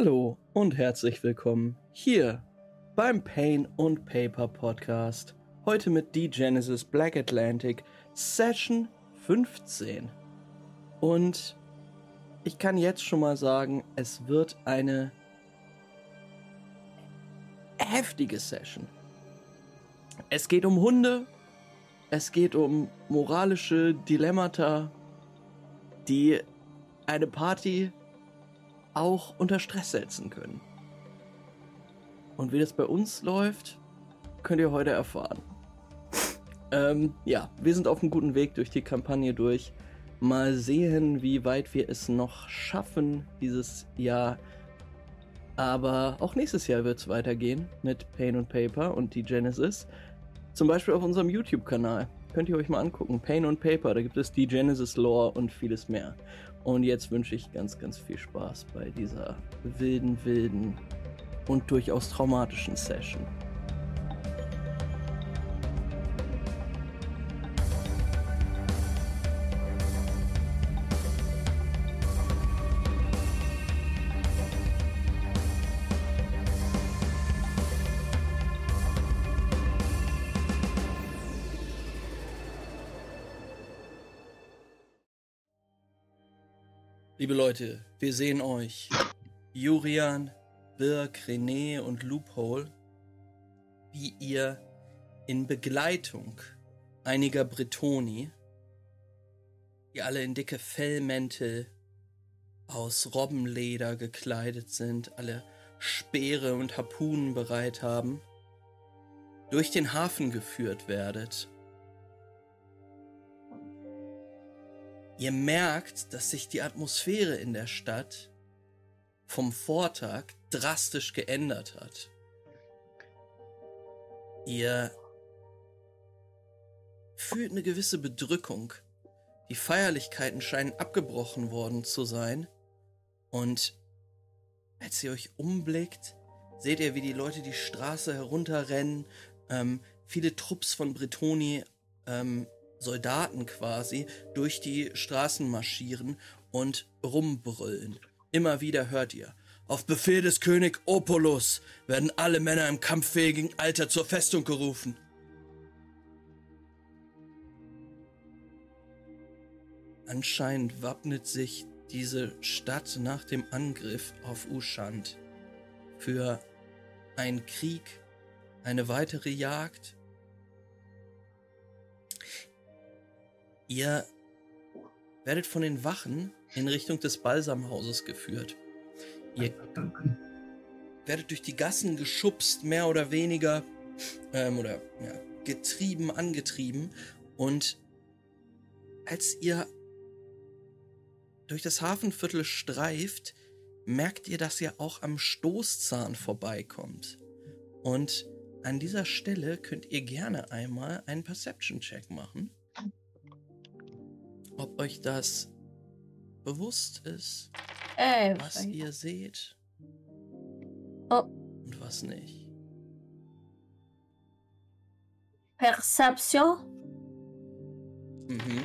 Hallo und herzlich willkommen hier beim Pain und Paper Podcast. Heute mit D-Genesis Black Atlantic Session 15. Und ich kann jetzt schon mal sagen, es wird eine heftige Session. Es geht um Hunde, es geht um moralische Dilemmata, die eine Party auch unter Stress setzen können. Und wie das bei uns läuft, könnt ihr heute erfahren. ähm, ja, wir sind auf einem guten Weg durch die Kampagne durch. Mal sehen, wie weit wir es noch schaffen dieses Jahr. Aber auch nächstes Jahr wird es weitergehen mit Pain und Paper und die Genesis. Zum Beispiel auf unserem YouTube-Kanal. Könnt ihr euch mal angucken. Pain und Paper, da gibt es die Genesis Lore und vieles mehr. Und jetzt wünsche ich ganz, ganz viel Spaß bei dieser wilden, wilden und durchaus traumatischen Session. Liebe Leute, wir sehen euch. Jurian, Birk, René und Loophole, wie ihr in Begleitung einiger Bretoni, die alle in dicke Fellmäntel aus Robbenleder gekleidet sind, alle Speere und Harpunen bereit haben, durch den Hafen geführt werdet Ihr merkt, dass sich die Atmosphäre in der Stadt vom Vortag drastisch geändert hat. Ihr fühlt eine gewisse Bedrückung. Die Feierlichkeiten scheinen abgebrochen worden zu sein. Und als ihr euch umblickt, seht ihr, wie die Leute die Straße herunterrennen. Ähm, viele Trupps von Bretoni ähm, Soldaten quasi durch die Straßen marschieren und rumbrüllen. Immer wieder hört ihr. Auf Befehl des König Opolus werden alle Männer im kampffähigen Alter zur Festung gerufen. Anscheinend wappnet sich diese Stadt nach dem Angriff auf Ushant für einen Krieg, eine weitere Jagd Ihr werdet von den Wachen in Richtung des Balsamhauses geführt. Ihr werdet durch die Gassen geschubst, mehr oder weniger, ähm, oder ja, getrieben, angetrieben. Und als ihr durch das Hafenviertel streift, merkt ihr, dass ihr auch am Stoßzahn vorbeikommt. Und an dieser Stelle könnt ihr gerne einmal einen Perception-Check machen ob euch das bewusst ist, Ey, was ihr seht oh. und was nicht. Perception? Mhm.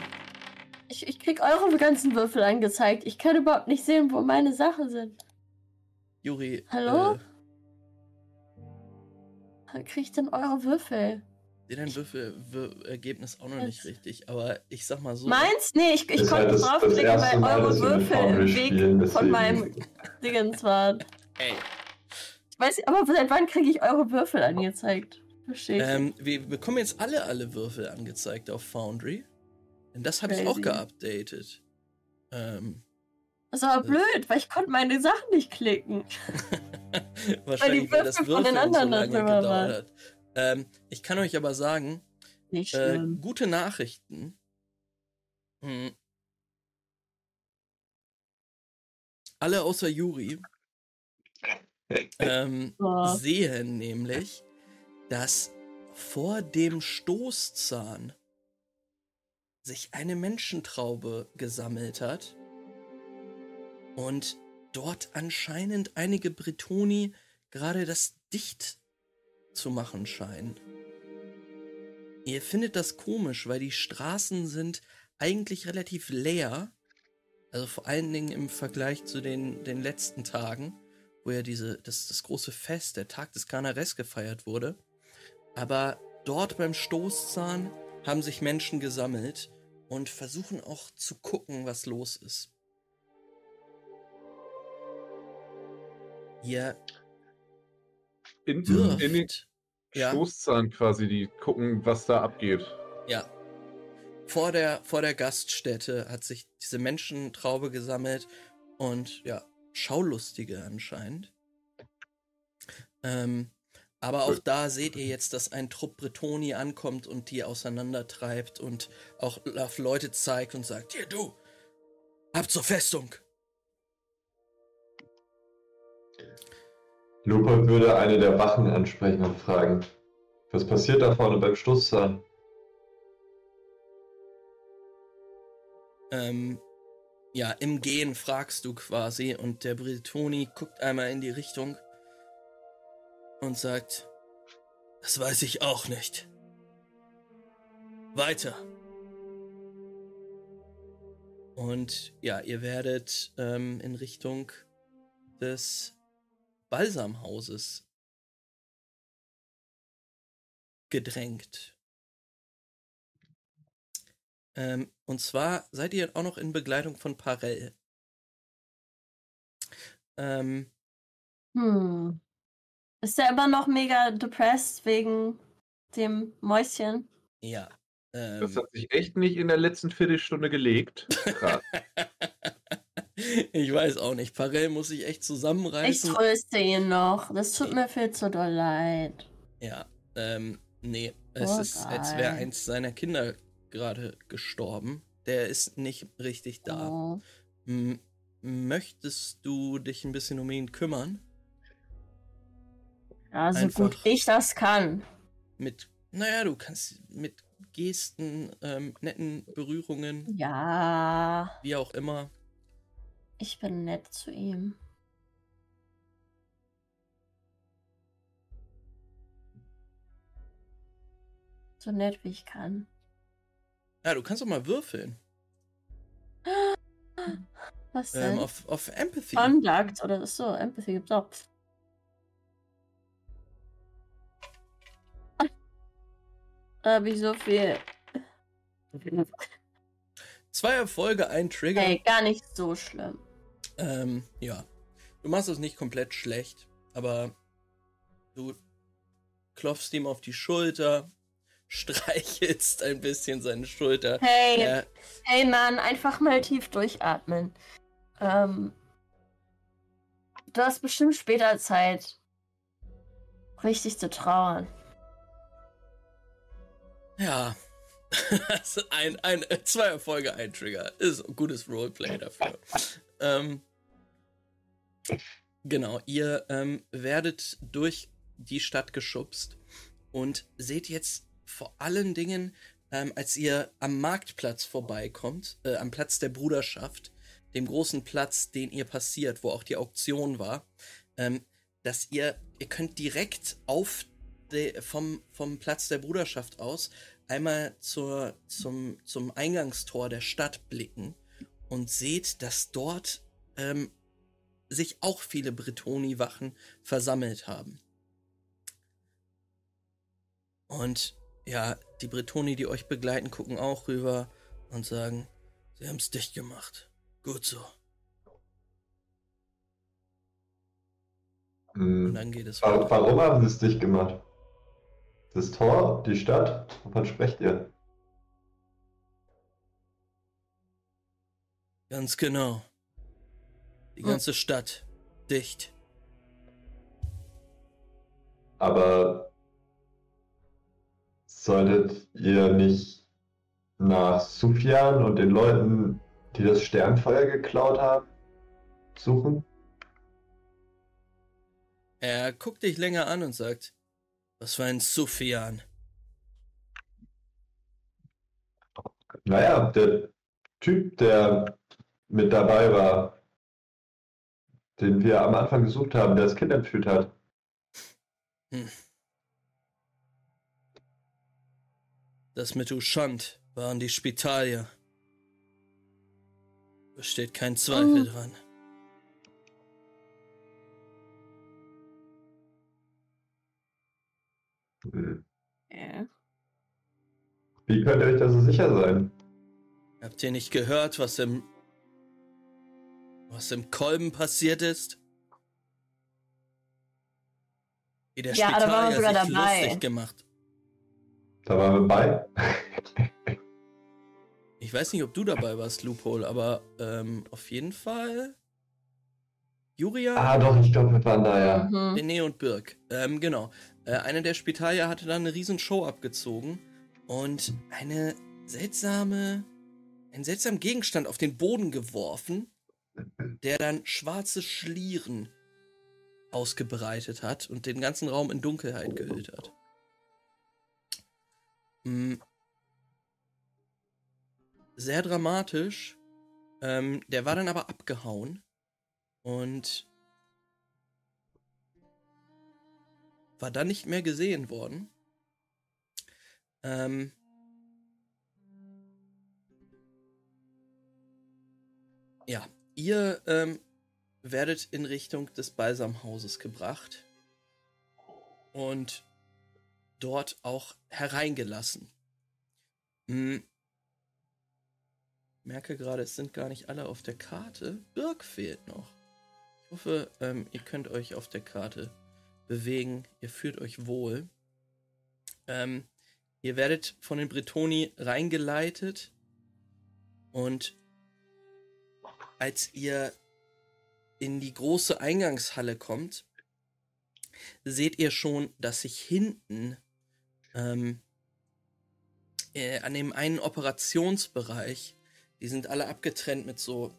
Ich, ich krieg eure ganzen Würfel angezeigt. Ich kann überhaupt nicht sehen, wo meine Sachen sind. Juri. Hallo? Äh, krieg ich denn eure Würfel? Sehe dein Würfelergebnis auch noch nicht richtig, aber ich sag mal so. Meins? Nee, ich, ich konnte draufklicken, weil eure Würfel im Weg spielen, von meinem Dingens waren. Ey. Ich weiß, aber seit wann kriege ich eure Würfel angezeigt? Verstehe ähm, wir bekommen jetzt alle alle Würfel angezeigt auf Foundry. Denn das habe ich auch geupdatet. Ähm, das ist aber blöd, weil ich konnte meine Sachen nicht klicken. Wahrscheinlich, weil, die Würfel weil das Würfel von den anderen so lange gedauert hat. Ähm, ich kann euch aber sagen, äh, gute Nachrichten. Hm. Alle außer Juri ähm, oh. sehen nämlich, dass vor dem Stoßzahn sich eine Menschentraube gesammelt hat und dort anscheinend einige Bretoni gerade das dicht zu machen scheinen. Ihr findet das komisch, weil die Straßen sind eigentlich relativ leer. Also vor allen Dingen im Vergleich zu den, den letzten Tagen. wo ja diese, das, das große Fest, der Tag des Kanares gefeiert wurde. Aber dort beim Stoßzahn haben sich Menschen gesammelt und versuchen auch zu gucken, was los ist. Ihr in, in den ja. Stoßzahn quasi, die gucken, was da abgeht. Ja. Vor der, vor der Gaststätte hat sich diese Menschentraube gesammelt und ja, Schaulustige anscheinend. Ähm, aber auch da seht ihr jetzt, dass ein Trupp Bretoni ankommt und die auseinandertreibt und auch auf Leute zeigt und sagt, hier du, ab zur Festung. Lupe würde eine der Wachen ansprechen und fragen, was passiert da vorne beim Stoßzahn? Ähm, ja, im Gehen fragst du quasi und der Bretoni guckt einmal in die Richtung und sagt, das weiß ich auch nicht. Weiter. Und ja, ihr werdet ähm, in Richtung des Balsamhauses gedrängt. Ähm, und zwar seid ihr auch noch in Begleitung von Parell. Ähm, hm. Ist er immer noch mega depressed wegen dem Mäuschen? Ja. Ähm, das hat sich echt nicht in der letzten Viertelstunde gelegt. ich weiß auch nicht. Parell muss sich echt zusammenreißen. Ich tröste ihn noch. Das tut mir viel zu doll leid. Ja, ähm, nee. Es oh, ist, als wäre eins seiner Kinder gerade gestorben. Der ist nicht richtig da. Oh. möchtest du dich ein bisschen um ihn kümmern? Ja, so Einfach gut ich das kann. Mit, naja, du kannst mit Gesten, ähm, netten Berührungen. Ja. Wie auch immer. Ich bin nett zu ihm. So nett wie ich kann. Ja, du kannst doch mal würfeln. Was ähm, denn? Ähm, auf, auf Empathy. Conduct oder so, Empathy gibt's auch. Äh, wie so viel. Zwei Erfolge, ein Trigger. Ey, gar nicht so schlimm. Ähm, ja. Du machst es nicht komplett schlecht, aber du klopfst ihm auf die Schulter, streichelst ein bisschen seine Schulter. Hey, ja. hey Mann, einfach mal tief durchatmen. Ähm, du hast bestimmt später Zeit, richtig zu trauern. Ja. ein, ein, zwei Erfolge, ein Trigger. Ist ein gutes Roleplay dafür. Ähm, genau, ihr ähm, werdet durch die Stadt geschubst und seht jetzt vor allen Dingen, ähm, als ihr am Marktplatz vorbeikommt, äh, am Platz der Bruderschaft, dem großen Platz, den ihr passiert, wo auch die Auktion war, ähm, dass ihr, ihr könnt direkt auf de, vom, vom Platz der Bruderschaft aus einmal zur, zum, zum Eingangstor der Stadt blicken und seht, dass dort ähm, sich auch viele Bretoni-Wachen versammelt haben. Und ja, die Bretoni, die euch begleiten, gucken auch rüber und sagen, sie haben es dicht gemacht. Gut so. Hm. Und dann geht es weiter. Warum haben sie es dicht gemacht? Das Tor, die Stadt, wovon sprecht ihr? Ganz genau. Die ganze hm. Stadt. Dicht. Aber solltet ihr nicht nach Sufjan und den Leuten, die das Sternfeuer geklaut haben, suchen? Er guckt dich länger an und sagt, was für ein Sufjan? Naja, der Typ, der mit dabei war, den wir am Anfang gesucht haben, der das Kind entführt hat. Hm. Das mit Uschand waren die Spitalier. Besteht kein Zweifel oh. dran. Äh. Wie könnt ihr euch da so sicher sein? Habt ihr nicht gehört, was im was im Kolben passiert ist? Wie der ja, Spitalier sich dabei. lustig gemacht. Da waren wir bei. ich weiß nicht, ob du dabei warst, Loophole, aber ähm, auf jeden Fall. Juria. Ah, doch, ich glaube, wir waren da, ja. Mhm. René und Birk. Ähm, genau. Äh, einer der Spitalier hatte dann eine riesen Show abgezogen und eine seltsame, einen seltsamen Gegenstand auf den Boden geworfen, der dann schwarze Schlieren ausgebreitet hat und den ganzen Raum in Dunkelheit gehüllt hat. Hm. Sehr dramatisch. Ähm, der war dann aber abgehauen und war dann nicht mehr gesehen worden. Ähm, ja, ihr ähm, werdet in Richtung des Balsamhauses gebracht und dort auch hereingelassen. Hm. Merke gerade, es sind gar nicht alle auf der Karte. Birk fehlt noch. Ich hoffe, ähm, ihr könnt euch auf der Karte bewegen. Ihr fühlt euch wohl. Ähm, ihr werdet von den Bretoni reingeleitet und als ihr in die große Eingangshalle kommt, seht ihr schon, dass sich hinten ähm, äh, an dem einen Operationsbereich, die sind alle abgetrennt mit so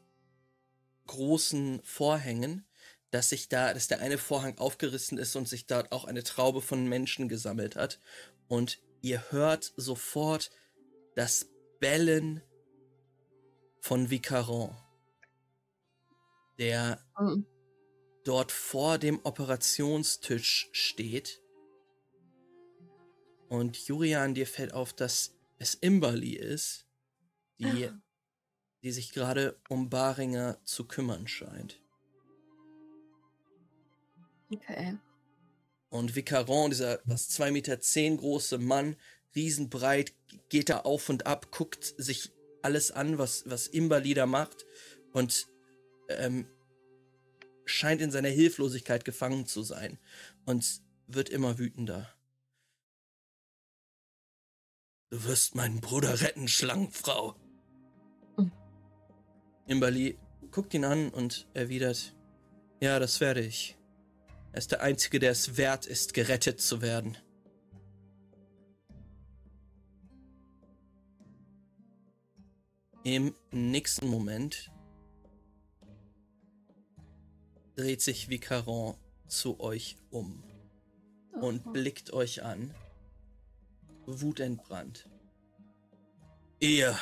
großen Vorhängen, dass sich da, dass der eine Vorhang aufgerissen ist und sich dort auch eine Traube von Menschen gesammelt hat. Und ihr hört sofort das Bellen von Vicaron, der mhm. dort vor dem Operationstisch steht. Und Julian, dir fällt auf, dass es Imberly ist, die, die sich gerade um Baringer zu kümmern scheint. Okay. Und Vicaron, dieser was zwei Meter zehn große Mann, riesenbreit, geht da auf und ab, guckt sich alles an, was, was Imberly da macht und ähm, scheint in seiner Hilflosigkeit gefangen zu sein und wird immer wütender. Du wirst meinen Bruder retten, Schlangenfrau. Mhm. Imberly guckt ihn an und erwidert, ja, das werde ich. Er ist der Einzige, der es wert ist, gerettet zu werden. Im nächsten Moment dreht sich Vicaron zu euch um und blickt euch an, wutentbrannt. Ihr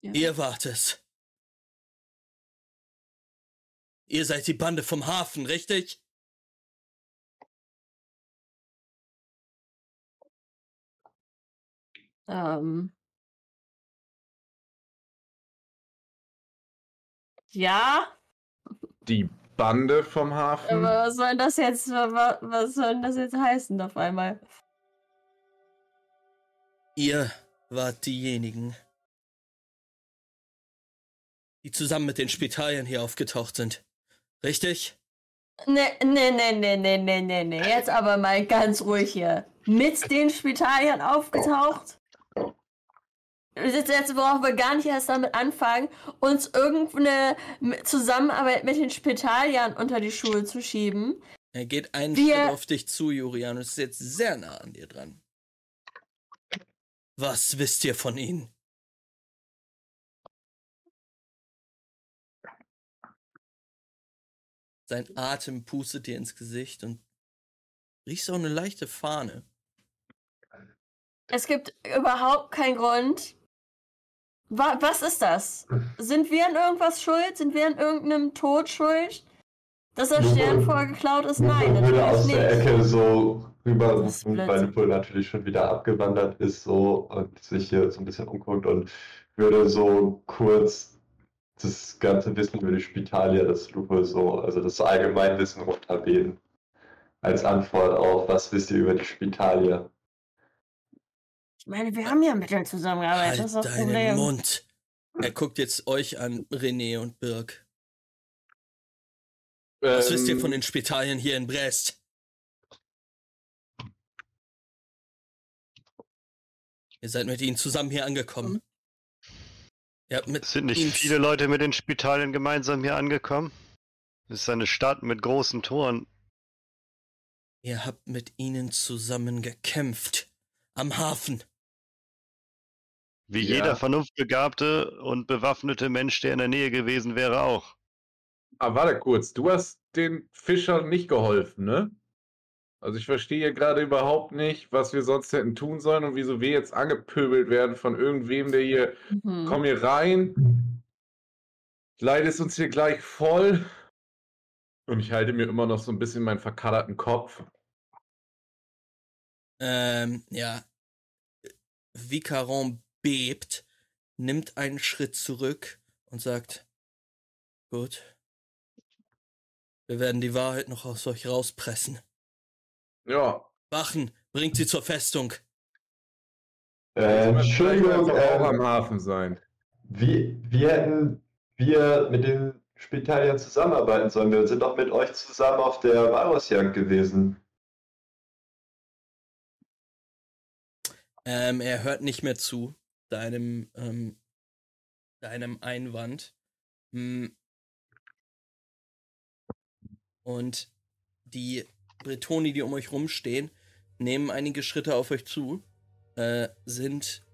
Ja. Ihr wart es. Ihr seid die Bande vom Hafen, richtig? Ähm. Ja. Die Bande vom Hafen? Aber was soll das jetzt, was, soll das jetzt heißen auf einmal? Ihr wart diejenigen, die zusammen mit den Spitalien hier aufgetaucht sind. Richtig? Nee, nee, nee, nee, nee, nee, nee, nee. Jetzt aber mal ganz ruhig hier. Mit den Spitalien aufgetaucht? Jetzt, brauchen wir gar nicht erst damit anfangen, uns irgendeine Zusammenarbeit mit den Spitalien unter die Schuhe zu schieben. Er geht einen wir... Schritt auf dich zu, Jurian, und ist jetzt sehr nah an dir dran. Was wisst ihr von ihnen? Sein Atem pustet dir ins Gesicht und riechst auch eine leichte Fahne. Es gibt überhaupt keinen Grund. Was ist das? Sind wir an irgendwas schuld? Sind wir an irgendeinem Tod schuld? Dass der Stern vorgeklaut ist? Nein, natürlich würde aus nicht. der Ecke so rüberrufen, weil Lupul natürlich schon wieder abgewandert ist so und sich hier so ein bisschen umguckt und würde so kurz das ganze Wissen über die Spitalia, das Lupe so, also das Allgemeinwissen runterbeten. Als Antwort auf, was wisst ihr über die Spitalia? Ich meine, wir haben ja mit denen zusammengearbeitet, halt das ist das deinen Problem. Mund. Er guckt jetzt euch an, René und Birk. Was wisst ihr von Ähm, den Spitalien hier in Brest? Ihr seid mit ihnen zusammen hier angekommen. Mit Es sind nicht viele Leute mit den Spitalien gemeinsam hier angekommen. Es ist eine Stadt mit großen Toren. Ihr habt mit ihnen zusammen gekämpft. Am Hafen. Wie Ja. jeder vernunftbegabte und bewaffnete Mensch, der in der Nähe gewesen wäre, auch. Ah, warte kurz. Du hast den Fischern nicht geholfen, ne? Also ich verstehe gerade überhaupt nicht, was wir sonst hätten tun sollen und wieso wir jetzt angepöbelt werden von irgendwem, der hier, Mhm. komm hier rein, leidest uns hier gleich voll. Und ich halte mir immer noch so ein bisschen meinen verkadderten Kopf. Ähm, ja. Vicaron bebt, nimmt einen Schritt zurück und sagt, gut. Wir werden die Wahrheit noch aus euch rauspressen. Ja, Wachen, bringt sie zur Festung. Äh, Entschuldigung, einfach auch am ähm, Hafen sein. wie, wie hätten wir mit den Spitaliern zusammenarbeiten sollen? Wir sind doch mit euch zusammen auf der Walrusjagd gewesen. Ähm, er hört nicht mehr zu deinem, ähm, deinem Einwand. Hm. Und die Bretoni, die um euch rumstehen, nehmen einige Schritte auf euch zu, äh, sind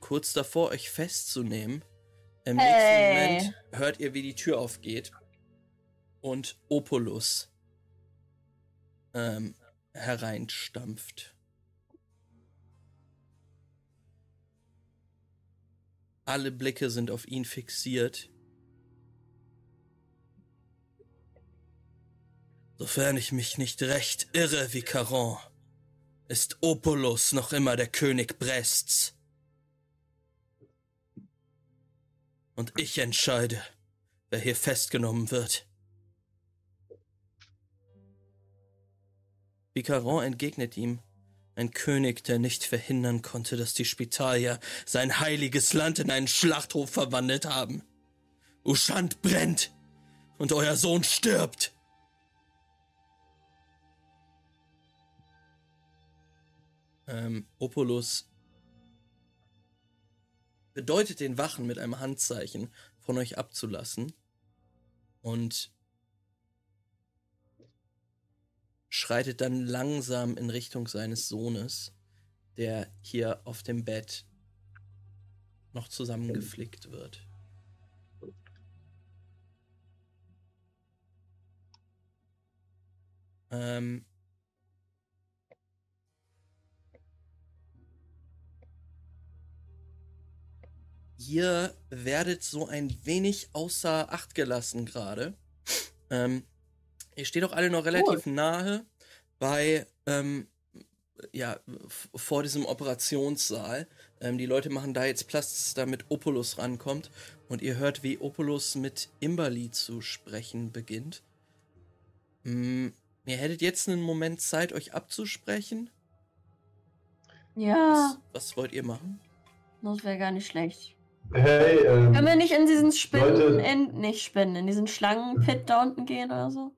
kurz davor, euch festzunehmen. Im Hey. nächsten Moment hört ihr, wie die Tür aufgeht und Opulus ähm, hereinstampft. Alle Blicke sind auf ihn fixiert. Sofern ich mich nicht recht irre, Vicaron, ist Opulus noch immer der König Brests. Und ich entscheide, wer hier festgenommen wird. Vicaron entgegnet ihm, ein König, der nicht verhindern konnte, dass die Spitalier sein heiliges Land in einen Schlachthof verwandelt haben. Ushant brennt und euer Sohn stirbt. Ähm, Opulus bedeutet den Wachen mit einem Handzeichen von euch abzulassen und schreitet dann langsam in Richtung seines Sohnes, der hier auf dem Bett noch zusammengeflickt wird. Ähm, ihr werdet so ein wenig außer Acht gelassen gerade. Ähm, ihr steht auch alle noch relativ nahe bei, ähm, ja, vor diesem Operationssaal. Ähm, die Leute machen da jetzt Platz, damit Opulus rankommt. Und ihr hört, wie Opulus mit Imberly zu sprechen beginnt. Mm, ihr hättet jetzt einen Moment Zeit, euch abzusprechen. Ja, Was, was wollt ihr machen? das wäre gar nicht schlecht. Hey, ähm, Können wir nicht in diesen Spinnen, Leute. in, nicht Spinnen, in diesen Schlangenpit da unten gehen oder so?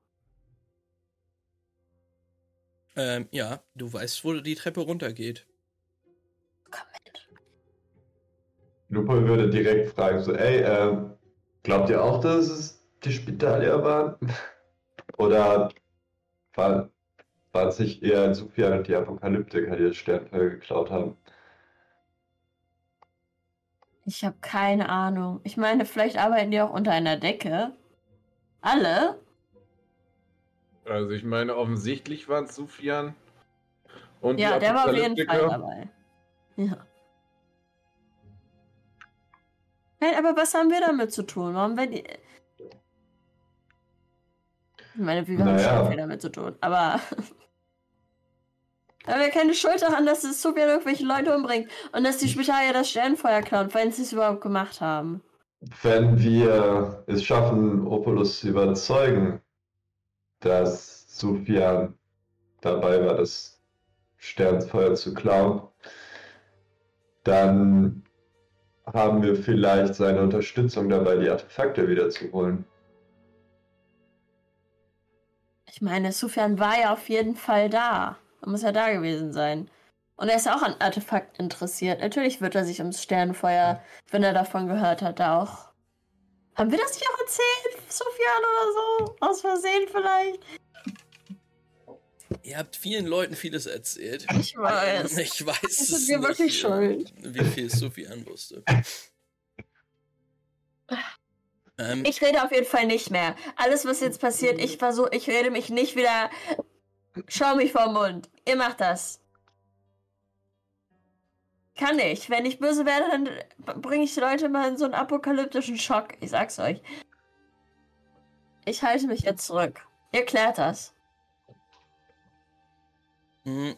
Ähm, ja, du weißt, wo die Treppe runtergeht. Komm mit. Lupo würde direkt fragen, so, ey, ähm, glaubt ihr auch, dass es die Spitalier waren? Oder war, waren es nicht eher Sufjan und die Apokalyptiker, die das Sternfeuer geklaut haben? Ich habe keine Ahnung. Ich meine, vielleicht arbeiten die auch unter einer Decke. Alle? Also ich meine, offensichtlich waren es Sufjan und ja, der war auf jeden Fall dabei. Ja. Hey, aber was haben wir damit zu tun? Warum wenn die. Ich meine, wir haben Naja. schon viel damit zu tun, aber. Da haben wir keine Schuld daran, dass es so wieder irgendwelche Leute umbringt und dass die Spitalier das Sternfeuer klauen, wenn sie es überhaupt gemacht haben. wenn wir es schaffen, Opulus zu überzeugen, dass Sufjan dabei war, das Sternfeuer zu klauen, dann haben wir vielleicht seine Unterstützung dabei, die Artefakte wiederzuholen. Ich meine, Sufjan war ja auf jeden Fall da. Er muss ja da gewesen sein. Und er ist auch an Artefakt interessiert. Natürlich wird er sich ums Sternenfeuer, wenn er davon gehört hat, auch. Haben wir das nicht auch erzählt, Sufjan oder so? Aus Versehen vielleicht? Ihr habt vielen Leuten vieles erzählt. Ich weiß. Ich weiß Das sind wir wirklich schuld. wie viel Sufjan wusste. Ähm, Ich rede auf jeden Fall nicht mehr. Alles, was jetzt passiert, ich versuche, ich rede mich nicht wieder. Schau mich den Mund. Ihr macht das. Kann ich. Wenn ich böse werde, dann bringe ich die Leute mal in so einen apokalyptischen Schock. Ich sag's euch. Ich halte mich jetzt zurück. Ihr klärt das. Mhm.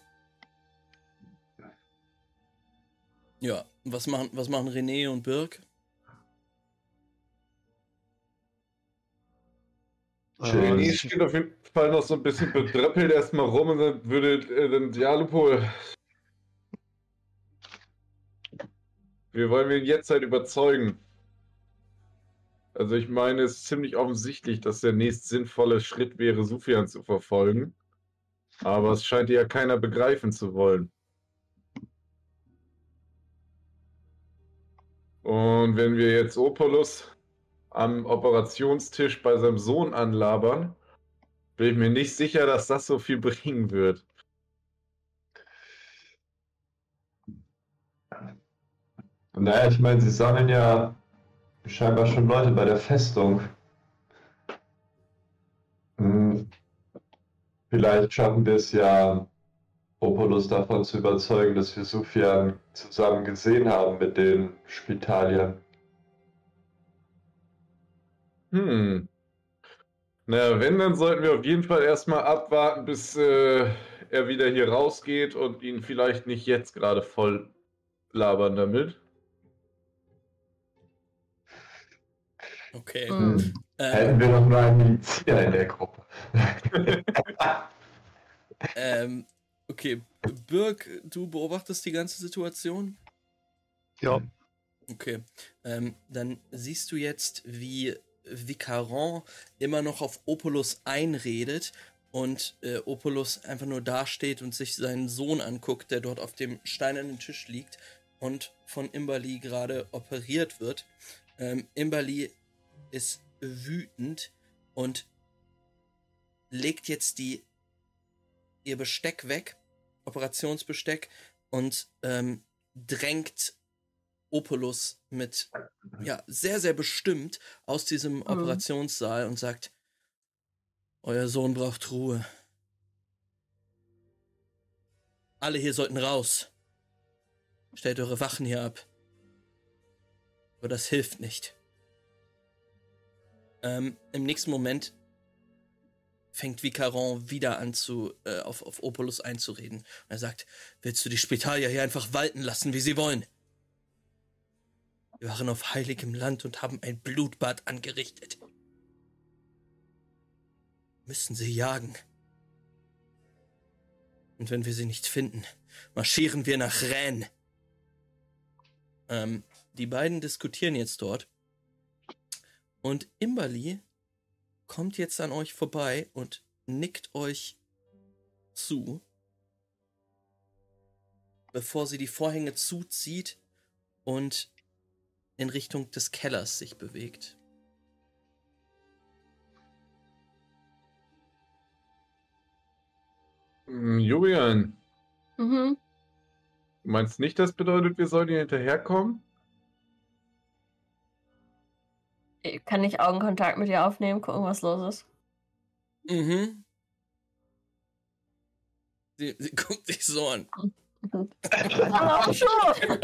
Ja, was machen, was machen René und Birk? René steht auf jeden Fall noch so ein bisschen bedröppelt erstmal rum und dann würde äh, dann, ja, Lupo. Wir wollen ihn jetzt halt überzeugen. Also ich meine, es ist ziemlich offensichtlich, dass der nächst sinnvolle Schritt wäre, Sufjan zu verfolgen. Aber es scheint ja keiner begreifen zu wollen. Und wenn wir jetzt Opolus am Operationstisch bei seinem Sohn anlabern, bin ich mir nicht sicher, dass das so viel bringen wird. Naja, ich meine, sie sammeln ja scheinbar schon Leute bei der Festung. Hm, Vielleicht schaffen wir es ja, Opolus davon zu überzeugen, dass wir Sufjan zusammen gesehen haben mit den Spitaliern. Hm. Naja, wenn, dann sollten wir auf jeden Fall erstmal abwarten, bis äh, er wieder hier rausgeht und ihn vielleicht nicht jetzt gerade voll labern damit. Okay. Mhm. Hm. Ähm, Hätten wir noch mal einen Milizia in der Gruppe. ähm, okay, Birk, du beobachtest die ganze Situation? Ja, Okay. Ähm, dann siehst du jetzt, wie Vicaron immer noch auf Opolus einredet und äh, Opolus einfach nur dasteht und sich seinen Sohn anguckt, der dort auf dem steinernen Tisch liegt und von Imberly gerade operiert wird. Ähm, Imberly ist wütend und legt jetzt die ihr Besteck weg, Operationsbesteck, und ähm, drängt Opulus mit, ja, sehr, sehr bestimmt aus diesem Operationssaal und sagt, euer Sohn braucht Ruhe. Alle hier sollten raus. Stellt eure Wachen hier ab. Aber das hilft nicht. Ähm, Im nächsten Moment fängt Vicaron wieder an, zu, äh, auf, auf Opulus einzureden. Und er sagt, willst du die Spitalier hier einfach walten lassen, wie sie wollen? Wir waren auf heiligem Land und haben ein Blutbad angerichtet. Müssen sie jagen. Und wenn wir sie nicht finden, marschieren wir nach Rennes. Ähm, die beiden diskutieren jetzt dort. Und Imberly kommt jetzt an euch vorbei und nickt euch zu, bevor sie die Vorhänge zuzieht und in Richtung des Kellers sich bewegt. Hm, Julian, Mhm. du meinst nicht, das bedeutet, wir sollen hier hinterherkommen? Kann ich Augenkontakt mit ihr aufnehmen, gucken, was los ist? Mhm. Sie, sie guckt dich so an. Aber schon!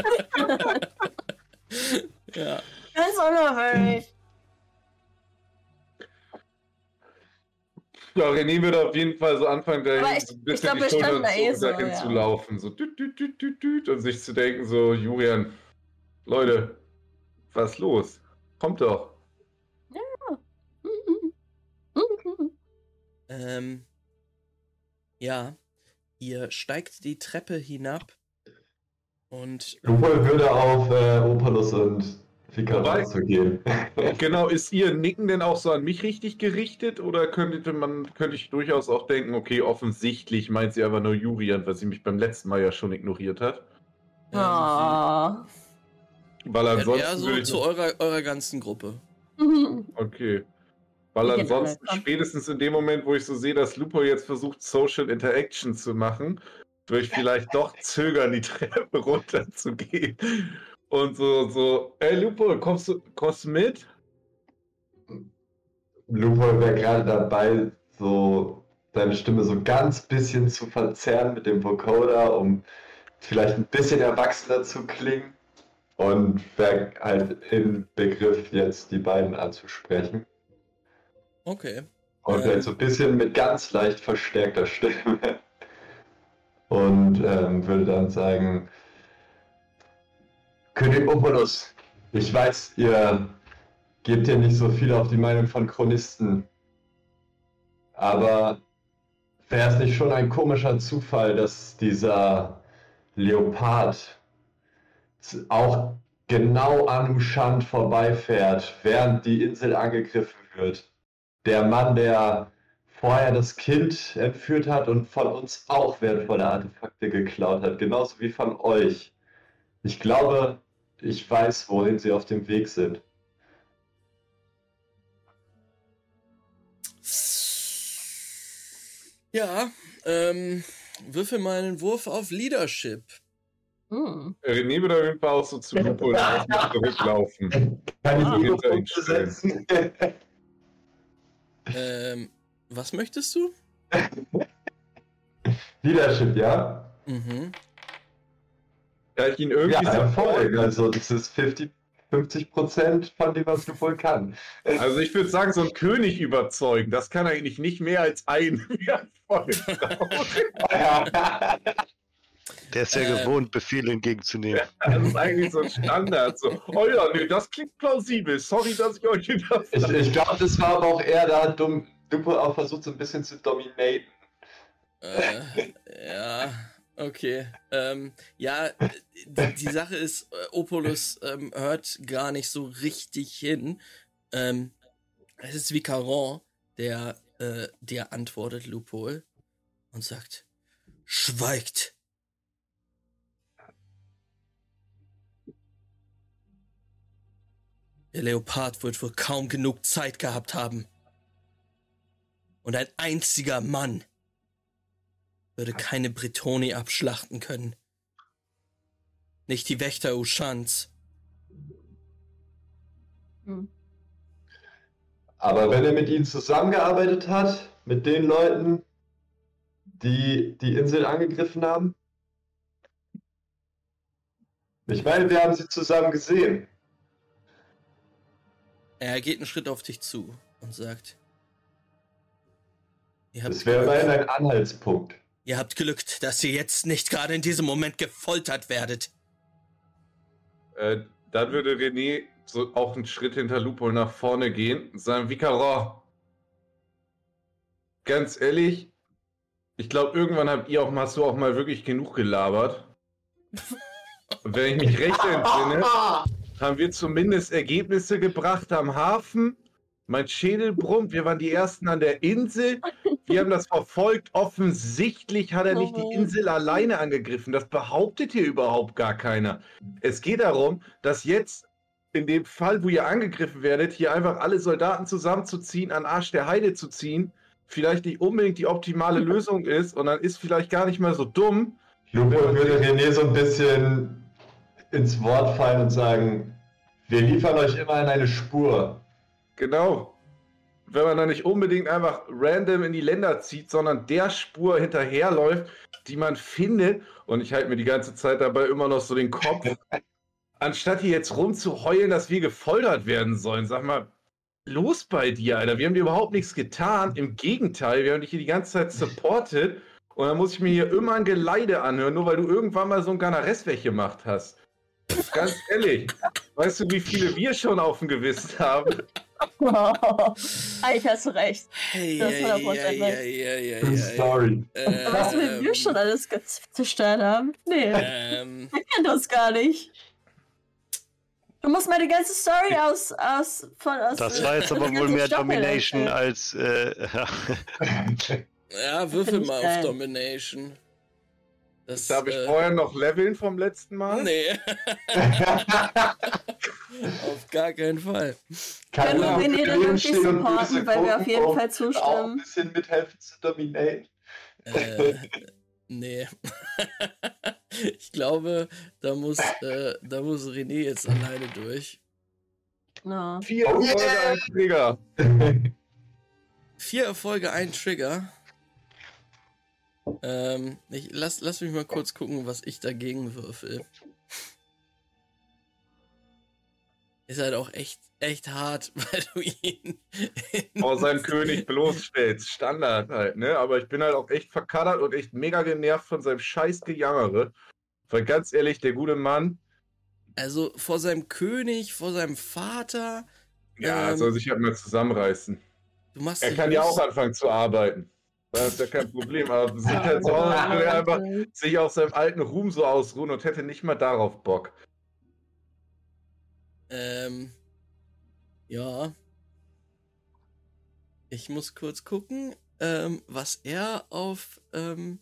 Ja. Ganz unauffällig. Ja, René würde auf jeden Fall so anfangen, Aber ich- ein ich bisschen glaub, die da zu, eh so, dahin ja. zu laufen. So düt, düt, düt, düt, düt, und sich zu denken, so, Julian, Leute, was ist los? Kommt doch. Ähm, ja, ihr steigt die Treppe hinab und Lupol würde auf äh, Opalus und Fikaras zugehen. Genau, ist ihr Nicken denn auch so an mich richtig gerichtet oder könnte man, könnte ich durchaus auch denken, okay, offensichtlich meint sie aber nur Jurian, weil sie mich beim letzten Mal ja schon ignoriert hat. Ah. Weil ansonsten eher so zu eurer, eurer ganzen Gruppe. Okay. Weil gehen ansonsten, spätestens in dem Moment, wo ich so sehe, dass Lupo jetzt versucht, Social Interaction zu machen, würde ich vielleicht doch zögern, die Treppe runterzugehen. Und so, so, ey Lupo, kommst du, kommst du mit? Lupol wäre gerade dabei, so seine Stimme so ganz bisschen zu verzerren mit dem Vocoder, um vielleicht ein bisschen erwachsener zu klingen. Und wäre halt im Begriff, jetzt die beiden anzusprechen. Okay. Und vielleicht so ein bisschen mit ganz leicht verstärkter Stimme. Und ähm, würde dann sagen, König Opolus, ich weiß, ihr gebt ja nicht so viel auf die Meinung von Chronisten. Aber wäre es nicht schon ein komischer Zufall, dass dieser Leopard auch genau an Ushant vorbeifährt, während die Insel angegriffen wird? Der Mann, der vorher das Kind entführt hat und von uns auch wertvolle Artefakte geklaut hat, genauso wie von euch. Ich glaube, ich weiß, wohin sie auf dem Weg sind. Ja, ähm, würfel mal einen Wurf auf Leadership. Hm. René würde auf jeden Fall auch so zu Lupo und zurücklaufen. Kann ich Ah. die Hinter ihn? Ähm, was möchtest du? Leadership, ja? Mhm. Ja, ich ihn irgendwie Ja, Erfolg. Also, das ist 50, 50 Prozent von dem, was du wohl kann. Also ich würde sagen, so ein König überzeugen, das kann eigentlich nicht mehr als ein Erfolg Der ist ja Äh. gewohnt, Befehle entgegenzunehmen. Das ist eigentlich so ein Standard. So, oh ja, nee, das klingt plausibel. Sorry, dass ich euch das Ich, ich glaube, das war aber auch eher, da hat Dum- Dupo auch versucht, so ein bisschen zu dominaten. Äh, ja, okay. Ähm, ja, die, die Sache ist, äh, Opolus ähm, hört gar nicht so richtig hin. Ähm, es ist Vicaron, der äh, dir antwortet, Lupol, und sagt, schweigt. Der Leopard wird wohl kaum genug Zeit gehabt haben. Und ein einziger Mann würde keine Bretoni abschlachten können. Nicht die Wächter Ushans. Hm. Aber wenn er mit ihnen zusammengearbeitet hat, mit den Leuten, die die Insel angegriffen haben? Ich meine, wir haben sie zusammen gesehen. Er geht einen Schritt auf dich zu und sagt: Ihr habt, Das wäre immerhin Glück, ein Anhaltspunkt. ihr habt Glück, dass ihr jetzt nicht gerade in diesem Moment gefoltert werdet. Äh, dann würde René so auch einen Schritt hinter Lupo nach vorne gehen und sagen, Vicaron, ganz ehrlich, ich glaube, irgendwann habt ihr auch mal so auch mal wirklich genug gelabert. Und wenn ich mich recht entsinne, haben wir zumindest Ergebnisse gebracht am Hafen. Mein Schädel brummt, wir waren die Ersten an der Insel. Wir haben das verfolgt. Offensichtlich hat er nicht die Insel alleine angegriffen. Das behauptet hier überhaupt gar keiner. Es geht darum, dass jetzt in dem Fall, wo ihr angegriffen werdet, hier einfach alle Soldaten zusammenzuziehen, an Arsch der Heide zu ziehen, vielleicht nicht unbedingt die optimale Lösung ist und dann ist vielleicht gar nicht mal so dumm. Lupo würde René so ein bisschen ins Wort fallen und sagen, wir liefern euch immer in eine Spur. Genau. Wenn man da nicht unbedingt einfach random in die Länder zieht, sondern der Spur hinterherläuft, die man findet. Und ich halte mir die ganze Zeit dabei immer noch so den Kopf. Anstatt hier jetzt rumzuheulen, dass wir gefoltert werden sollen, sag mal, los bei dir, Alter. Wir haben dir überhaupt nichts getan. Im Gegenteil, wir haben dich hier die ganze Zeit supported. Und dann muss ich mir hier immer ein Geleide anhören, nur weil du irgendwann mal so ein Ganares weggemacht hast. Ganz ehrlich, weißt du, wie viele wir schon auf dem Gewissen haben? Eigentlich hast du recht. Hey, Das war hey, der hey, hey, hey, hey. Story. Was wir Ähm, wir schon alles zerstört haben? Nee, Ähm, wir kennen das gar nicht. Du musst mal die ganze Story aus, aus, von, aus Das war jetzt aber wohl mehr Staffel Domination als. Äh, ja, würfel ich mal auf geil. Domination. Das, Darf ich äh, vorher noch leveln vom letzten Mal? Nee, auf gar keinen Fall. Können wir Keiner René will dann und supporten, weil wir auf jeden Fall Auch ein zustimmen? bisschen mithelfen zu dominieren. Äh, nee. ich glaube, da muss, äh, da muss René jetzt alleine durch. No. Vier Oh Erfolge, yeah! ein Trigger. Vier Erfolge, ein Trigger. Ähm, ich, lass, lass mich mal kurz gucken, was ich dagegen würfel. Ist halt auch echt, echt hart, weil du ihn. Vor seinem König bloßstellst. Standard halt, ne? Aber ich bin halt auch echt verkaddert und echt mega genervt von seinem scheiß Gejammere. Weil ganz ehrlich, der gute Mann, Also vor seinem König, vor seinem Vater. ja, Ähm, soll sich halt mal zusammenreißen. Er kann ja auch anfangen zu arbeiten. Das ist ja kein Problem. Aber sieht halt so aus, als würde er einfach sich auf seinem alten Ruhm so ausruhen und hätte nicht mal darauf Bock. Ähm, ja. Ich muss kurz gucken, ähm, was er auf. Ähm,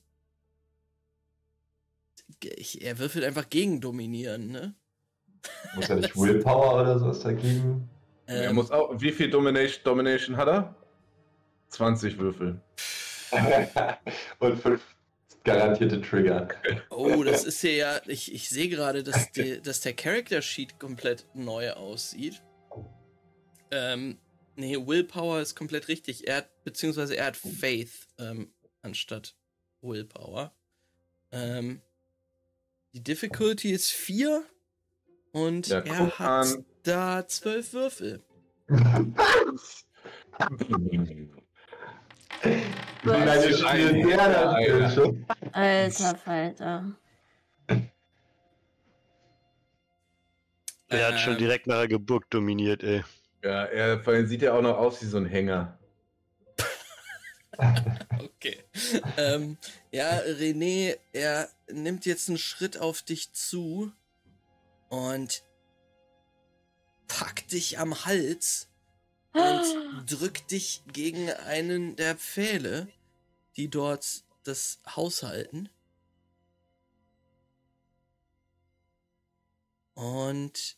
ich, er würfelt einfach gegen dominieren, ne? Muss ja nicht Willpower oder sowas dagegen. er Ähm, muss auch. Wie viel Domination, Domination hat er? 20 Würfel. und fünf garantierte Trigger. oh, das ist hier ja. Ich, ich sehe gerade, dass, die, dass der Character Sheet komplett neu aussieht. Ähm, nee, Willpower ist komplett richtig. Er hat, beziehungsweise er hat Faith ähm, anstatt Willpower. Ähm, die Difficulty ist 4 und Ja, er hat an. da 12 Würfel. Lange spielt der das schon? Alter Falter. er hat schon Ähm, direkt nach der Geburt dominiert, ey. Ja, er vor allem sieht ja auch noch aus wie so ein Hänger. Okay. ähm, ja, René, er nimmt jetzt einen Schritt auf dich zu und packt dich am Hals und drückt dich gegen einen der Pfähle, die dort das Haus halten. Und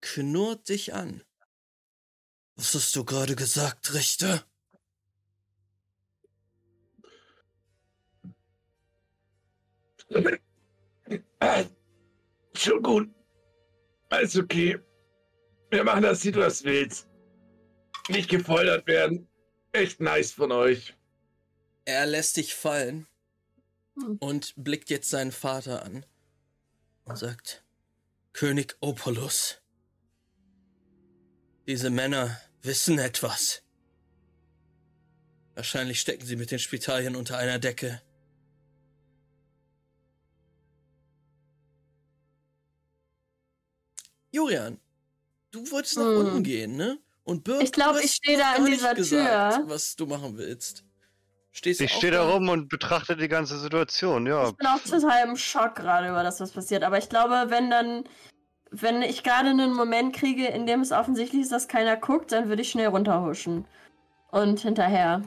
knurrt dich an. Was hast du gerade gesagt, Richter? Schon gut. Alles okay. Wir machen das, wie du das willst. Nicht gefoltert werden. Echt nice von euch. Er lässt dich fallen und blickt jetzt seinen Vater an und sagt, König Opolus, diese Männer wissen etwas. Wahrscheinlich stecken sie mit den Spitalien unter einer Decke. Julian, du wolltest nach Hm. unten gehen, ne? Und Birk, Ich glaub, du ich hast steh da nicht dieser gesagt, Tür. was du machen willst. Stehst Ich stehe da rum und betrachte die ganze Situation, ja. Ich bin auch total im Schock gerade über das, was passiert. Aber ich glaube, wenn dann, wenn ich gerade einen Moment kriege, in dem es offensichtlich ist, dass keiner guckt, dann würde ich schnell runterhuschen. Und hinterher.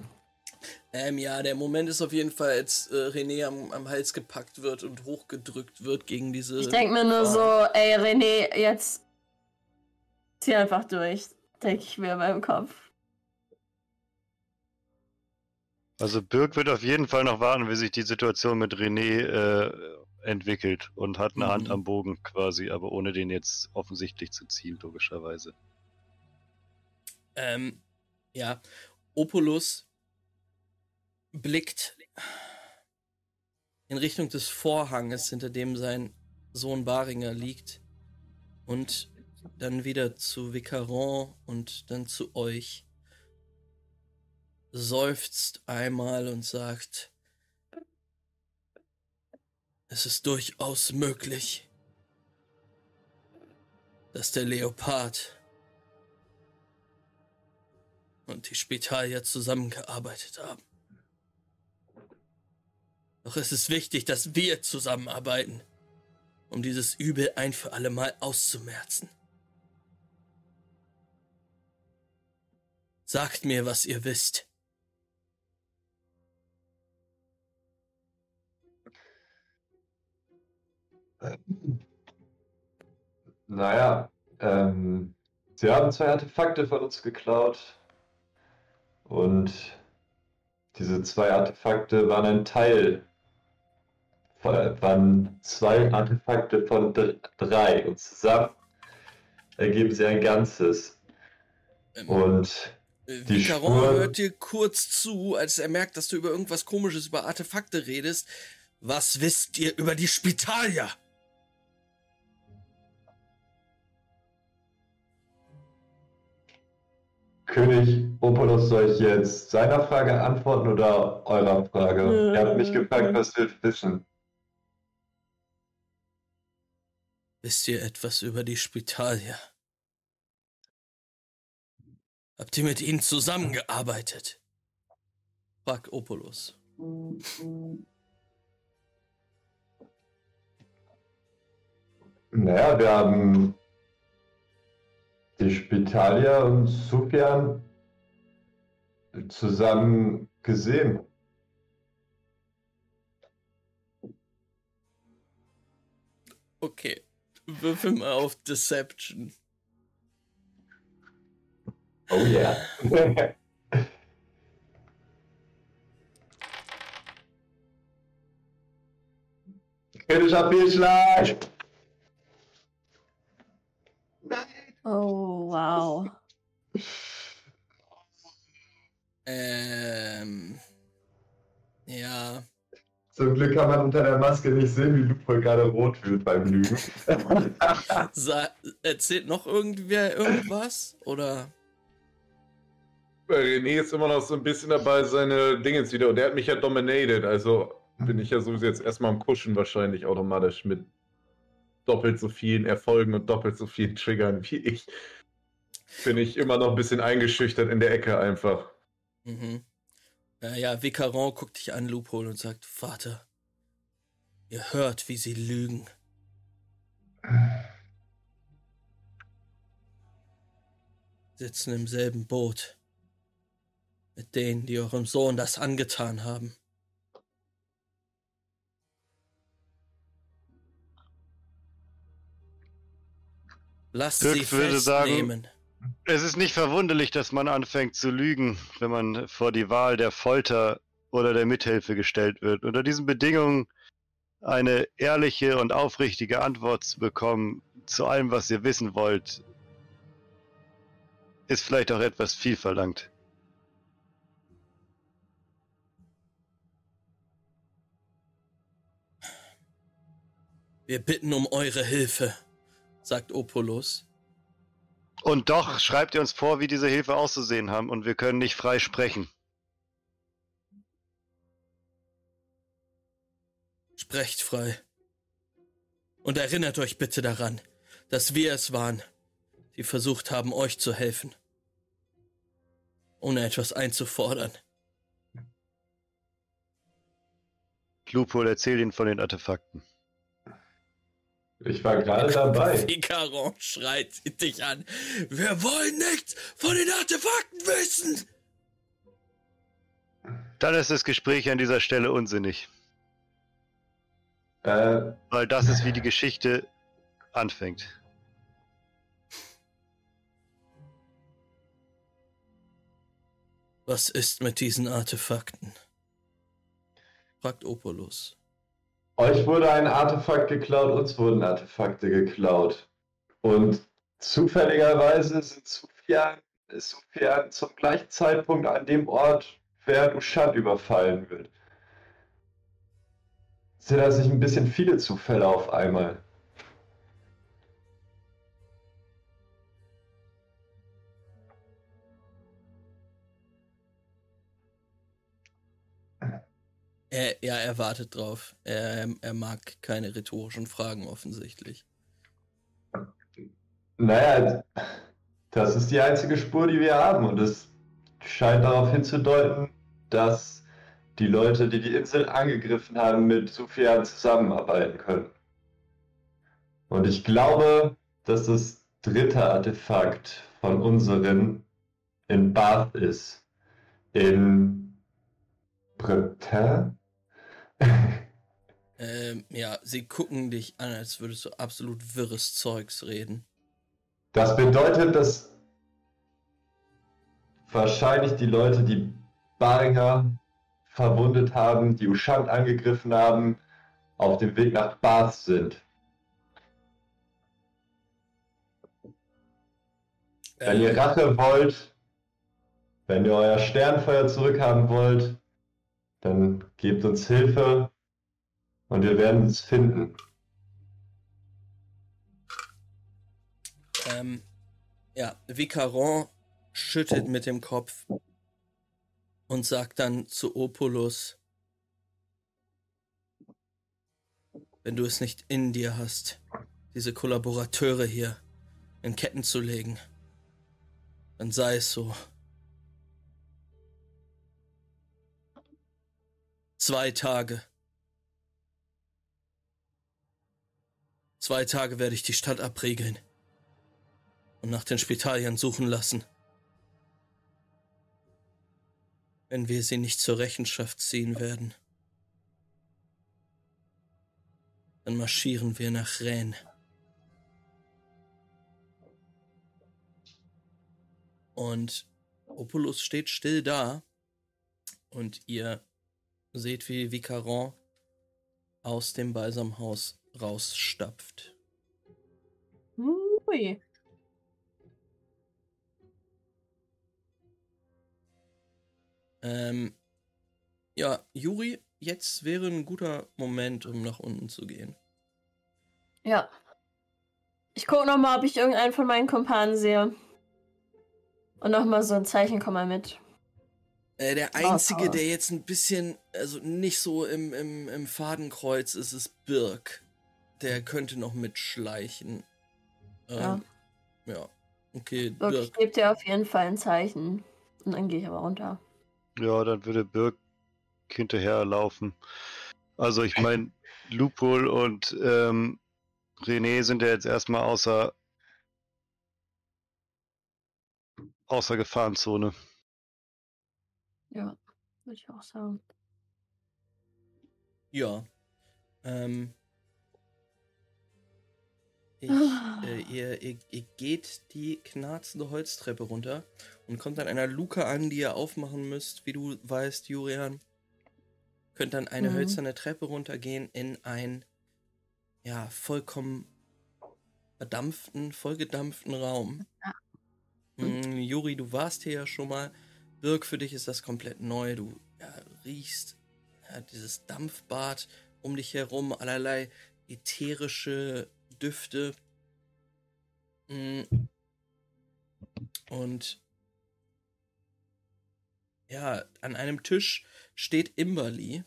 Ähm, ja, der Moment ist auf jeden Fall, als äh, René am, am Hals gepackt wird und hochgedrückt wird gegen diese. Ich denke mir nur so, ey René, jetzt zieh einfach durch. Denke ich mir beim Kopf. Also Birk wird auf jeden Fall noch warten, wie sich die Situation mit René äh, entwickelt und hat eine Mhm. Hand am Bogen quasi, aber ohne den jetzt offensichtlich zu ziehen, logischerweise. Ähm, ja, Opulus blickt in Richtung des Vorhanges, hinter dem sein Sohn Baringer liegt. Und dann wieder zu Vicaron und dann zu euch. Seufzt einmal und sagt: Es ist durchaus möglich, dass der Leopard und die Spitalier zusammengearbeitet haben. Doch es ist wichtig, dass wir zusammenarbeiten, um dieses Übel ein für alle Mal auszumerzen. Sagt mir, was ihr wisst. Naja, ähm, sie haben zwei Artefakte von uns geklaut. Und diese zwei Artefakte waren ein Teil, waren zwei Artefakte von dr- drei. Und zusammen ergeben sie ein Ganzes. Ähm, Und die Vicaron Spur- hört dir kurz zu, als er merkt, dass du über irgendwas Komisches, über Artefakte redest. Was wisst ihr über die Spitalier? König Opolos, soll ich jetzt seiner Frage antworten oder eurer Frage? Ihr habt mich gefragt, was wir wissen. Wisst ihr etwas über die Spitalier? Habt ihr mit ihnen zusammengearbeitet? Fragt Opolos. Naja, wir haben die Spitalia und Sufjan zusammen gesehen. Okay, würfel mal auf Deception. Oh yeah. Kritischer Fehlschlag. Oh, wow. Ähm. Ja. Zum Glück kann man unter der Maske nicht sehen, wie Lupo gerade rot wird beim Lügen. Erzählt noch irgendwer irgendwas? Oder? René ist immer noch so ein bisschen dabei, seine Dingens wieder. Und der hat mich ja dominated. Also bin ich ja sowieso jetzt erstmal am Kuschen wahrscheinlich automatisch mit doppelt so vielen Erfolgen und doppelt so vielen Triggern wie ich. Bin ich immer noch ein bisschen eingeschüchtert in der Ecke einfach. Mhm. Äh, ja, Vicaron guckt dich an, Loophole, und sagt, Vater, ihr hört, wie sie lügen. Sitzen im selben Boot mit denen, die eurem Sohn das angetan haben. Lasst Dirk sie würde sagen- festnehmen. Es ist nicht verwunderlich, dass man anfängt zu lügen, wenn man vor die Wahl der Folter oder der Mithilfe gestellt wird. Unter diesen Bedingungen eine ehrliche und aufrichtige Antwort zu bekommen zu allem, was ihr wissen wollt, ist vielleicht auch etwas viel verlangt. Wir bitten um eure Hilfe, sagt Opolos. Und doch schreibt ihr uns vor, wie diese Hilfe auszusehen haben, und wir können nicht frei sprechen. Sprecht frei. Und erinnert euch bitte daran, dass wir es waren, die versucht haben, euch zu helfen. Ohne etwas einzufordern. Lupol erzählt ihnen von den Artefakten. Ich war gerade dabei. Vicaron schreit dich an. Wir wollen nichts von den Artefakten wissen! Dann ist das Gespräch an dieser Stelle unsinnig, Äh, weil das ist, wie die Geschichte anfängt. Was ist mit diesen Artefakten? fragt Opolos. Euch wurde ein Artefakt geklaut, uns wurden Artefakte geklaut. Und zufälligerweise sind Sufjan, ist Sufjan zum gleichen Zeitpunkt an dem Ort, während Ushad überfallen wird. Sind das nicht ein bisschen viele Zufälle auf einmal? Er, ja, er wartet drauf. Er, er mag keine rhetorischen Fragen offensichtlich. Naja, das ist die einzige Spur, die wir haben. Und es scheint darauf hinzudeuten, dass die Leute, die die Insel angegriffen haben, mit Sufjan zusammenarbeiten können. Und ich glaube, dass das dritte Artefakt von unseren in Bath ist. In Breton? Ähm, ja, sie gucken dich an, als würdest du absolut wirres Zeugs reden. Das bedeutet, dass wahrscheinlich die Leute, die Baringer verwundet haben, die Ushant angegriffen haben, auf dem Weg nach Bath sind. Wenn ihr Ähm, Rache wollt, wenn ihr euer Sternfeuer zurückhaben wollt, dann gebt uns Hilfe und wir werden es finden. ähm, ja, Vicaron schüttet mit dem Kopf und sagt dann zu Opulus, wenn du es nicht in dir hast, diese Kollaborateure hier in Ketten zu legen, dann sei es so. Zwei Tage. Zwei Tage werde ich die Stadt abriegeln und nach den Spitalien suchen lassen. Wenn wir sie nicht zur Rechenschaft ziehen werden, dann marschieren wir nach Rennes. Und Opulus steht still da und ihr seht, wie Vicaron aus dem Balsamhaus rausstapft. Ui. Ähm, ja, Juri, jetzt wäre ein guter Moment, um nach unten zu gehen. Ja. Ich gucke nochmal, ob ich irgendeinen von meinen Kumpanen sehe. Und nochmal so ein Zeichen, komm mal mit. Äh, der einzige, der jetzt ein bisschen, also nicht so im, im, im Fadenkreuz ist, ist Birk. Der könnte noch mitschleichen. Ähm, ja. Okay, Birk, ich Birk. gebe dir auf jeden Fall ein Zeichen. Und dann gehe ich aber runter. Ja, dann würde Birk hinterherlaufen. Also ich meine, Lupol und ähm, René sind ja jetzt erstmal außer außer Gefahrenzone. Ja, würde ich auch sagen. Ja. Ähm. Ich, äh, ihr, ihr, ihr geht die knarzende Holztreppe runter und kommt an einer Luke an, die ihr aufmachen müsst, wie du weißt, Jurian. Könnt dann eine Mhm. hölzerne Treppe runtergehen in ein, ja, vollkommen verdampften, vollgedampften Raum. Ja. Mm, Juri, du warst hier ja schon mal. Birk, für dich ist das komplett neu. Du ja, riechst ja, dieses Dampfbad um dich herum, allerlei ätherische Düfte. Mm. Und ja, an einem Tisch steht Imberly,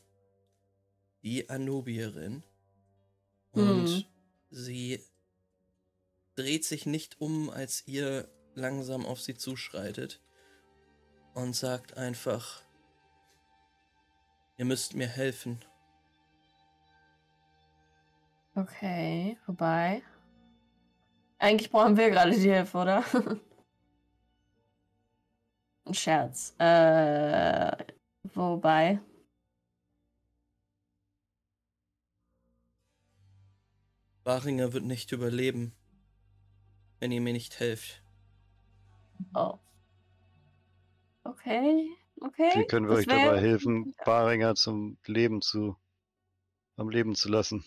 die Anubierin. Und Mhm. sie dreht sich nicht um, als ihr langsam auf sie zuschreitet und sagt einfach, ihr müsst mir helfen. Okay, wobei. Eigentlich brauchen wir gerade die Hilfe, oder? Ein Scherz. Äh, wobei. Baringer wird nicht überleben, wenn ihr mir nicht helft. Oh. Okay, okay. Wie können wir das euch dabei helfen, Baringer zum Leben zu am Leben zu lassen?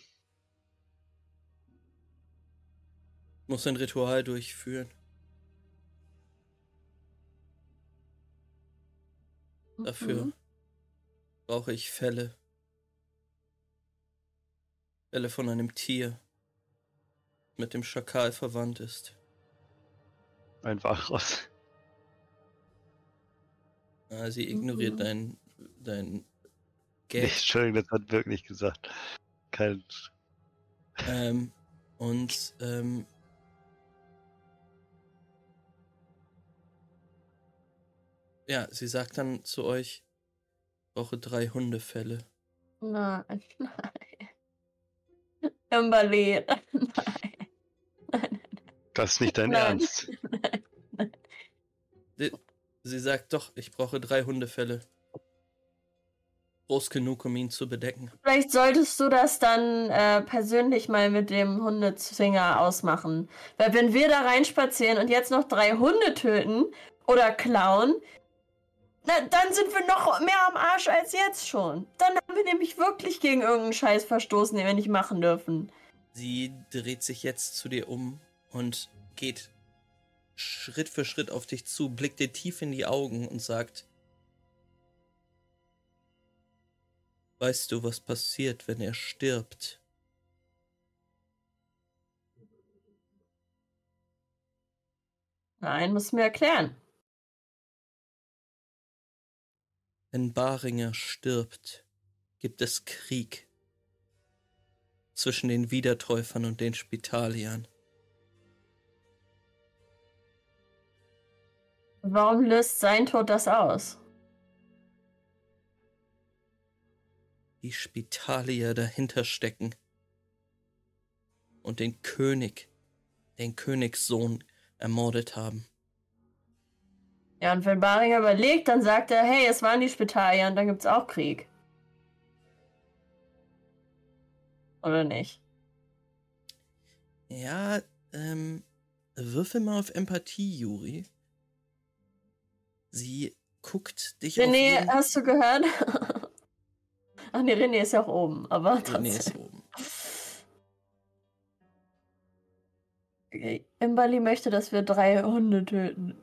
Muss ein Ritual durchführen. Dafür Mhm. brauche ich Fälle. Fälle von einem Tier, mit dem Schakal verwandt ist. Ein Wachross. Ah, Sie ignoriert Mhm. dein, dein Gag. Entschuldigung, das hat wirklich gesagt. Kein. Ähm, und ähm, ja, sie sagt dann zu euch, ich brauche drei Hundefälle. Nein, nein. Kimberly, nein. Das ist nicht dein Nein. Ernst. Sie sagt doch, ich brauche drei Hundefälle. Groß genug, um ihn zu bedecken. Vielleicht solltest du das dann äh, persönlich mal mit dem Hundezwinger ausmachen. Weil wenn wir da reinspazieren und jetzt noch drei Hunde töten oder klauen, na, dann sind wir noch mehr am Arsch als jetzt schon. Dann haben wir nämlich wirklich gegen irgendeinen Scheiß verstoßen, den wir nicht machen dürfen. Sie dreht sich jetzt zu dir um und geht Schritt für Schritt auf dich zu, blickt dir tief in die Augen und sagt, Weißt du, was passiert, wenn er stirbt? Nein, muss mir erklären. Wenn Baringer stirbt, gibt es Krieg zwischen den Wiedertäufern und den Spitaliern. Warum löst sein Tod das aus? Die Spitalier dahinter stecken und den König, den Königssohn ermordet haben. Ja, und wenn Baringer überlegt, dann sagt er, hey, es waren die Spitalier und dann gibt's auch Krieg. Oder nicht? Ja, ähm, würfel mal auf Empathie, Juri. Sie guckt dich auf René, jeden- hast du gehört? Ach nee, René ist ja auch oben, aber René ist oben. Okay. Imbali möchte, dass wir drei Hunde töten.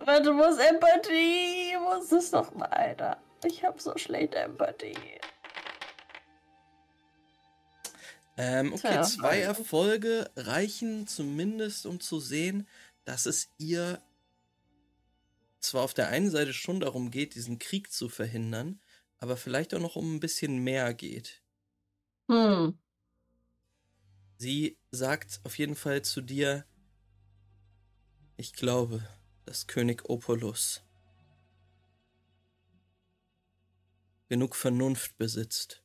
Warte, wo ist Empathie? Wo ist es doch mal, Alter? Ich hab so schlechte Empathie. Ähm, okay, zwei Erfolge reichen zumindest, um zu sehen, dass es ihr zwar auf der einen Seite schon darum geht, diesen Krieg zu verhindern, aber vielleicht auch noch um ein bisschen mehr geht. Hm. Sie sagt auf jeden Fall zu dir, ich glaube, dass König Opolus genug Vernunft besitzt,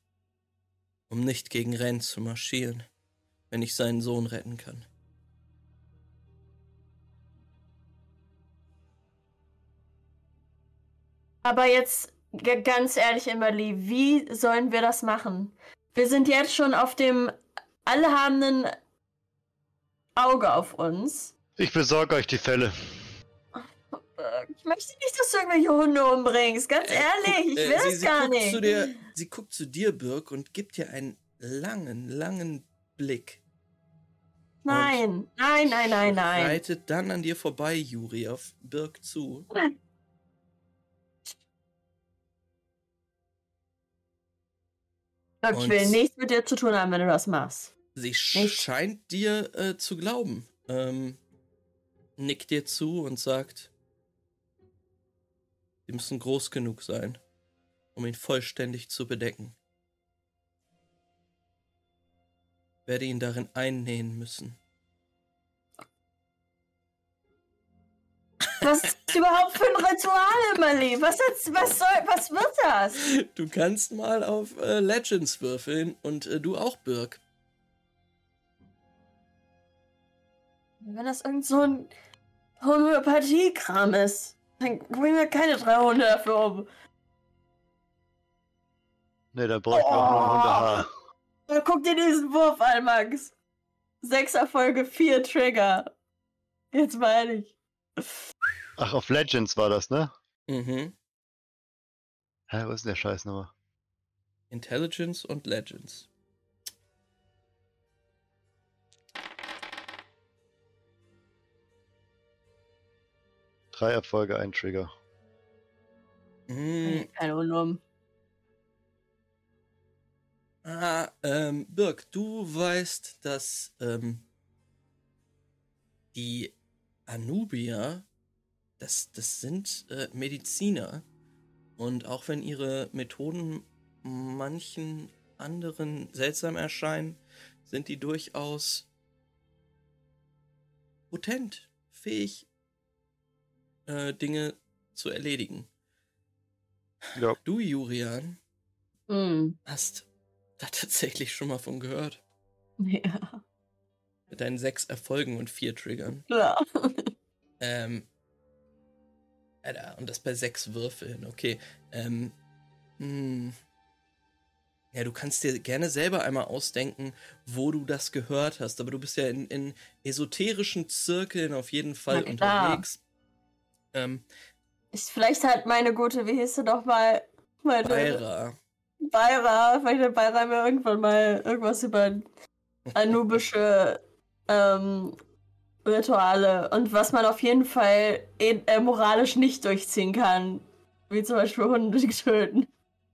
um nicht gegen Ren zu marschieren, wenn ich seinen Sohn retten kann. Aber jetzt ganz ehrlich, Emily, wie sollen wir das machen? Wir sind jetzt schon auf dem allhabenden Auge auf uns. Ich besorge euch die Fälle. Äh, Ich möchte nicht, dass du irgendwelche Hunde umbringst. Ganz Äh, ehrlich, guck, ich äh, will sie, das sie gar guckt nicht. Zu dir, sie guckt zu dir, Birk, und gibt dir einen langen, langen Blick. Nein, nein, nein, nein, nein. Reitet dann an dir vorbei, Juri, auf Birk zu. Look, ich will nichts mit dir zu tun haben, wenn du das machst. Sie Nicht? scheint dir äh, zu glauben. Ähm, nickt dir zu und sagt, sie müssen groß genug sein, um ihn vollständig zu bedecken. Werde ihn darin einnähen müssen. Was ist das überhaupt für ein Ritual, Emily? Was, was, soll, was wird das? Du kannst mal auf äh, Legends würfeln und äh, du auch, Birk. Wenn das irgend so ein Homöopathie-Kram ist, dann bringen wir keine drei Hunde dafür um. Ne, da bräuchten wir auch nur ein Hundehaar. Oh, guck dir diesen Wurf an, Max. Sechs Erfolge, vier Trigger. Jetzt meine ich. Ach, auf Legends war das, ne? Mhm. Hä, was ist denn der Scheiß nochmal? Intelligence und Legends. Drei Erfolge, ein Trigger. Mhm. Um. Ah, ähm, Birk, du weißt, dass ähm, die Anubier, das, das sind äh, Mediziner. Und auch wenn ihre Methoden manchen anderen seltsam erscheinen, sind die durchaus potent, fähig, äh, Dinge zu erledigen. Ja. Du, Jurian, Hm. hast da tatsächlich schon mal von gehört. Ja, Mit deinen sechs Erfolgen und vier Triggern. klar. Ähm. Alter, und das bei sechs Würfeln, okay. Ähm. Hm. Ja, du kannst dir gerne selber einmal ausdenken, wo du das gehört hast, aber du bist ja in, in esoterischen Zirkeln auf jeden Fall unterwegs. Ähm, Ich, vielleicht hat meine gute, wie hieß sie doch mal? Meine Beira. Beira, vielleicht hat Beira mir irgendwann mal irgendwas über anubische ähm, Rituale und was man auf jeden Fall eh- äh, moralisch nicht durchziehen kann. Wie zum Beispiel Hunde töten.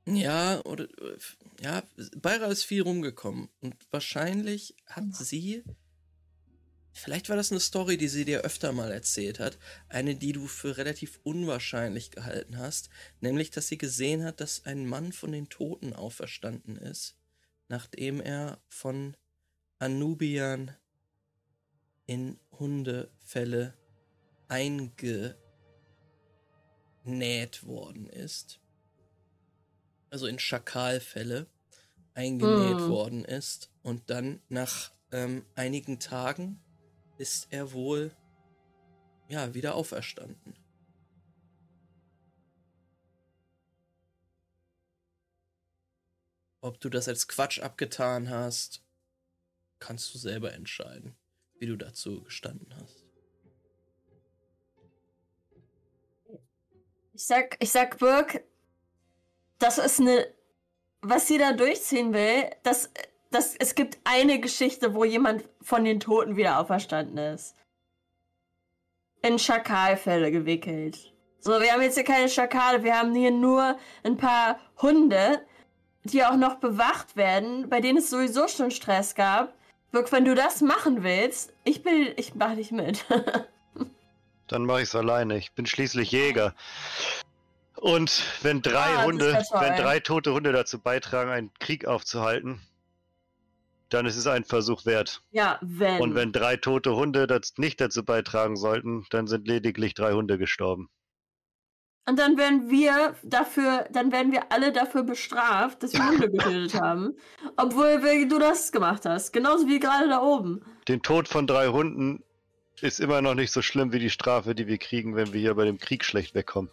Ja, oder. Ja, Beira ist viel rumgekommen. Und wahrscheinlich hat sie. Vielleicht war das eine Story, die sie dir öfter mal erzählt hat. Eine, die du für relativ unwahrscheinlich gehalten hast. Nämlich, dass sie gesehen hat, dass ein Mann von den Toten auferstanden ist. Nachdem er von Anubian in Hundefälle eingenäht worden ist also in Schakalfälle eingenäht Mm. worden ist. Und dann nach ähm, einigen Tagen ist er wohl ja wieder auferstanden. Ob du das als Quatsch abgetan hast, kannst du selber entscheiden, wie du dazu gestanden hast. Ich sag, ich sag Burg, das ist eine. Was sie da durchziehen will, das, das, es gibt eine Geschichte, wo jemand von den Toten wieder auferstanden ist. In Schakalfälle gewickelt. So, wir haben jetzt hier keine Schakale, wir haben hier nur ein paar Hunde, die auch noch bewacht werden, bei denen es sowieso schon Stress gab. Burg, wenn du das machen willst, ich bin, ich mach dich mit. Dann mache ich es alleine. Ich bin schließlich Jäger. Und wenn drei Ah, Hunde, wenn drei tote Hunde dazu beitragen, einen Krieg aufzuhalten, dann ist es ein Versuch wert. ja, wenn. Und wenn drei tote Hunde das nicht dazu beitragen sollten, dann sind lediglich drei Hunde gestorben. Und dann werden wir dafür, dann werden wir alle dafür bestraft, dass wir Hunde getötet haben. Obwohl wir, du das gemacht hast. Genauso wie gerade da oben. Den Tod von drei Hunden ist immer noch nicht so schlimm wie die Strafe, die wir kriegen, wenn wir hier bei dem Krieg schlecht wegkommen.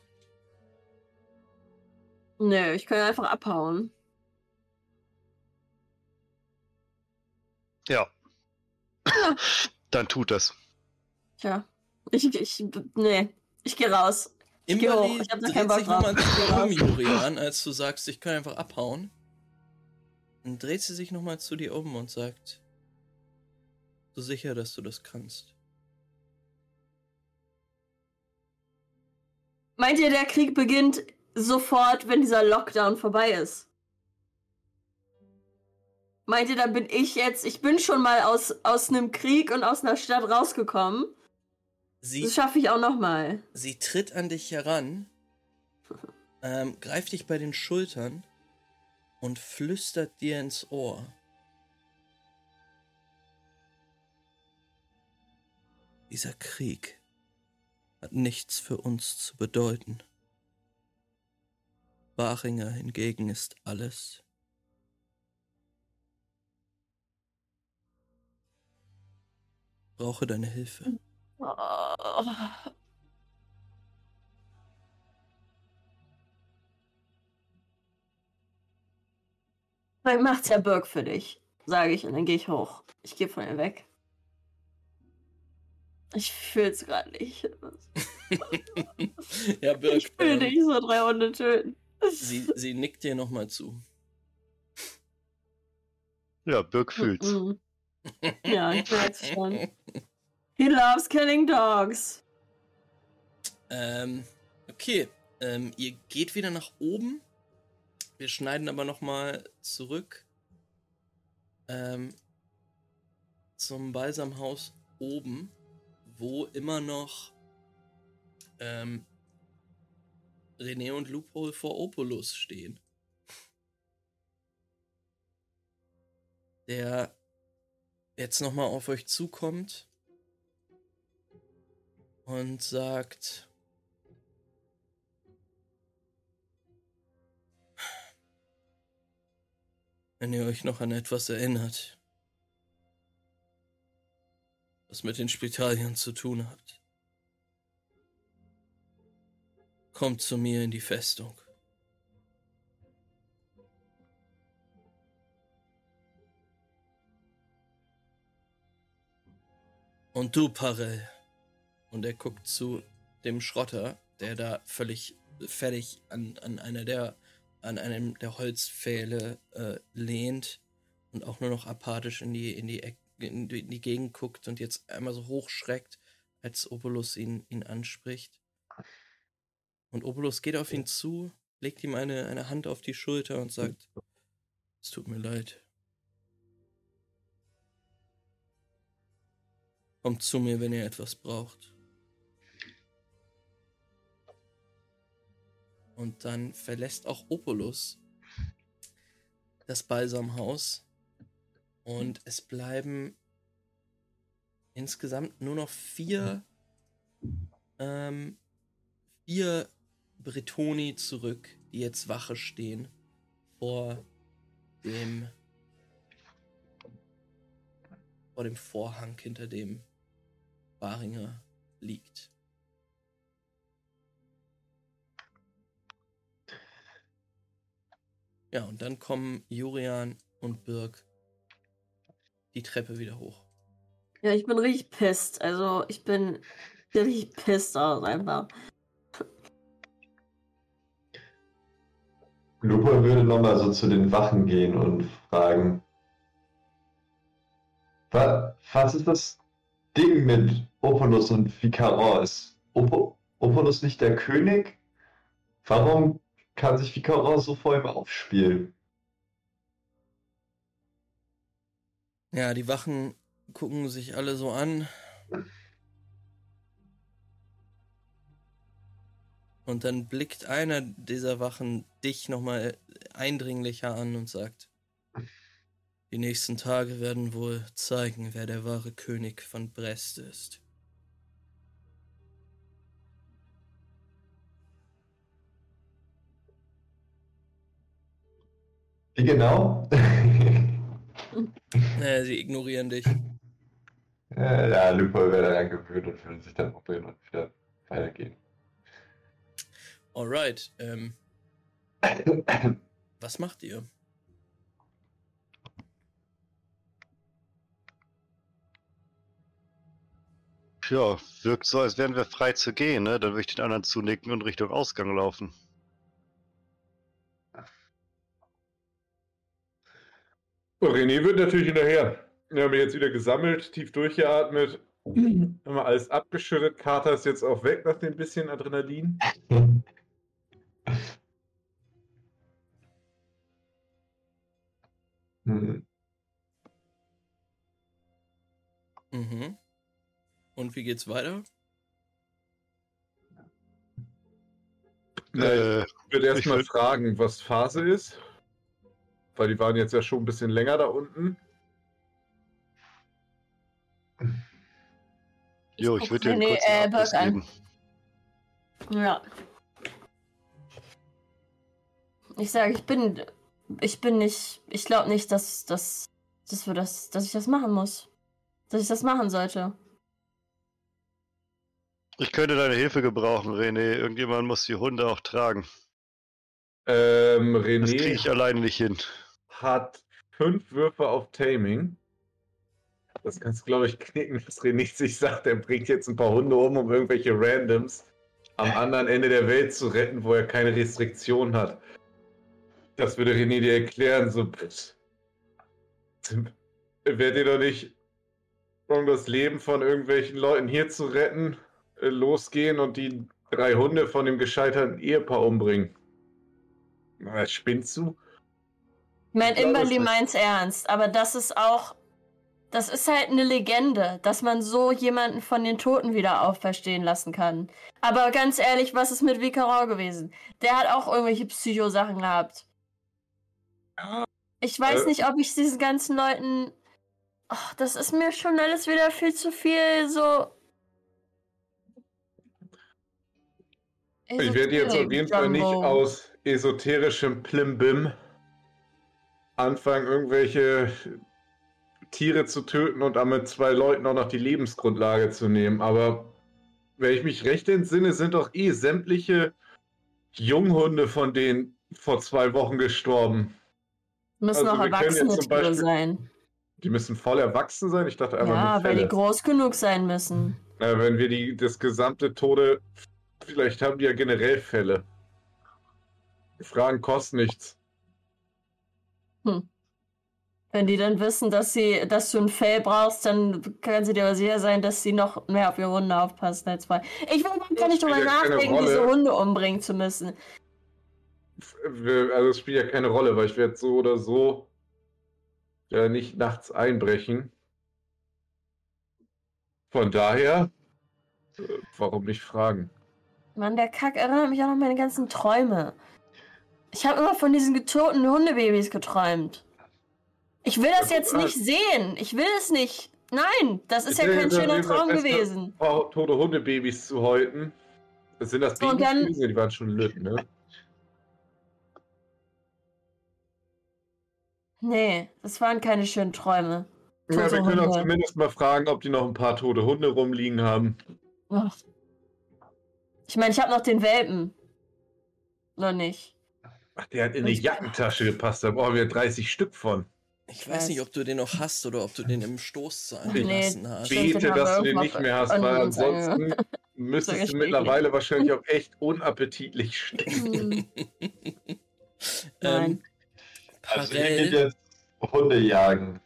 Nö, ich kann einfach abhauen. Ja. Dann tut das. Tja. Ich, ich, nee. Ich geh raus. Da dreht sich nochmal zu dir um, Jurian, als du sagst, ich kann einfach abhauen. Dann dreht sie sich nochmal zu dir um und sagt, so sicher, dass du das kannst. Meint ihr, der Krieg beginnt sofort, wenn dieser Lockdown vorbei ist? Meint ihr, da bin ich jetzt, ich bin schon mal aus, aus einem Krieg und aus einer Stadt rausgekommen. Sie, Das schaffe ich auch noch mal. sie tritt an dich heran, ähm, greift dich bei den Schultern und flüstert dir ins Ohr. Dieser Krieg hat nichts für uns zu bedeuten. Baringer hingegen ist alles. Brauche deine Hilfe. Oh. Dann macht's ja Birk für dich, sage ich, und dann gehe ich hoch. Ich gehe von ihr weg. Ich fühl's gerade nicht. ja, Birk, Ich will ähm, nicht so drei Hunde töten. sie, sie nickt dir nochmal zu. Ja, Birk fühlt's. Ja, ich merk's schon. He loves killing dogs. Ähm, okay. Ähm, ihr geht wieder nach oben. Wir schneiden aber nochmal zurück. Ähm, zum Balsamhaus oben, wo immer noch ähm, René und Loophole vor Opulus stehen. der jetzt nochmal auf euch zukommt und sagt, wenn ihr euch noch an etwas erinnert, was mit den Spitalien zu tun hat, kommt zu mir in die Festung. Und du, Parell. Und er guckt zu dem Schrotter, der da völlig fertig an, an einer der an einem der Holzpfähle äh, lehnt und auch nur noch apathisch in die, in die, Eck, in die, in die Gegend guckt und jetzt einmal so hochschreckt, als Opulus ihn, ihn anspricht. Und Opulus geht auf ihn zu, legt ihm eine, eine Hand auf die Schulter und sagt, es tut mir leid. Kommt zu mir, wenn ihr etwas braucht. Und dann verlässt auch Opulus das Balsamhaus. Und es bleiben insgesamt nur noch vier, ähm, vier Bretoni zurück, die jetzt Wache stehen vor dem, vor dem Vorhang, hinter dem Baringer liegt. Ja, und dann kommen Jurian und Birg die Treppe wieder hoch. Ja, ich bin richtig pisst. Also, ich bin richtig pisst aus einfach. Lupo würde nochmal so zu den Wachen gehen und fragen: "Wa- Was ist das Ding mit Opolus und Vicaron? Ist Opo Opolus nicht der König? Warum kann sich Vicaron so vor ihm aufspielen? Ja, die Wachen gucken sich alle so an. Und dann blickt einer dieser Wachen dich nochmal eindringlicher an und sagt, die nächsten Tage werden wohl zeigen, wer der wahre König von Brest ist. Genau? Naja, sie ignorieren dich. Äh, ja, Lupo wäre daran gewöhnt und würde sich dann umdrehen und wieder weitergehen. Alright, ähm, was macht ihr? Ja, wirkt so, als wären wir frei zu gehen, ne? Dann würde ich den anderen zunicken und Richtung Ausgang laufen. René wird natürlich hinterher. Wir haben jetzt wieder gesammelt, tief durchgeatmet, haben wir alles abgeschüttet. Kater ist jetzt auch weg nach dem bisschen Adrenalin. Mhm. Mhm. Und wie geht's weiter? Äh, Äh, ich würde erstmal würd- fragen, was Phase ist. Weil die waren jetzt ja schon ein bisschen länger da unten. jo, ich würde dir einen Nee, kurzen äh, geben. Ja. Ich sage, ich bin. Ich bin nicht. Ich glaube nicht, dass, dass, dass wir das. dass ich das machen muss. Dass ich das machen sollte. Ich könnte deine Hilfe gebrauchen, René. Irgendjemand muss die Hunde auch tragen. Ähm, Das kriege René ich alleine nicht hin. Hat fünf Würfe auf Taming. Das kannst du, glaube ich, knicken, dass René sich sagt, er bringt jetzt ein paar Hunde um, um irgendwelche Randoms am anderen Ende der Welt zu retten, wo er keine Restriktion hat. Das würde René dir erklären, so. Werdet ihr doch nicht, um das Leben von irgendwelchen Leuten hier zu retten, äh, losgehen und die drei Hunde von dem gescheiterten Ehepaar umbringen? Spinnst du? Ich meine, Imberly meint's ernst, aber das ist auch. Das ist halt eine Legende, dass man so jemanden von den Toten wieder auferstehen lassen kann. Aber ganz ehrlich, was ist mit Vicarau gewesen? Der hat auch irgendwelche Psycho-Sachen gehabt. Ich weiß Äh. nicht, ob ich diesen ganzen Leuten. Ach, das ist mir schon alles wieder viel zu viel so. Ich werde jetzt auf jeden Fall nicht aus esoterischem Plimbim anfangen, irgendwelche Tiere zu töten und damit zwei Leuten auch noch die Lebensgrundlage zu nehmen. Aber wenn ich mich recht entsinne, sind doch eh sämtliche Junghunde von denen vor zwei Wochen gestorben. Müssen also auch erwachsene Tiere Beispiel- sein. Die müssen voll erwachsen sein. Ich dachte einfach Ja, weil die groß genug sein müssen. Na, wenn wir die, das gesamte Tode, vielleicht haben die ja generell Fälle. Die Fragen kosten nichts. Wenn die dann wissen, dass sie, dass du ein Fell brauchst, dann können sie dir aber sicher sein, dass sie noch mehr auf ihre Hunde aufpassen als vorher. Ich will überhaupt gar nicht ja keine nachdenken, diese Hunde umbringen zu müssen. Also es spielt ja keine Rolle, weil ich werde so oder so ja nicht nachts einbrechen. Von daher, äh, warum nicht fragen? Mann, der Kack erinnert mich auch noch an meine ganzen Träume. Ich habe immer von diesen getöteten Hundebabys geträumt. Ich will das Ja, jetzt nicht sehen. Ich will es nicht. Nein, das ist ja kein schöner Traum gewesen. Paar tote Hundebabys zu häuten. Sind das Babys dann- gewesen? Die waren schon lütt, ne? Nee, das waren keine schönen Träume. Ja, Tote wir können auch Hunde. zumindest mal fragen, ob die noch ein paar tote Hunde rumliegen haben. Ich meine, ich habe noch den Welpen. Noch nicht. Ach, der hat in eine Ich- Jackentasche gepasst, da brauchen wir 30 Stück von. Ich weiß nicht, ob du den noch hast oder ob du den im Stoß sein Nee, gelassen hast. Den Bete, dass du den nicht mehr hast, weil ansonsten müsstest du mittlerweile wahrscheinlich auch echt unappetitlich stinken. Hm, ähm, Nein. Also ihr geht jetzt Hunde jagen.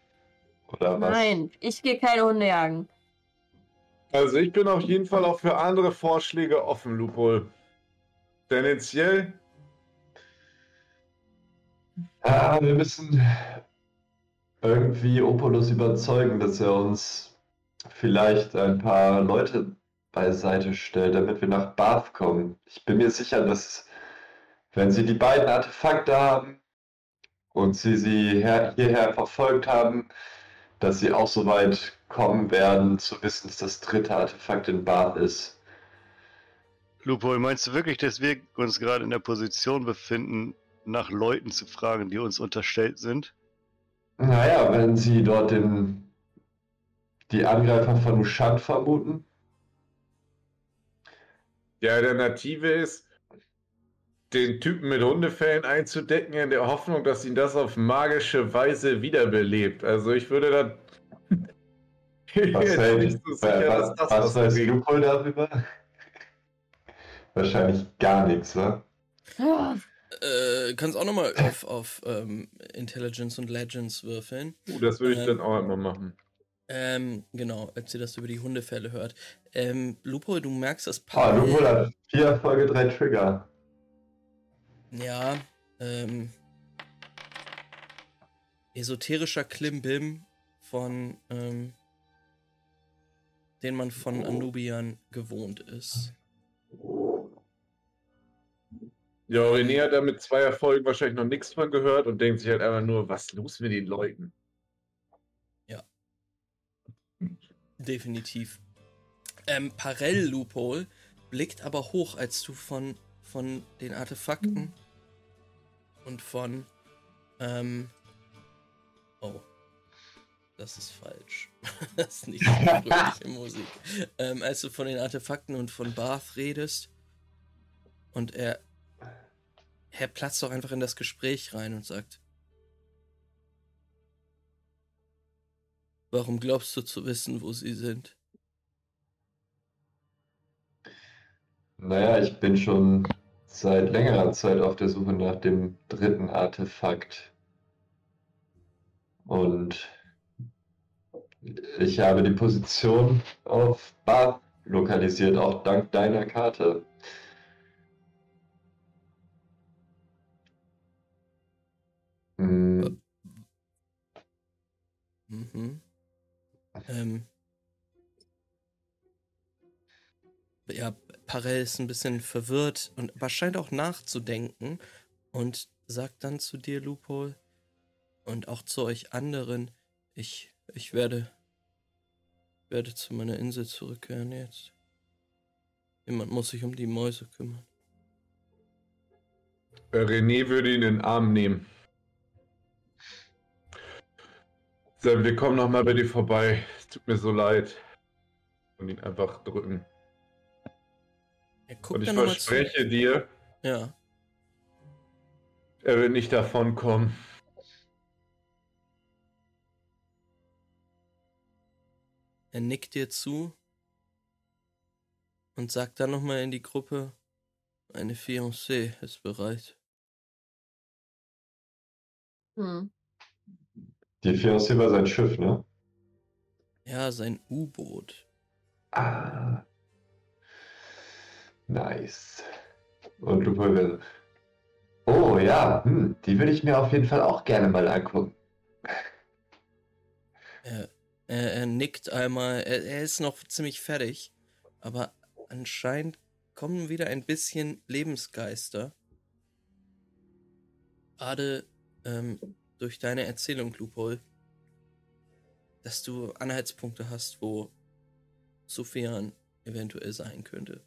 Oder was? Nein, ich gehe keine Hunde jagen. Also ich bin auf jeden Fall auch für andere Vorschläge offen, Lupol. Tendenziell, Ah, wir müssen irgendwie Opolus überzeugen, dass er uns vielleicht ein paar Leute beiseite stellt, damit wir nach Bath kommen. Ich bin mir sicher, dass wenn sie die beiden Artefakte haben und sie sie her hierher verfolgt haben, dass sie auch so weit kommen werden, zu wissen, dass das dritte Artefakt in Bath ist. Lupo, meinst du wirklich, dass wir uns gerade in der Position befinden, nach Leuten zu fragen, die uns unterstellt sind? Naja, wenn sie dort den, die Angreifer von Ushant vermuten, die Alternative ist, den Typen mit Hundefällen einzudecken, in der Hoffnung, dass ihn das auf magische Weise wiederbelebt. Also ich würde da... Was, bin hält- nicht so äh, sicher, dass was, darüber? Wahrscheinlich gar nichts, wa? Äh, kannst auch nochmal auf, auf ähm, Intelligence und Legends würfeln. Uh, das würde ich Ähm, dann auch einmal machen. Ähm, genau, als ihr das über die Hundefälle hört. Ähm, Lupo, du merkst das Ah, Lupol hat vier Erfolge, drei Trigger. Ja, ähm. Esoterischer Klimbim von, ähm, den man von Anubian gewohnt ist. Ja, René hat da mit zwei Erfolgen wahrscheinlich noch nichts von gehört und denkt sich halt einfach nur, was los mit den Leuten? Definitiv. Ähm, Parell Loophole blickt aber hoch, als du von, von den Artefakten und von, ähm, oh, das ist falsch. das ist nicht so fröhliche Musik. Ähm, als du von den Artefakten und von Bath redest und er, er platzt doch einfach in das Gespräch rein und sagt, Warum glaubst du zu wissen, wo sie sind? Naja, ich bin schon seit längerer Zeit auf der Suche nach dem dritten Artefakt. Und ich habe die Position auf Bath lokalisiert, auch dank deiner Karte. Hm, Mhm. Ähm. Ja, Parell ist ein bisschen verwirrt und aber scheint auch nachzudenken und sagt dann zu dir, Loophole, Und auch zu euch anderen. Ich, ich werde, werde zu meiner Insel zurückkehren jetzt. Jemand muss sich um die Mäuse kümmern. René würde ihn in den Arm nehmen. Sam, wir kommen nochmal bei dir vorbei. Es tut mir so leid. Und ihn einfach drücken. Er guckt Und ich verspreche dir, Ja. er wird nicht davon kommen. Er nickt dir zu und sagt dann nochmal in die Gruppe, eine Fiancée ist bereit. Hm. Die Fiancée war sein Schiff, ne? Ja, sein U-Boot. Ah. Nice. Und Lupo will. Oh ja, hm, die würde ich mir auf jeden Fall auch gerne mal angucken. Er, er, er nickt einmal, er, er ist noch ziemlich fertig, aber anscheinend kommen wieder ein bisschen Lebensgeister. Gerade ähm, durch deine Erzählung, Lupol, dass du Anhaltspunkte hast, wo Sophian eventuell sein könnte.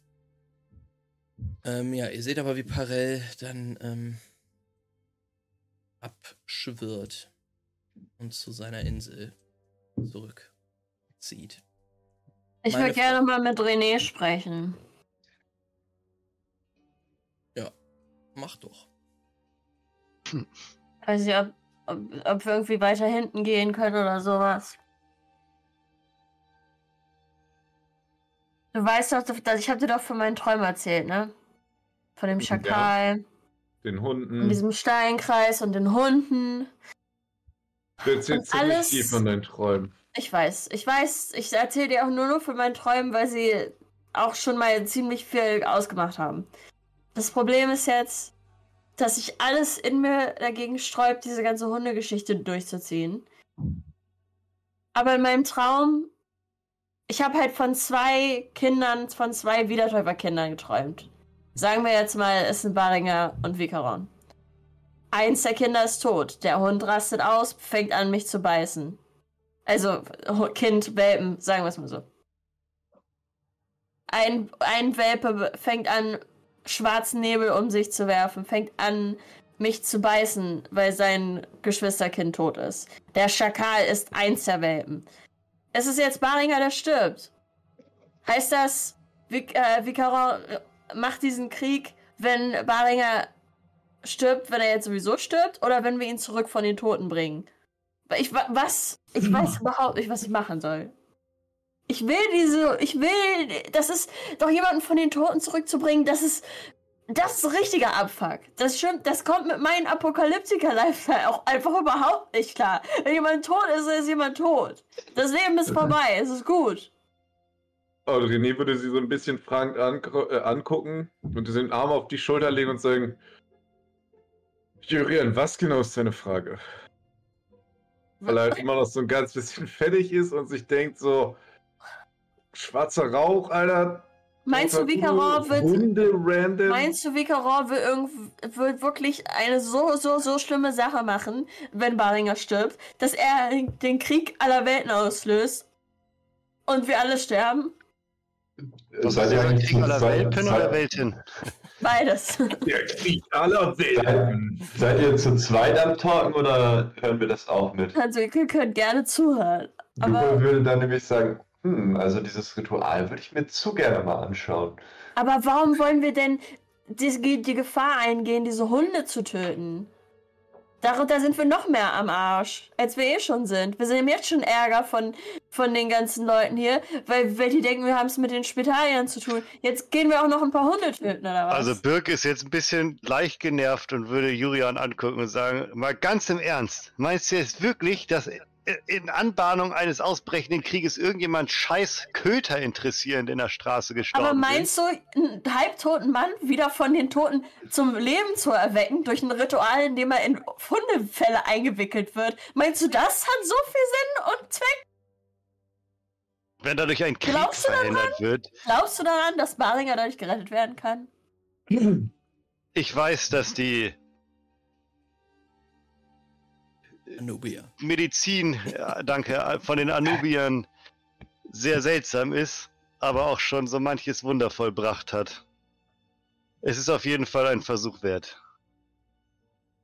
Ähm, ja, ihr seht aber, wie Parell dann ähm, abschwirrt und zu seiner Insel zurückzieht. Ich würde gerne mal mit René sprechen. Mach doch. Weiß nicht, ob, ob, ob wir irgendwie weiter hinten gehen können oder sowas. Du weißt doch, dass ich habe dir doch von meinen Träumen erzählt, ne? Von dem Ja. Schakal, Den und Hunden. diesem Steinkreis und den Hunden. Du erzählst ziemlich alles- viel von deinen Träumen. Ich weiß, ich weiß, ich erzähle dir auch nur noch von meinen Träumen, weil sie auch schon mal ziemlich viel ausgemacht haben. Das Problem ist jetzt, dass sich alles in mir dagegen sträubt, diese ganze Hundegeschichte durchzuziehen. Aber in meinem Traum, ich habe halt von zwei Kindern, von zwei Wiedertäuferkindern geträumt. Sagen wir jetzt mal, es sind Baringer und Vikaron. Eins der Kinder ist tot. Der Hund rastet aus, fängt an, mich zu beißen. Also Kind, Welpen, sagen wir es mal so. Ein, ein Welpe fängt an, schwarzen Nebel um sich zu werfen, fängt an, mich zu beißen, weil sein Geschwisterkind tot ist. Der Schakal ist eins der Welpen. Es ist jetzt Baringer, der stirbt. Heißt das, Vic, äh, Vicaron macht diesen Krieg, wenn Baringer stirbt, wenn er jetzt sowieso stirbt, oder wenn wir ihn zurück von den Toten bringen? Ich wa- was? Ich weiß überhaupt nicht, was ich machen soll. Ich will diese, ich will, das ist doch jemanden von den Toten zurückzubringen, das ist, das ist richtiger Abfuck. Das stimmt, das kommt mit meinem Apokalyptiker-Lifestyle auch einfach überhaupt nicht klar. Wenn jemand tot ist, ist jemand tot. Das Leben ist vorbei, es ist gut. Und René würde sie so ein bisschen fragend äh, angucken und den Arm auf die Schulter legen und sagen: Jurian, was genau ist deine Frage? Weil er halt immer noch so ein ganz bisschen fertig ist und sich denkt so, schwarzer Rauch, Alter. Meinst du, Kuh, wird, Hunde random. Meinst du, Vicaron will, irgend, wird wirklich eine so, so, so schlimme Sache machen, wenn Baringer stirbt, dass er den Krieg aller Welten auslöst und wir alle sterben? Das, ein eigentlich Krieg zu aller zweit- Welpen seid- oder Welten? Beides. Der Krieg aller Welten. Seid ihr zu zweit am Talken oder hören wir das auch mit? Also ihr könnt gerne zuhören. Aber, würde dann nämlich sagen, hm, also dieses Ritual würde ich mir zu gerne mal anschauen. aber warum wollen wir denn die, die Gefahr eingehen, diese Hunde zu töten? Darunter sind wir noch mehr am Arsch, als wir eh schon sind. Wir sind jetzt schon Ärger von, von den ganzen Leuten hier, weil, weil die denken, wir haben es mit den Spitaliern zu tun. Jetzt gehen wir auch noch ein paar Hunde töten, oder was? Also Birk ist jetzt ein bisschen leicht genervt und würde Julian angucken und sagen, mal ganz im Ernst, meinst du jetzt wirklich, dass in Anbahnung eines ausbrechenden Krieges irgendjemand scheiß Köter interessieren, der in der Straße gestorben Aber sind? meinst du, einen halbtoten Mann wieder von den Toten zum Leben zu erwecken, durch ein Ritual, in dem er in Hundefälle eingewickelt wird? Meinst du, das hat so viel Sinn und Zweck? Wenn dadurch ein Krieg Glaubst du daran? verhindert wird. Glaubst du daran, dass Baringer dadurch gerettet werden kann? Ich weiß, dass die Anubia. Medizin, ja, danke, von den Anubiern sehr seltsam ist, aber auch schon so manches Wunder vollbracht hat. Es ist auf jeden Fall ein Versuch wert.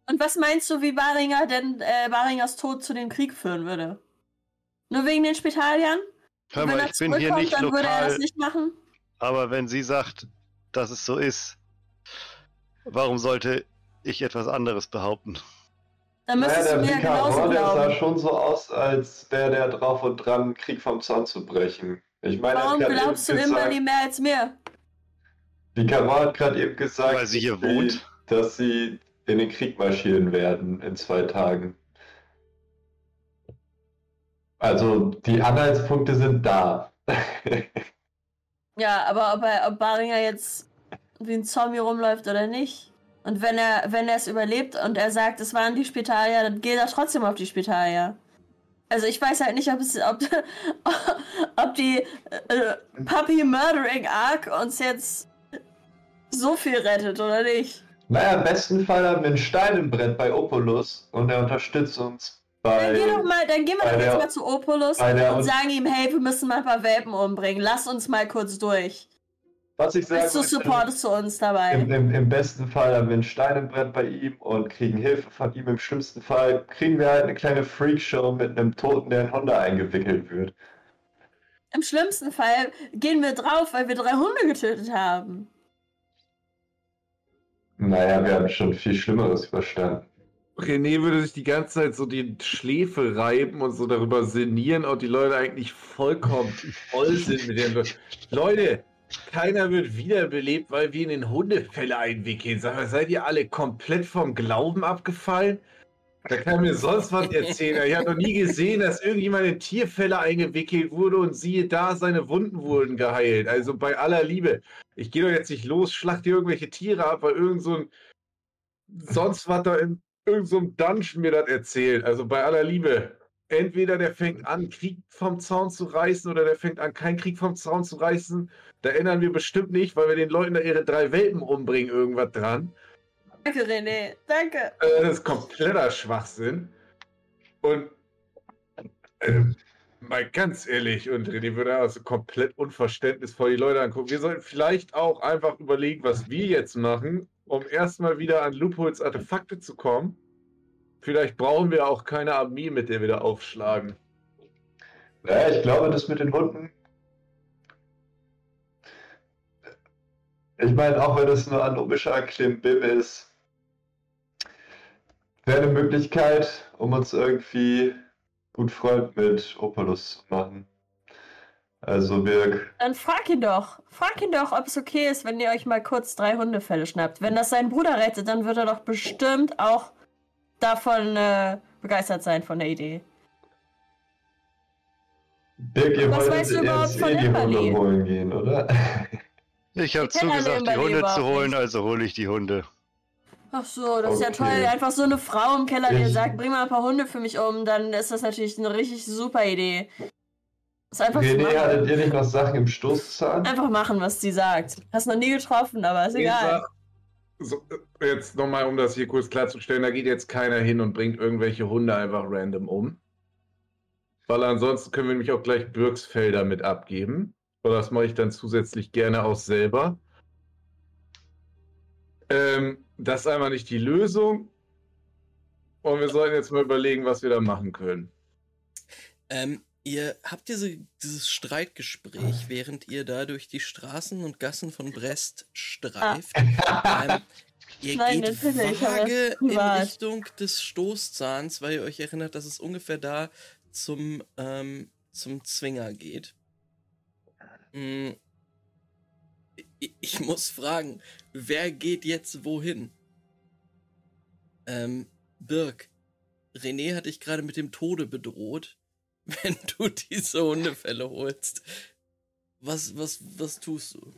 Und was meinst du, wie Baringer denn äh, Baringers Tod zu dem Krieg führen würde? Nur wegen den Spitaliern? Hör mal, er ich bin hier zurückkommt, nicht dann würde er lokal, das nicht machen? aber wenn sie sagt, dass es so ist, warum sollte ich etwas anderes behaupten? Dann müsstest naja, du der mir ja genauso Vicar, der sah glauben. schon so aus, als wäre der drauf und dran, Krieg vom Zaun zu brechen. Ich meine, er Warum glaubst du eben immer gesagt, nie mehr als mir? Vicar hat gerade eben gesagt, Weil sie hier dass wohnt. dass sie in den Krieg marschieren werden in zwei Tagen. Also die Anhaltspunkte sind da. Ja, aber ob, er, ob Baringer jetzt wie ein Zombie rumläuft oder nicht. Und wenn er, wenn er es überlebt und er sagt, es waren die Spitalier, dann geht er trotzdem auf die Spitalier. Also ich weiß halt nicht, ob es, ob, ob die äh, Puppy Murdering Arc uns jetzt so viel rettet oder nicht. naja, im besten Fall haben wir ein Stein im Brett bei Opulus und er unterstützt uns bei. Dann geh doch mal, dann gehen wir doch jetzt mal zu Opulus bei der- und sagen ihm, hey, wir müssen mal ein paar Welpen umbringen. Lass uns mal kurz durch. Was ich du wollte, supportest zu uns dabei? Im, im, Im besten Fall haben wir ein Stein im Brett bei ihm und kriegen Hilfe von ihm. Im schlimmsten Fall kriegen wir halt eine kleine Freakshow mit einem Toten, der in Honda eingewickelt wird. Im schlimmsten Fall gehen wir drauf, weil wir drei Hunde getötet haben. Naja, wir haben schon viel Schlimmeres überstanden. René würde sich die ganze Zeit so die Schläfe reiben und so darüber sinnieren und die Leute eigentlich vollkommen voll sind mit dem. Leute, keiner wird wiederbelebt, weil wir in Hundefälle einwickeln. Sag mal, seid ihr alle komplett vom Glauben abgefallen? Da kann mir sonst was erzählen. Ich habe noch nie gesehen, dass irgendjemand in Tierfälle eingewickelt wurde und siehe da, seine Wunden wurden geheilt. Also bei aller Liebe. Ich gehe doch jetzt nicht los, schlacht hier irgendwelche Tiere ab, weil irgend so ein sonst was da in irgendeinem so Dungeon mir das erzählt. Also bei aller Liebe. Entweder der fängt an, Krieg vom Zaun zu reißen, oder der fängt an, keinen Krieg vom Zaun zu reißen. Da ändern wir bestimmt nicht, weil wir den Leuten da ihre drei Welpen umbringen, irgendwas dran. Danke, René. Danke. Äh, das ist kompletter Schwachsinn. Und äh, mal ganz ehrlich, und René würde also komplett unverständnisvoll die Leute angucken. Wir sollten vielleicht auch einfach überlegen, was wir jetzt machen, um erstmal wieder an Loopholes Artefakte zu kommen. Vielleicht brauchen wir auch keine Armee, mit der wir da aufschlagen. Naja, ich glaube, das mit den Hunden. Ich meine, auch wenn das nur anubischer Klimbim ist, wäre eine Möglichkeit, um uns irgendwie gut Freund mit Opulus zu machen. Also, Birg, Dann frag ihn doch. Frag ihn doch, ob es okay ist, wenn ihr euch mal kurz drei Hundefälle schnappt. Wenn das seinen Bruder rettet, dann wird er doch bestimmt auch davon äh, begeistert sein von der Idee. Birg, ihr Was wolltet weißt du jetzt überhaupt von eh Imberly? Hunde holen gehen, oder? Ich habe zugesagt, die Hunde zu holen, nicht. also hole ich die Hunde. Ach so, das ist ja Okay. toll. Einfach so eine Frau im Keller, die Ich- sagt, bring mal ein paar Hunde für mich um, dann ist das natürlich eine richtig super Idee. Ist einfach zu René, machen. hattet ihr nicht noch Sachen im Stoßzahn? Einfach machen, was sie sagt. Hast noch nie getroffen, aber ist egal. So, äh, jetzt nochmal, um das hier kurz klarzustellen, da geht jetzt keiner hin und bringt irgendwelche Hunde einfach random um. Weil ansonsten können wir nämlich auch gleich Bürgsfelder mit abgeben. Aber das mache ich dann zusätzlich gerne auch selber. Ähm, das ist einmal nicht die Lösung. Und wir sollten jetzt mal überlegen, was wir da machen können. Ähm, ihr habt diese, dieses Streitgespräch, während ihr da durch die Straßen und Gassen von Brest streift. Ähm, ihr Nein, geht vage in. Richtung des Stoßzahns, weil ihr euch erinnert, dass es ungefähr da zum, ähm, zum Zwinger geht. Mm. Ich, muss fragen, wer geht jetzt wohin? Ähm, Birk, René hat dich gerade mit dem Tode bedroht, wenn du diese Hundefälle holst. Was, was, was tust du?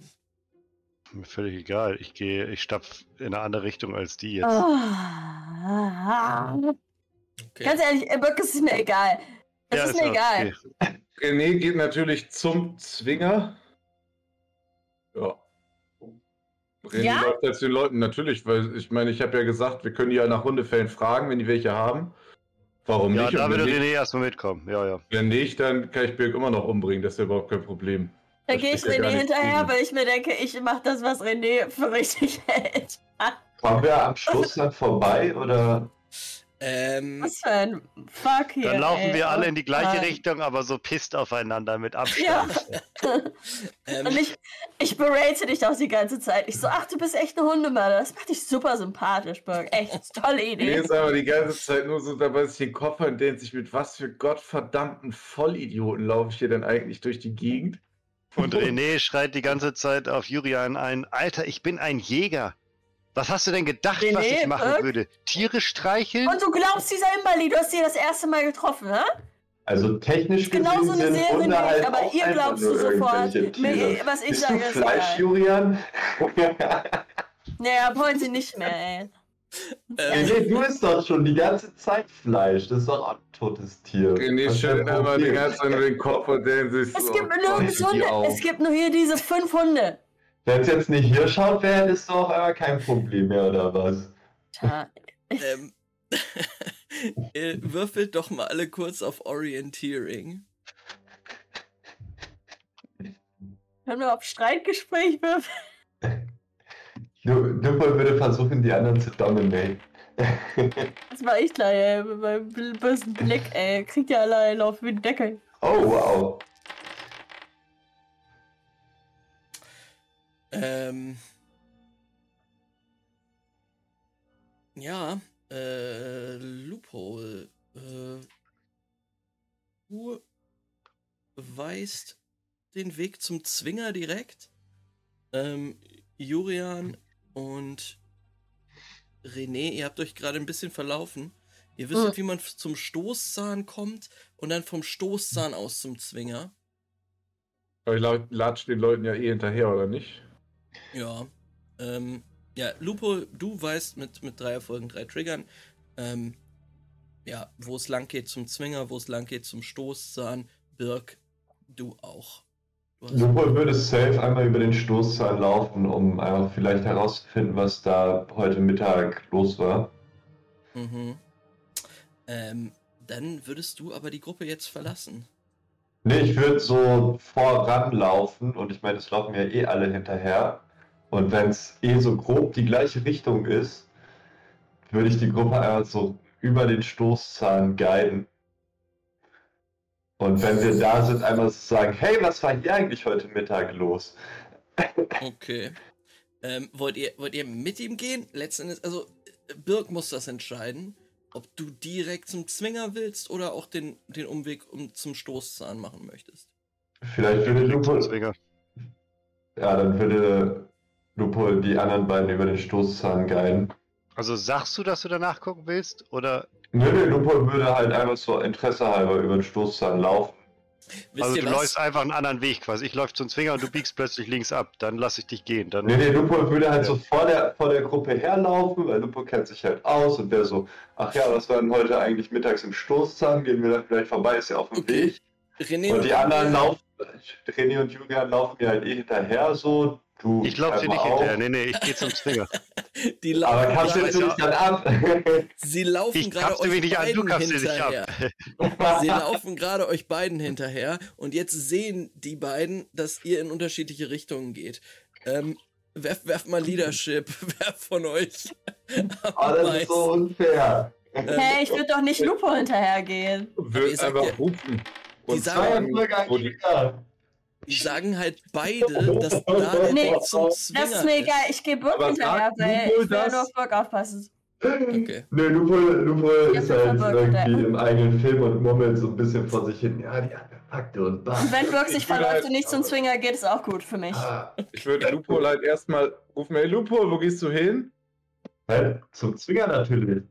Mir völlig egal. Ich gehe, ich stapf in eine andere Richtung als die jetzt. Ah. Okay. Ganz ehrlich, äh, Birk, es ist mir egal. Es Ja, ist mir auch egal. okay. René geht natürlich zum Zwinger. Ja. René Ja? läuft jetzt den Leuten natürlich, weil ich meine, ich habe ja gesagt, wir können die ja nach Hundefällen fragen, wenn die welche haben. Warum Ja, nicht? da Und würde René erstmal mitkommen. Ja, ja. wenn nicht, dann kann ich Birk immer noch umbringen. Das ist ja überhaupt kein Problem. Da gehe ich ja René hinterher, gegen. weil ich mir denke, ich mache das, was René für richtig hält. Kommen wir am Schluss dann vorbei oder? Ähm, Was für ein Fuck hier. Dann laufen ey. wir alle in die gleiche Ah. Richtung, aber so pisst aufeinander mit Ja. Abstand. ähm, Und ich, ich berate dich auch die ganze Zeit. Ich so, ach, du bist echt ein Hundemörder. Das macht dich super sympathisch, Burg. Echt, tolle Mir Idee. ist aber die ganze Zeit nur so dabei, dass ich den Kopf und denkt sich, mit was für gottverdammten Vollidioten laufe ich hier denn eigentlich durch die Gegend? Und René schreit die ganze Zeit auf Julian ein: Alter, ich bin ein Jäger. Was hast du denn gedacht, was René, ich machen Irk? würde? Tiere streicheln? Und du glaubst dieser Imbali, du hast sie das erste Mal getroffen, hä? Also technisch Genau gesehen so eine Serie nicht, halt aber ihr glaubst du sofort, mir- was ich Bist sage, du ist Fleisch. Julian? Nee, ab heute nicht mehr, ey. ähm, Nee, du isst doch schon die ganze Zeit Fleisch. Das ist doch ein totes Tier. Was schüttelt dein immer die ganze Zeit den Kopf und denkt sich Es so, gibt nirgends Hunde. Es gibt nur hier diese fünf Hunde. Wenn es jetzt nicht hier schaut wäre, du auch einmal kein Problem mehr, oder was? Tja, ähm, äh, würfelt doch mal alle kurz auf Orienteering. können wir auf Streitgespräch würfeln? Nüppel würde versuchen, die anderen zu dominate. Das war ich gleich, ey. Mit meinem bösen Blick, ey. Kriegt ja allein auf den Deckel. oh, wow. Ähm, ja, äh, Loophole. Äh, du weißt den Weg zum Zwinger direkt. Ähm, Jurian und René, ihr habt euch gerade ein bisschen verlaufen. Ihr wisst, Hm. wie man zum Stoßzahn kommt und dann vom Stoßzahn aus zum Zwinger. Aber ich lau- latsch den Leuten ja eh hinterher, oder nicht? Ja. Ähm, ja, Lupo, du weißt mit, mit drei Erfolgen, drei Triggern, ähm, ja, wo es lang geht zum Zwinger, wo es lang geht zum Stoßzahn. Birk, du auch. Du Nüppel würde safe einmal über den Stoßzahn laufen, um einfach vielleicht herauszufinden, was da heute Mittag los war. Mhm. Ähm, dann würdest du aber die Gruppe jetzt verlassen. Nee, ich würde so voranlaufen und ich meine, es laufen ja eh alle hinterher. Und wenn es eh so grob die gleiche Richtung ist, würde ich die Gruppe einfach so über den Stoßzahn guiden. Und wenn wir da sind, einmal so sagen, hey, was war hier eigentlich heute Mittag los? Okay. Ähm, wollt ihr, wollt ihr mit ihm gehen? Letzten Endes, also Birk muss das entscheiden, ob du direkt zum Zwinger willst oder auch den, den Umweg um zum Stoßzahn machen möchtest. Vielleicht würde Lupo, Zwinger. ja, dann würde Lupo die anderen beiden über den Stoßzahn guiden. Also sagst du, dass du danach gucken willst? Oder Nö, nö, Lupo würde halt einfach so Interesse halber über den Stoßzahn laufen. Wisst also du was? läufst einfach einen anderen Weg quasi. Ich laufe zum Zwinger und du biegst plötzlich links ab. Dann lass ich dich gehen. Dann Nee, nee, Lupo würde halt Ja. so vor der, vor der Gruppe herlaufen, weil Lupo kennt sich halt aus und wäre so, ach ja, was war denn heute eigentlich mittags im Stoßzahn? Gehen wir da vielleicht vorbei, ist ja auf dem Okay. Weg. René Und die anderen laufen, René und Julian laufen mir halt eh hinterher so. Du ich laufe dir scheinbar nicht auch. hinterher. Nee, nee, ich gehe zum Zwinger. Die laufen Aber kannst du nicht dann ab? Sie laufen Ich gerade euch mich nicht an, du beiden kapst dich hinterher. ab. Sie laufen gerade euch beiden hinterher und jetzt sehen die beiden, dass ihr in unterschiedliche Richtungen geht. Ähm, werft, werft mal Leadership, wer von euch? oh, das ist so unfair. Ähm, Hey, ich würde doch nicht Lupo hinterhergehen. sagt einfach rufen. die Und sagen- sagen, die, die sagen halt beide, dass da der Nee, zum Das Zwinger ist mir egal. Ich gehe Burg hinterher, weil ich will das? nur auf Burg aufpassen. Okay. Nö, Lupo, Lupo ist halt Burg, irgendwie im eigenen Film und murmelt so ein bisschen vor sich hin. Ja, die Artefakte und bah. Und wenn Burg sich verläuft halt- und nicht zum Zwinger geht, ist auch gut für mich. Ah, ich würde Lupo halt erstmal rufen, hey Lupo, wo gehst du hin? halt, zum Zwinger natürlich.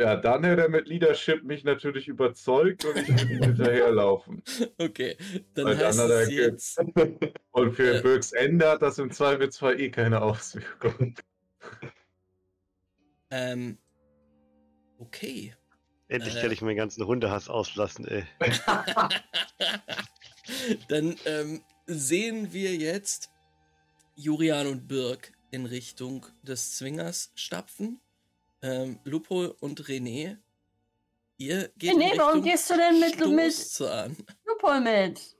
Ja, dann hätte er mit Leadership mich natürlich überzeugt und ich würde ihm hinterherlaufen. Okay, dann Weil heißt andere es jetzt, Und für Äh. Birks Ende hat das im Zweifelsfall eh keine Auswirkung. ähm, okay. Endlich Äh. kann ich meinen ganzen Hundehass auslassen, ey. Dann ähm, sehen wir jetzt Jurian und Birk in Richtung des Zwingers stapfen. Ähm, Lupo und René, Ihr geht in warum Richtung gehst du denn mit, mit Stoßzahn. Lupol mit?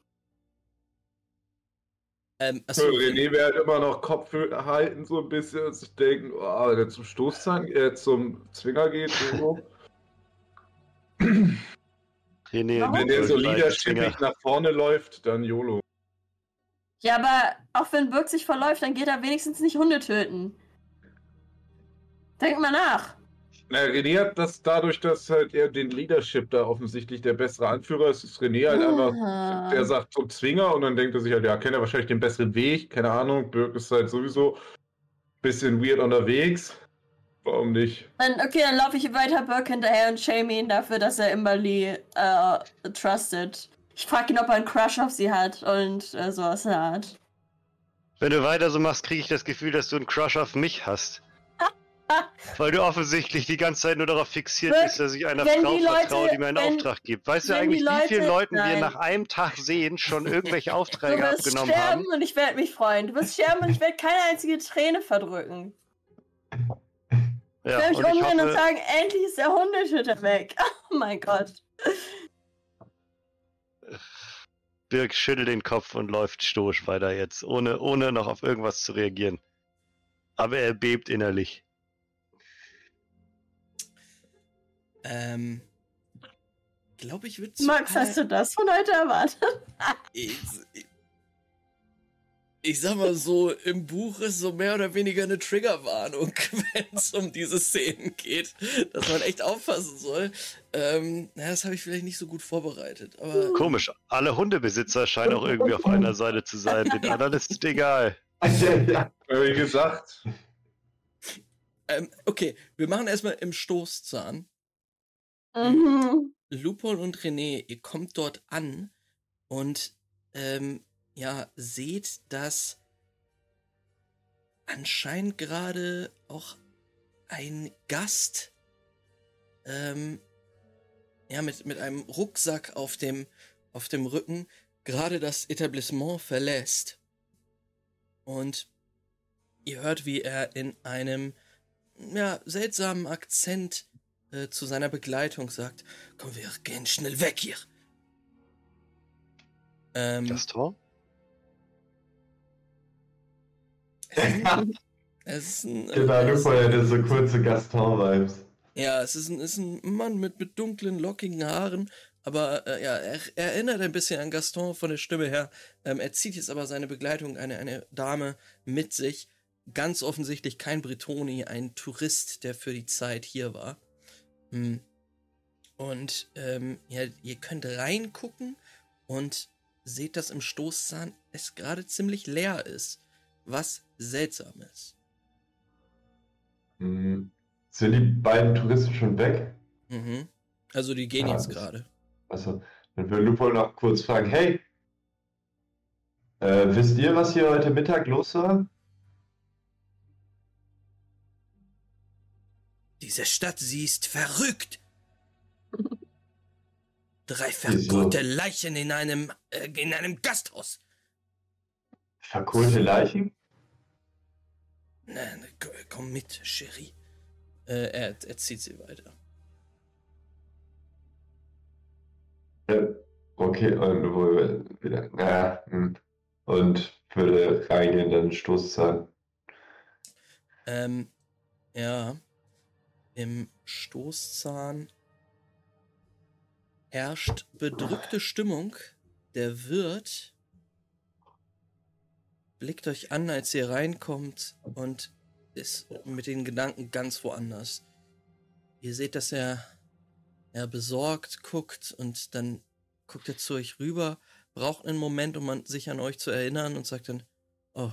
Ähm, So, achso, René wird halt immer noch Kopf halten, so ein bisschen und sich denken, oh, wenn er zum Stoßzahn, äh, zum Zwinger geht, so. René, Warum? wenn der so leadershipig nach vorne läuft, dann YOLO. Ja, aber auch wenn Birk sich verläuft, dann geht er wenigstens nicht Hunde töten. Denk mal nach. Na, René hat das dadurch, dass halt er den Leadership da offensichtlich der bessere Anführer ist, ist René halt einfach, Ah. der sagt zum Zwinger und dann denkt er sich halt, ja, kennt er wahrscheinlich den besseren Weg, keine Ahnung, Birk ist halt sowieso ein bisschen weird unterwegs. Warum nicht? Dann, okay, dann laufe ich weiter Birk hinterher und shame ihn dafür, dass er Imberly äh, trusted. Ich frage ihn, ob er einen Crush auf sie hat und äh, sowas in der Art. Wenn du weiter so machst, kriege ich das Gefühl, dass du einen Crush auf mich hast. Weil du offensichtlich die ganze Zeit nur darauf fixiert Wirk- bist, dass ich einer Frau die Leute- vertraue, die mir einen wenn- Auftrag gibt. Weißt du eigentlich, die wie vielen Leute- Leuten wir nach einem Tag sehen schon irgendwelche Du Aufträge wirst abgenommen sterben haben? und ich werde mich freuen. Du wirst sterben und ich werde keine einzige Träne verdrücken. Ich Ja, werde mich und ich umdrehen und sagen, endlich ist der Hundeschütter weg. Oh mein Gott. Birk schüttelt den Kopf und läuft stoisch weiter jetzt, ohne, ohne noch auf irgendwas zu reagieren. Aber er bebt innerlich. Ähm, glaube ich, würde Max, hast du das von heute erwartet? Ich, ich, ich sag mal so, im Buch ist so mehr oder weniger eine Triggerwarnung, wenn es um diese Szenen geht, dass man echt aufpassen soll. Ähm, na, das habe ich vielleicht nicht so gut vorbereitet, aber Komisch, alle Hundebesitzer scheinen auch irgendwie auf einer Seite zu sein. Den anderen ist es egal. Wie gesagt, ähm, okay, wir machen erstmal im Stoßzahn. Mhm. Lupol und René, ihr kommt dort an und ähm, ja, seht, dass anscheinend gerade auch ein Gast ähm, ja, mit, mit einem Rucksack auf dem, auf dem Rücken gerade das Etablissement verlässt. Und ihr hört, wie er in einem ja, seltsamen Akzent äh, zu seiner Begleitung sagt, komm, wir gehen schnell weg hier. Ähm, Gaston? es ist ein, äh, Genau, Lupo hätte so kurze Gaston-Vibes. ja, es ist ein, ist ein Mann mit, mit dunklen, lockigen Haaren, aber äh, ja, er, er erinnert ein bisschen an Gaston von der Stimme her. Ähm, er zieht jetzt aber seine Begleitung, eine, eine Dame, mit sich. Ganz offensichtlich kein Bretoni, ein Tourist, der für die Zeit hier war. Hm. Und ähm, ja, ihr könnt reingucken und seht, dass im Stoßzahn es gerade ziemlich leer ist. Was seltsam ist. Mhm. Sind die beiden Touristen schon weg? Mhm. Also die gehen Ja, jetzt das- gerade. Also, dann will Lupo noch kurz fragen, hey, äh, wisst ihr, was hier heute Mittag los war? Diese Stadt, sie ist verrückt. Drei verkohlte Leichen in einem, äh, in einem Gasthaus. Verkohlte Leichen? Nein, komm, komm mit, Cherie. Äh, er, er zieht sie weiter. Ja, okay, und Lupo wieder, ja, hm. und würde reingehen, dann Stoßzahn. Ähm, ja. Im Stoßzahn herrscht bedrückte Stimmung. Der Wirt blickt euch an, als ihr reinkommt und ist mit den Gedanken ganz woanders. Ihr seht, dass er, er besorgt guckt und dann guckt er zu euch rüber, braucht einen Moment, um sich an euch zu erinnern und sagt dann, oh,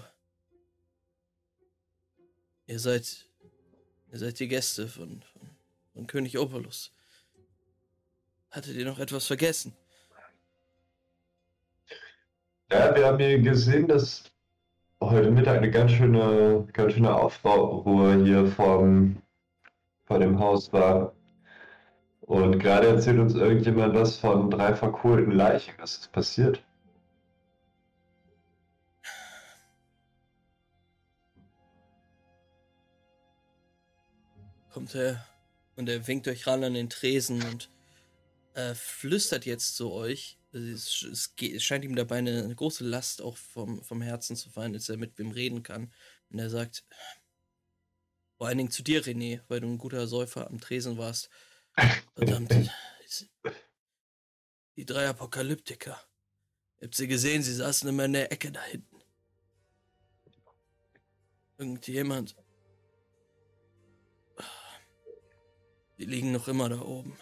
Ihr seid. Ihr seid die Gäste von, von, von König Opalus. Hattet ihr noch etwas vergessen? Ja, wir haben hier gesehen, dass heute Mittag eine ganz schöne, ganz schöne Aufruhr hier vom, vor dem Haus war. Und gerade erzählt uns irgendjemand was von drei verkohlten Leichen. Was ist passiert? Kommt er und er winkt euch ran an den Tresen und äh, flüstert jetzt zu euch. Es, es, geht, es scheint ihm dabei eine, eine große Last auch vom, vom Herzen zu fallen, dass er mit wem reden kann. Und er sagt, vor allen Dingen zu dir, René, weil du ein guter Säufer am Tresen warst. Verdammt. Die drei Apokalyptiker. Ihr habt sie gesehen, sie saßen immer in der Ecke da hinten. Irgendjemand. Die liegen noch immer da oben.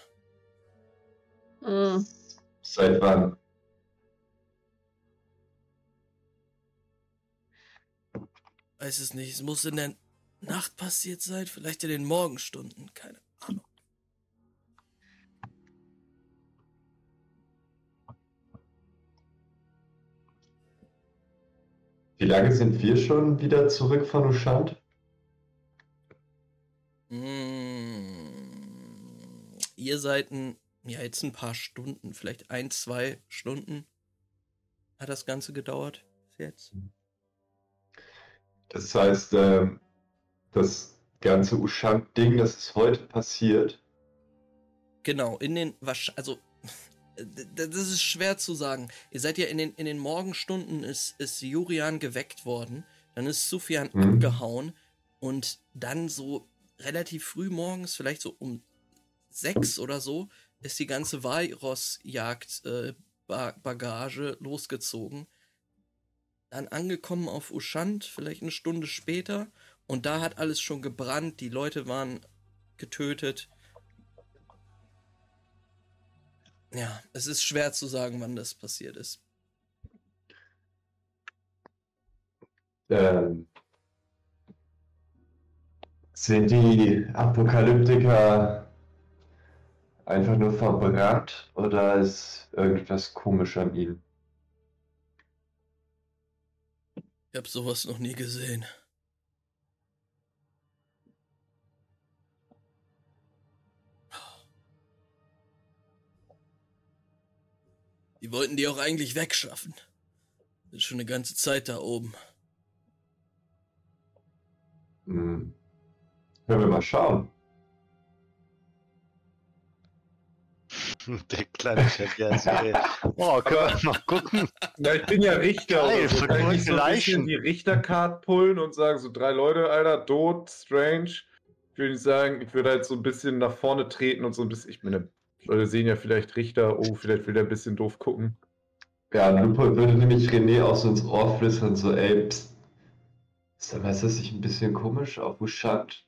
Hm. Seit wann? Weiß es nicht. Es muss in der Nacht passiert sein, vielleicht in den Morgenstunden. Keine Ahnung. Wie lange sind wir schon wieder zurück von Ushant? Mm, ihr seid ein, ja, jetzt ein paar Stunden, vielleicht ein, zwei Stunden hat das Ganze gedauert bis jetzt. Das heißt, ähm, das ganze Ushant-Ding, das ist heute passiert. Genau, in den, also, das ist schwer zu sagen. Ihr seid ja in den, in den Morgenstunden ist, ist Jurian geweckt worden, dann ist Sufjan Mhm. abgehauen und dann so relativ früh morgens, vielleicht so um sechs oder so, ist die ganze Walross-Jagd äh, losgezogen. Dann angekommen auf Ushant, vielleicht eine Stunde später, und da hat alles schon gebrannt, die Leute waren getötet. Ja, es ist schwer zu sagen, wann das passiert ist. Ähm, sind die Apokalyptiker einfach nur verbrannt oder ist irgendwas komisch an ihnen? Ich habe sowas noch nie gesehen. Die wollten die auch eigentlich wegschaffen. Sind schon eine ganze Zeit da oben. Hm. Können wir mal schauen. Der kleine Chef, ey. Oh, können wir mal gucken. Ja, ich bin ja Richter. Geil, so. Kann ich nicht so ein bisschen die Richtercard pullen und sagen, so drei Leute, Alter, tot, strange. Ich würde nicht sagen, ich würde halt so ein bisschen nach vorne treten und so ein bisschen, ich meine, Leute sehen ja vielleicht Richter, oh, vielleicht will der ein bisschen doof gucken. Ja, Lupo würde nämlich René auch so ins Ohr flüstern, so, ey, pst. Sag mal, ist das nicht ein bisschen komisch? Auf Ushant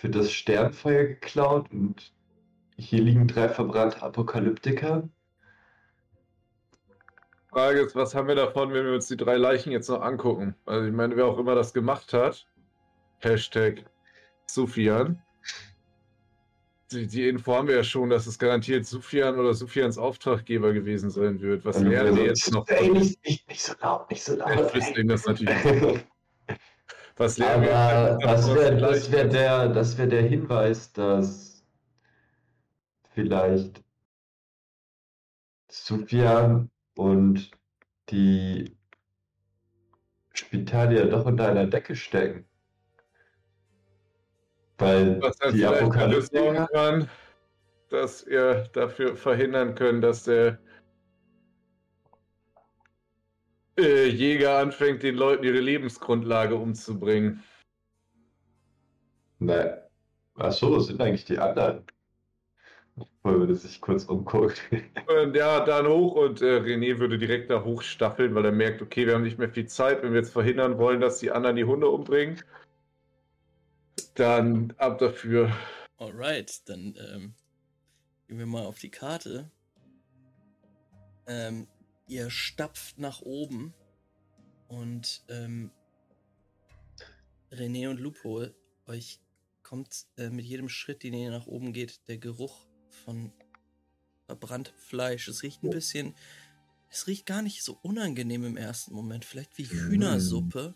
wird das Sternfeuer geklaut und hier liegen drei verbrannte Apokalyptiker. Frage ist, was haben wir davon, wenn wir uns die drei Leichen jetzt noch angucken? Also ich meine, wer auch immer das gemacht hat, Hashtag Sufian. Die, die Info haben wir ja schon, dass es garantiert Sufian oder Sufians Auftraggeber gewesen sein wird. Was lernen wir jetzt noch? Ey, nicht, nicht, nicht so laut, nicht so Ja, laut. flüstern das natürlich. Was lernen wir? das wäre wär der, das wär der Hinweis, dass vielleicht Sufjan und die Spitalier doch unter einer Decke stecken. Weil was die Apokalyptiker, kann, dass wir dafür verhindern können, dass der äh, Jäger anfängt, den Leuten ihre Lebensgrundlage umzubringen. ne, ach so, das sind eigentlich die anderen. Wollen wir das sich kurz umgucken? Und ja, dann hoch und äh, René würde direkt da hochstaffeln, weil er merkt, okay, wir haben nicht mehr viel Zeit, wenn wir jetzt verhindern wollen, dass die anderen die Hunde umbringen. Dann ab dafür. Alright, dann ähm, gehen wir mal auf die Karte. Ähm, ihr stapft nach oben und ähm, René und Lupo, euch kommt äh, mit jedem Schritt, den ihr nach oben geht, der Geruch von verbranntem Fleisch. Es riecht ein bisschen, es riecht gar nicht so unangenehm im ersten Moment, vielleicht wie Hühnersuppe.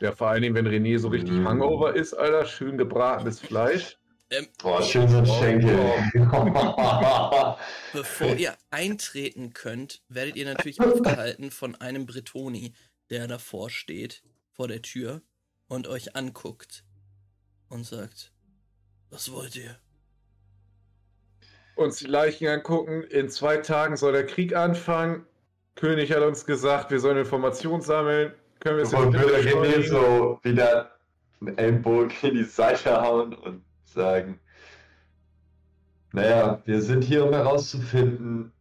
Ja, vor allen Dingen, wenn René so richtig Mm. Hangover ist, Alter, schön gebratenes Fleisch. Ähm, Boah, schön so ein Schenkel. Bevor ihr eintreten könnt, werdet ihr natürlich aufgehalten von einem Bretoni, der davor steht, vor der Tür und euch anguckt und sagt, was wollt ihr? Uns die Leichen angucken. In zwei Tagen soll der Krieg anfangen. König hat uns gesagt, wir sollen Informationen sammeln. Können wir es Und würde jetzt René so wieder einen Ellenbogen in die Seite hauen und sagen, naja, wir sind hier, um herauszufinden,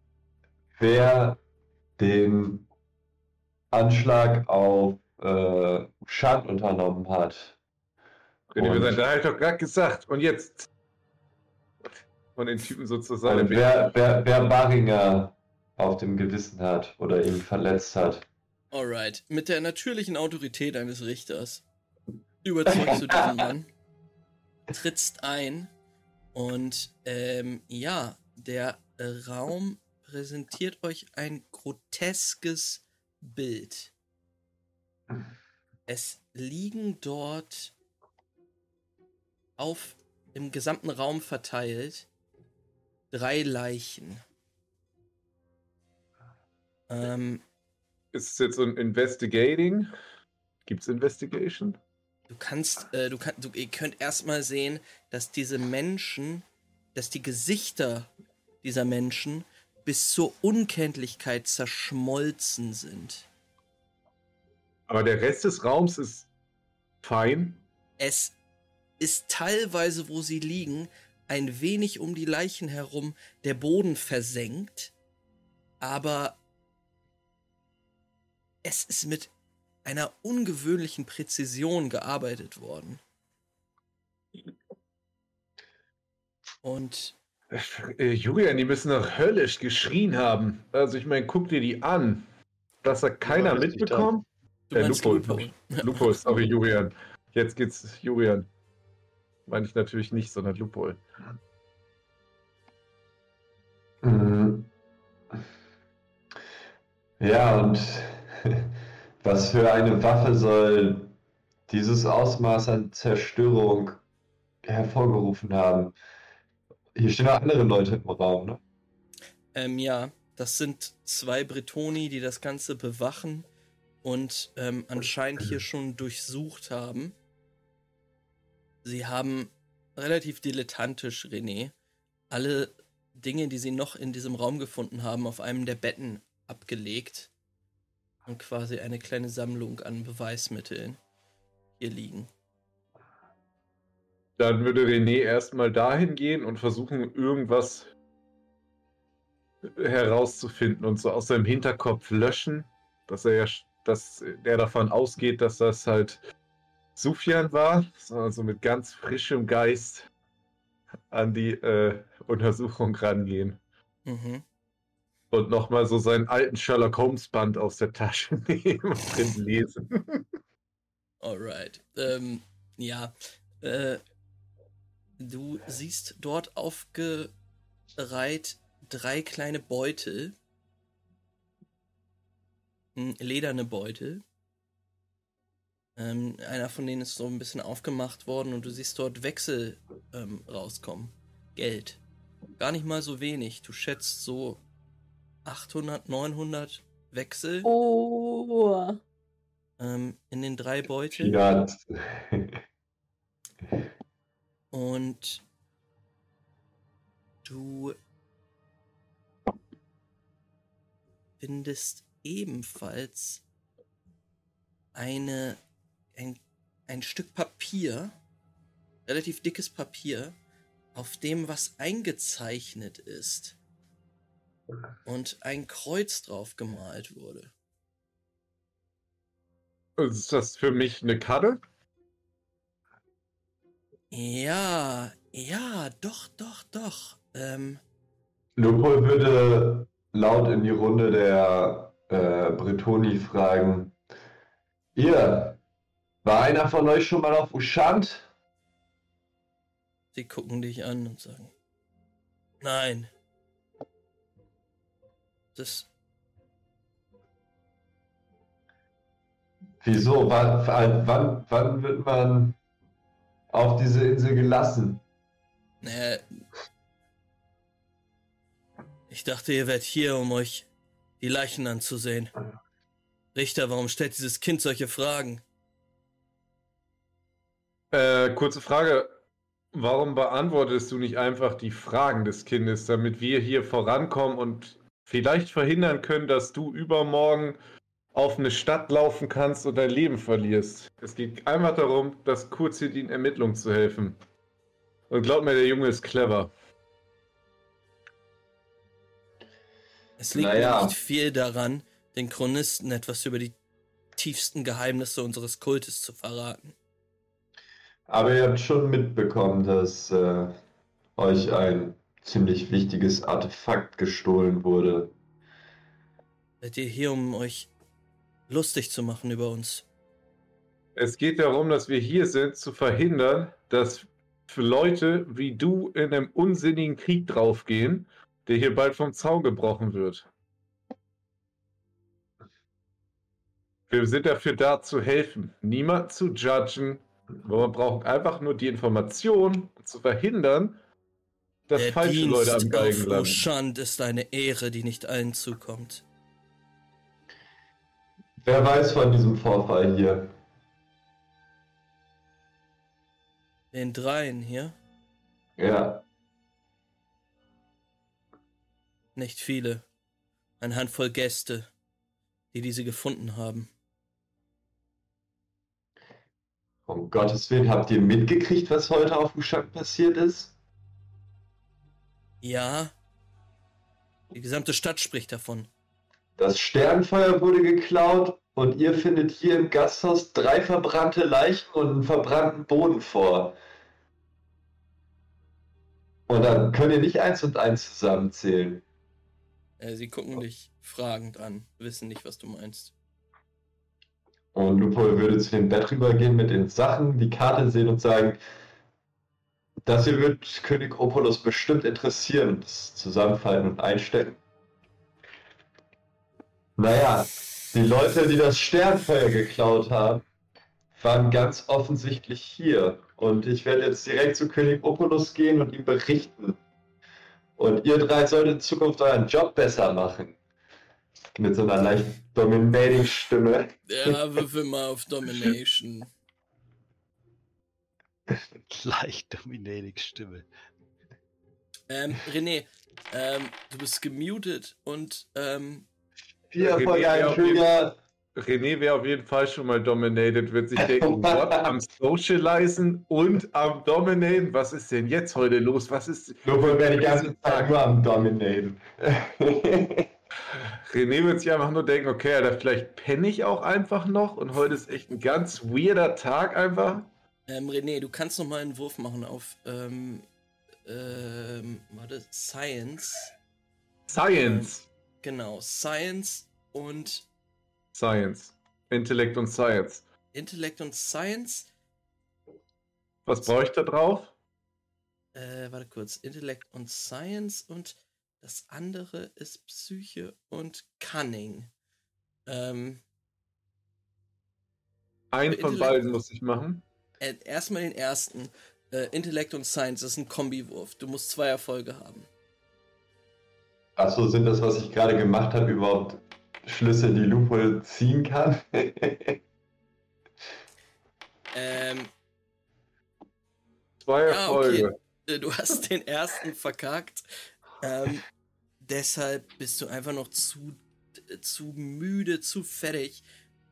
wer den Anschlag auf äh, Shan unternommen hat. René, wir Und- sagen, da habe ich doch gerade gesagt. Und jetzt von den Typen so zur Seite. Und wer, wer, wer Baringer auf dem Gewissen hat oder ihn verletzt hat. Alright. Mit der natürlichen Autorität eines Richters überzeugst du diesen Mann, trittst ein und ähm, ja, der Raum präsentiert euch ein groteskes Bild. Es liegen dort auf im gesamten Raum verteilt drei Leichen. Ähm, Ist es jetzt ein Investigating? Gibt es Investigation? Du kannst, äh, du kannst, du, ihr könnt erstmal sehen, dass diese Menschen, dass die Gesichter dieser Menschen bis zur Unkenntlichkeit zerschmolzen sind. Aber der Rest des Raums ist fein. Es ist teilweise, wo sie liegen, ein wenig um die Leichen herum der Boden versenkt, aber es ist mit einer ungewöhnlichen Präzision gearbeitet worden. Und Äh, Julian, die müssen doch höllisch geschrien haben. Also ich meine, guck dir die an. Das hat keiner mitbekommen. du Äh, Loophole. Loophole. Loophole, sorry, Julian. Jetzt geht's Julian. Meine ich natürlich nicht, sondern Loophole. Mhm. Ja, und was für eine Waffe soll dieses Ausmaß an Zerstörung hervorgerufen haben? Hier stehen auch andere Leute im Raum, ne? Ähm, ja, das sind zwei Bretoni, die das Ganze bewachen und ähm, anscheinend hier schon durchsucht haben. Sie haben relativ dilettantisch, René, alle Dinge, die sie noch in diesem Raum gefunden haben, auf einem der Betten abgelegt und quasi eine kleine Sammlung an Beweismitteln hier liegen. Dann würde René erstmal dahin gehen und versuchen, irgendwas herauszufinden und so aus seinem Hinterkopf löschen, dass er ja, dass er davon ausgeht, dass das halt Sufjan war, also mit ganz frischem Geist an die äh, Untersuchung rangehen Mhm. und nochmal so seinen alten Sherlock Holmes Band aus der Tasche nehmen und drin lesen. Alright. Ähm, ja. Äh, du siehst dort aufgereiht drei kleine Beutel. Lederne Beutel. Ähm, einer von denen ist so ein bisschen aufgemacht worden und du siehst dort Wechsel ähm, rauskommen. Geld. Gar nicht mal so wenig. Du schätzt so 800, 900 Wechsel Oh. ähm, in den drei Beuteln. Ja, Und du findest ebenfalls eine, ein, ein Stück Papier, relativ dickes Papier, auf dem was eingezeichnet ist und ein Kreuz drauf gemalt wurde. Ist das für mich eine Karte? Ja, ja, doch, doch, doch. Ähm, Lupol würde laut in die Runde der äh, Bretoni fragen: Ihr, war einer von euch schon mal auf Ushant? Sie gucken dich an und sagen, nein. Das, Wieso? Wann, wann, wann wird man auf diese Insel gelassen? äh, ich dachte, ihr wärt hier, um euch die Leichen anzusehen. Richter, warum stellt dieses Kind solche Fragen? Äh, kurze Frage. Warum beantwortest du nicht einfach die Fragen des Kindes, damit wir hier vorankommen und vielleicht verhindern können, dass du übermorgen auf eine Stadt laufen kannst und dein Leben verlierst? Es geht einfach darum, das Kurzit in Ermittlungen zu helfen. Und glaub mir, der Junge ist clever. Es liegt Naja. mir nicht viel daran, den Chronisten etwas über die tiefsten Geheimnisse unseres Kultes zu verraten. Aber ihr habt schon mitbekommen, dass äh, euch ein ziemlich wichtiges Artefakt gestohlen wurde. Seid ihr hier, um euch lustig zu machen über uns? Es geht darum, dass wir hier sind, zu verhindern, dass für Leute wie du in einem unsinnigen Krieg draufgehen, der hier bald vom Zaun gebrochen wird. Wir sind dafür da zu helfen, niemand zu judgen. Wir brauchen einfach nur die Information, um zu verhindern, dass Der falsche Leute am Dienst Galgen auf landen. Ushant ist eine Ehre, die nicht allen zukommt. Wer weiß von diesem Vorfall hier? Den dreien hier? Ja, Nicht viele. Eine Handvoll Gäste, die diese gefunden haben. Um Gottes Willen, habt ihr mitgekriegt, was heute auf Ushak passiert ist? Ja. Die gesamte Stadt spricht davon. Das Sternfeuer wurde geklaut und ihr findet hier im Gasthaus drei verbrannte Leichen und einen verbrannten Boden vor. Und dann könnt ihr nicht eins und eins zusammenzählen. Äh, sie gucken dich fragend an, wissen nicht, was du meinst. Und Lupol würde zu dem Bett rübergehen mit den Sachen, die Karte sehen und sagen, das hier wird König Opolos bestimmt interessieren das zusammenfalten und einstecken. Naja, die Leute, die das Sternfeuer geklaut haben, waren ganz offensichtlich hier. Und ich werde jetzt direkt zu König Opolos gehen und ihm berichten. Und ihr drei solltet in Zukunft euren Job besser machen. Mit so einer leicht dominating Stimme. Ja, würfel mal auf Domination. Leicht dominating Stimme. Ähm, René, ähm, du bist gemutet und ähm, Vier Okay, Erfolge, ja, ein auf Trigger. René wäre auf jeden Fall schon mal dominated, wird sich denken, what, am Socializen und am Dominaten? Was ist denn jetzt heute los? Was ist. Lupol wäre die ganze Zeit nur am Dominaten. René wird sich einfach nur denken, okay, Alter, vielleicht penne ich auch einfach noch und heute ist echt ein ganz weirder Tag einfach. ähm, René, du kannst noch mal einen Wurf machen auf ähm, ähm, warte, Science. Science. Genau, Science und Science. Intellekt und Science. Intellekt und Science. Was brauche ich da drauf? Äh, warte kurz. Intellekt und Science und das andere ist Psyche und Cunning. Ähm, Einen von Intellekt. beiden muss ich machen. äh, erstmal den ersten. Äh, Intellekt und Science ist ein Kombiwurf. Du musst zwei Erfolge haben. Achso, sind das, was ich gerade gemacht habe, überhaupt Schlüsse, die Lupol ziehen kann? Ähm, Zwei Ja, okay. Erfolge. äh, du hast den ersten verkackt. Ähm, deshalb bist du einfach noch zu, äh, zu müde, zu fertig,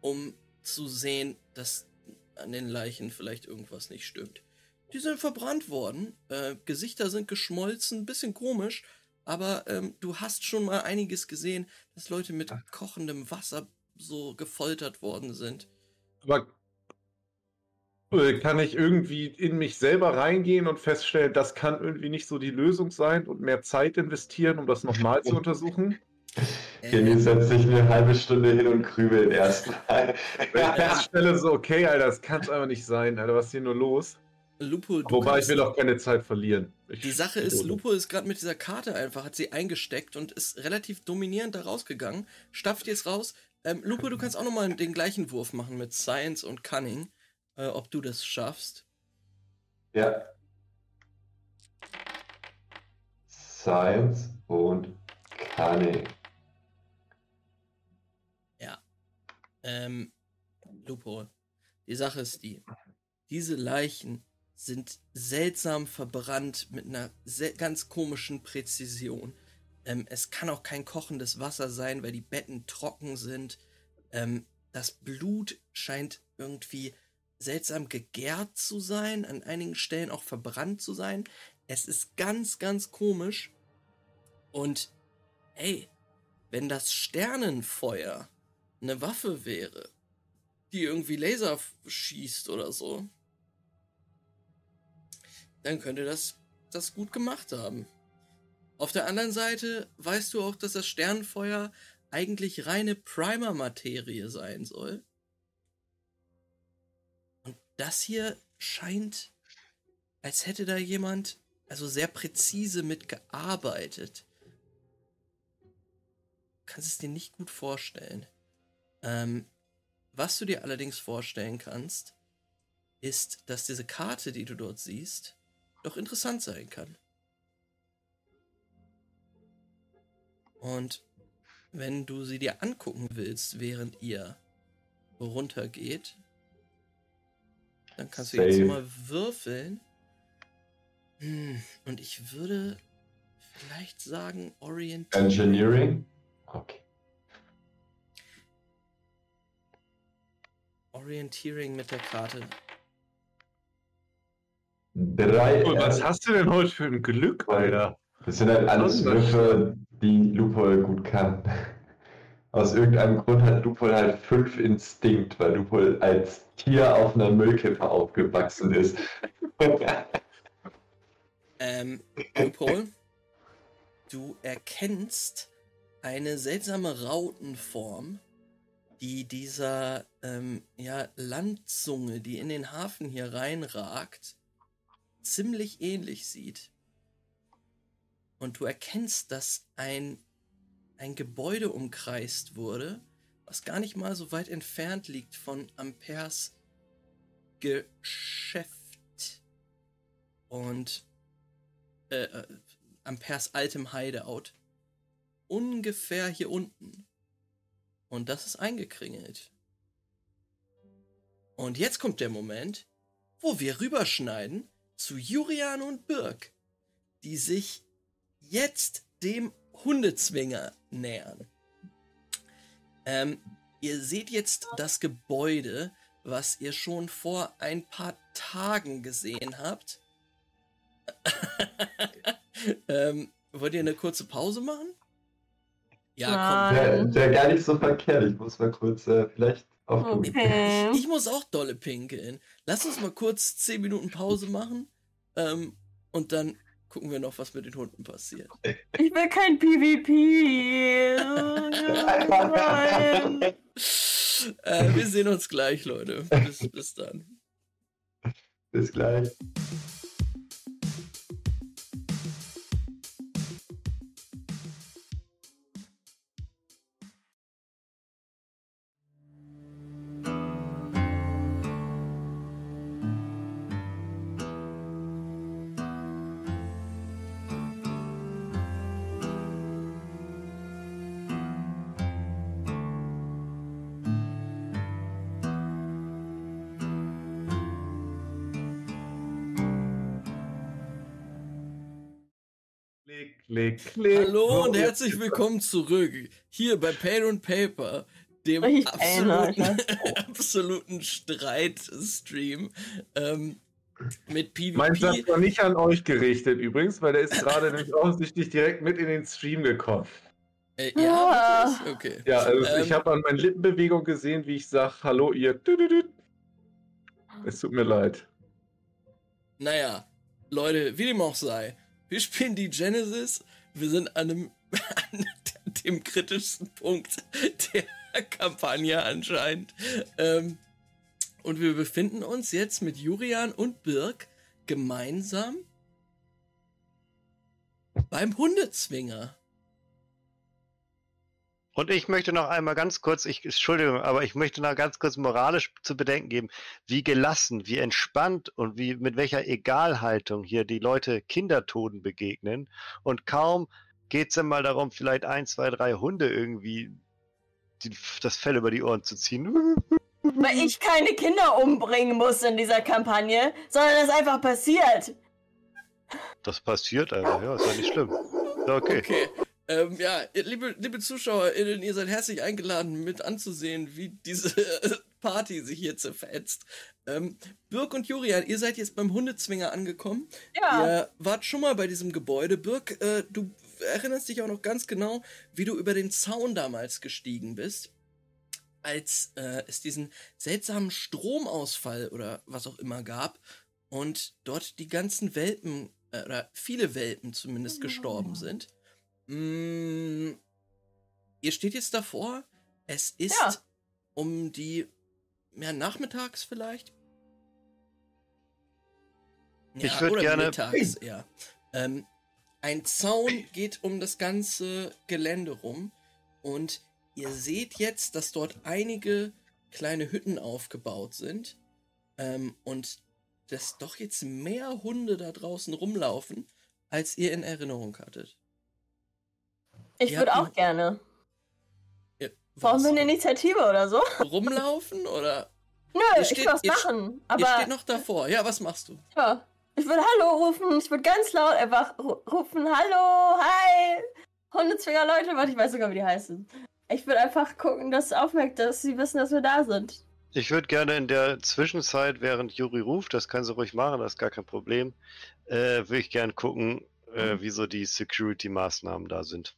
um zu sehen, dass an den Leichen vielleicht irgendwas nicht stimmt. Die sind verbrannt worden, äh, Gesichter sind geschmolzen, bisschen komisch, aber ähm, du hast schon mal einiges gesehen, dass Leute mit kochendem Wasser so gefoltert worden sind. Aber kann ich irgendwie in mich selber reingehen und feststellen, das kann irgendwie nicht so die Lösung sein und mehr Zeit investieren, um das nochmal zu untersuchen? Kenny setzt sich eine halbe Stunde hin und grübelt erstmal. Wenn ich feststelle, so, okay, Alter, das kann es einfach nicht sein, Alter, was ist hier nur los? Lupo, du Wobei ich will auch keine Zeit verlieren. Ich, Die Sache ist, Lupo ist gerade mit dieser Karte einfach, hat sie eingesteckt und ist relativ dominierend da rausgegangen, stapft jetzt raus. Ähm, Lupo, du kannst auch nochmal den gleichen Wurf machen mit Science und Cunning, äh, ob du das schaffst. Ja. Science und Cunning. Ähm, Lupo, die Sache ist die, diese Leichen sind seltsam verbrannt mit einer ganz komischen Präzision. Ähm, es kann auch kein kochendes Wasser sein, weil die Betten trocken sind. Ähm, das Blut scheint irgendwie seltsam gegärt zu sein, an einigen Stellen auch verbrannt zu sein. Es ist ganz, ganz komisch. Und hey, wenn das Sternenfeuer eine Waffe wäre, die irgendwie Laser schießt oder so, dann könnte das das gut gemacht haben. Auf der anderen Seite weißt du auch, dass das Sternenfeuer eigentlich reine Primer-Materie sein soll. Das hier scheint, als hätte da jemand also sehr präzise mitgearbeitet. Du kannst es dir nicht gut vorstellen. Ähm, was du dir allerdings vorstellen kannst, ist, dass diese Karte, die du dort siehst, doch interessant sein kann. Und wenn du sie dir angucken willst, während ihr runtergeht, dann kannst du jetzt Save. mal würfeln. Hm, und ich würde vielleicht sagen Orientierung. Engineering? Okay. Orientierung mit der Karte. Drei. Oh, was hast du denn heute für ein Glück, Alter? Das sind halt alles Würfe, die Lupol gut kann. Aus irgendeinem Grund hat Lupol halt fünf Instinkt, weil Lupol als Tier auf einer Müllkippe aufgewachsen ist. Ähm, Loophole, du erkennst eine seltsame Rautenform, die dieser ähm, ja, Landzunge, die in den Hafen hier reinragt, ziemlich ähnlich sieht. Und du erkennst, dass ein, ein Gebäude umkreist wurde, was gar nicht mal so weit entfernt liegt von Ampers Geschäft. Und äh, äh, Ampers altem Hideout. Ungefähr hier unten. Und das ist eingekringelt. Und jetzt kommt der Moment, wo wir rüberschneiden zu Jurian und Birk, die sich jetzt dem Hundezwinger nähern. Ähm, ihr seht jetzt das Gebäude, was ihr schon vor ein paar Tagen gesehen habt. ähm, wollt ihr eine kurze Pause machen? Ja, Nein. Wäre wär gar nicht so verkehrt. Ich muss mal kurz äh, vielleicht komm. Okay. Ich muss auch dolle pinkeln. Lass uns mal kurz 10 Minuten Pause machen. Ähm, und dann gucken wir noch, was mit den Hunden passiert. Ich will kein PvP. Nein. Äh, wir sehen uns gleich, Leute. Bis, bis dann. Bis gleich. Klick, klick. Hallo und herzlich willkommen zurück. Hier bei Pen and Paper, dem Ich absoluten, erinnere absoluten Streitstream ähm, mit Mein Satz PvP. war nicht an euch gerichtet übrigens, weil der ist gerade nämlich offensichtlich direkt mit in den Stream gekommen. Äh, Ja. wirklich? okay. Ja, also Ähm, ich habe an meinen Lippenbewegung gesehen, wie ich sage, hallo ihr. Es tut mir leid. Naja, Leute, wie dem auch sei, wir spielen die Genesis. Wir sind an, einem, an dem kritischsten Punkt der Kampagne anscheinend. Ähm, und wir befinden uns jetzt mit Jurian und Birk gemeinsam beim Hundezwinger. Und ich möchte noch einmal ganz kurz, ich, Entschuldigung, aber ich möchte noch ganz kurz moralisch zu bedenken geben, wie gelassen, wie entspannt und wie mit welcher Egalhaltung hier die Leute Kindertoten begegnen. Und kaum geht's dann mal darum, vielleicht ein, zwei, drei Hunde irgendwie die, das Fell über die Ohren zu ziehen. Weil ich keine Kinder umbringen muss in dieser Kampagne, sondern das einfach passiert. Das passiert einfach, ja, ist ja nicht schlimm. Ja, okay. Okay. Ähm, ja, liebe, liebe ZuschauerInnen, ihr seid herzlich eingeladen, mit anzusehen, wie diese Party sich hier zerfetzt. Ähm, Birk und Jurian, ihr seid jetzt beim Hundezwinger angekommen. Ja. Ihr wart schon mal bei diesem Gebäude. Birk, äh, du erinnerst dich auch noch ganz genau, wie du über den Zaun damals gestiegen bist, als äh, es diesen seltsamen Stromausfall oder was auch immer gab und dort die ganzen Welpen, äh, oder viele Welpen zumindest gestorben sind. Mm, ihr steht jetzt davor. Es ist Ja. um die, ja, nachmittags vielleicht. Ich würd oder gerne- Mittags, ja. Ähm, ein Zaun geht um das ganze Gelände rum und ihr seht jetzt, dass dort einige kleine Hütten aufgebaut sind ähm, und dass doch jetzt mehr Hunde da draußen rumlaufen, als ihr in Erinnerung hattet. Ich würde auch gerne. Brauchen wir eine Initiative oder so? rumlaufen oder? Nö, Ihr ich steht- will was machen. ihr steht Aber noch davor. Ja, was machst du? ja, ich würde Hallo rufen. Ich würde ganz laut einfach ru- rufen: Hallo, hi, Hundezwinger Leute. Warte, ich weiß sogar, wie die heißen. Ich würde einfach gucken, dass aufmerkt, dass sie wissen, dass wir da sind. Ich würde gerne in der Zwischenzeit, während Juri ruft, das kann sie ruhig machen, das ist gar kein Problem, äh, würde ich gerne gucken, äh, wie so die Security-Maßnahmen da sind.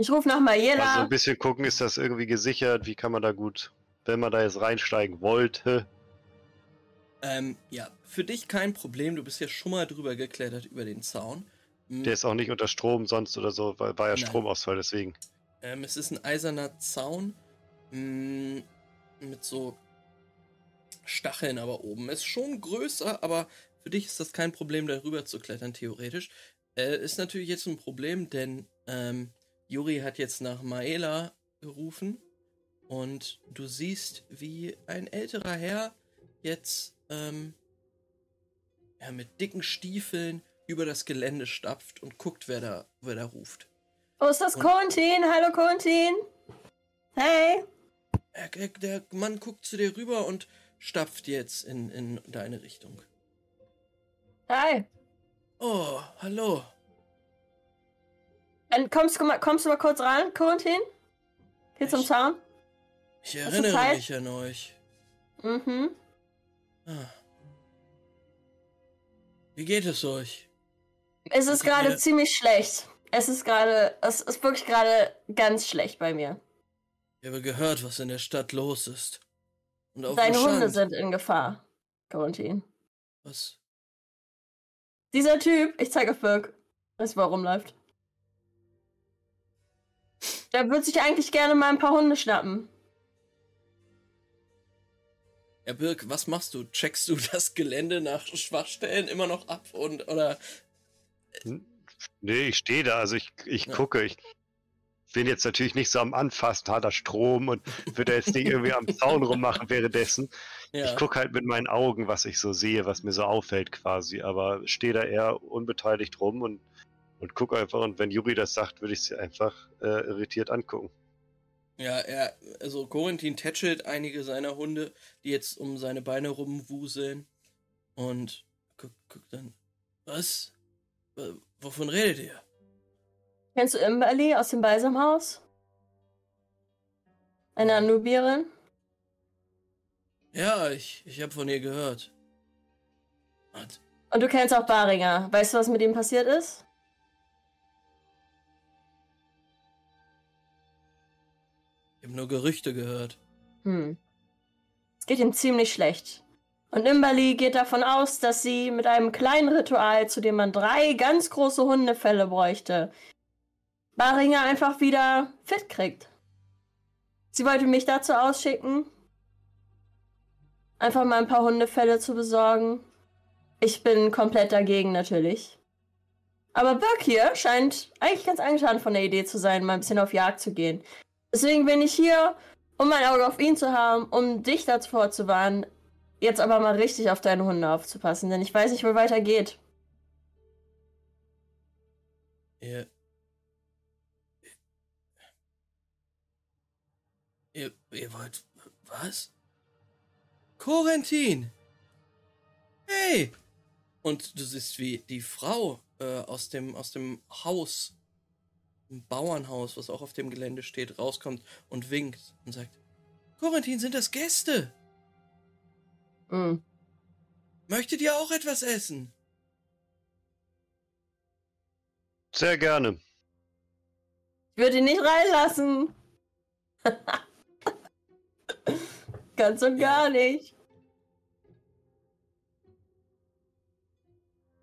Ich rufe nach Also ein Mayela. bisschen gucken, ist das irgendwie gesichert, wie kann man da gut, wenn man da jetzt reinsteigen wollte. Ähm, ja, für dich kein Problem. Du bist ja schon mal drüber geklettert über den Zaun. Mm, Der ist auch nicht unter Strom sonst oder so, weil war ja Nein. Stromausfall, deswegen. Ähm, es ist ein eiserner Zaun mm, mit so Stacheln aber oben. Ist schon größer, aber für dich ist das kein Problem, darüber zu klettern, theoretisch. Äh, ist natürlich jetzt ein Problem, denn ähm, Juri hat jetzt nach Maela gerufen und du siehst, wie ein älterer Herr jetzt ähm, ja, mit dicken Stiefeln über das Gelände stapft und guckt, wer da, wer da ruft. Wo ist das Und- Kontin? Hallo Kontin. Hey. Er, er, der Mann guckt zu dir rüber und stapft jetzt in, in deine Richtung. Hi. Oh, hallo. Dann kommst, du mal- kommst du mal kurz ran, Kontin? Hier zum Ich- Zaun? Ich erinnere mich an euch. Mhm. Ah. Wie geht es euch? Es ist gerade ziemlich schlecht. Es ist gerade, es ist wirklich gerade ganz schlecht bei mir. Ich habe gehört, was in der Stadt los ist. Und auf Deine Hunde sind in Gefahr, Kontin. Was? Dieser Typ, ich zeige auf Birk, weiß, wo er rumläuft. Der würde sich eigentlich gerne mal ein paar Hunde schnappen. Ja, Birk, was machst du? Checkst du das Gelände nach Schwachstellen immer noch ab und oder Nee, ich stehe da, also ich, ich Ja. gucke, ich bin jetzt natürlich nicht so am Anfassen, harter Strom und würde jetzt nicht irgendwie am Zaun rummachen währenddessen. ja? Ich gucke halt mit meinen Augen, was ich so sehe, was mir so auffällt quasi, aber stehe da eher unbeteiligt rum und, und gucke einfach und wenn Juri das sagt, würde ich sie einfach äh, irritiert angucken. Ja, er, also Corentin tätschelt einige seiner Hunde, die jetzt um seine Beine rumwuseln. Und guckt guck dann, was? W- Wovon redet ihr? Kennst du Imberly aus dem Balsamhaus? Eine Anubierin? Ja, ich, ich habe von ihr gehört. Und Und du kennst auch Baringer. Weißt du, was mit ihm passiert ist? Habe nur Gerüchte gehört. Hm. Es geht ihm ziemlich schlecht. Und Imberly geht davon aus, dass sie mit einem kleinen Ritual, zu dem man drei ganz große Hundefälle bräuchte, Baringer einfach wieder fit kriegt. Sie wollte mich dazu ausschicken, einfach mal ein paar Hundefälle zu besorgen. Ich bin komplett dagegen natürlich. Aber Burke hier scheint eigentlich ganz angetan von der Idee zu sein, mal ein bisschen auf Jagd zu gehen. Deswegen bin ich hier, um mein Auge auf ihn zu haben, um dich dazu vorzuwarnen, jetzt aber mal richtig auf deine Hunde aufzupassen, denn ich weiß nicht, wo weiter geht. Ihr. Ihr, ihr wollt. Was? Corentin! Hey! Und du siehst, wie die Frau äh, aus, dem, aus dem Haus, ein Bauernhaus, was auch auf dem Gelände steht, rauskommt und winkt und sagt: Corentin, sind das Gäste? Hm. Möchtet ihr auch etwas essen? Sehr gerne. Ich würde ihn nicht reinlassen. Ganz und gar nicht.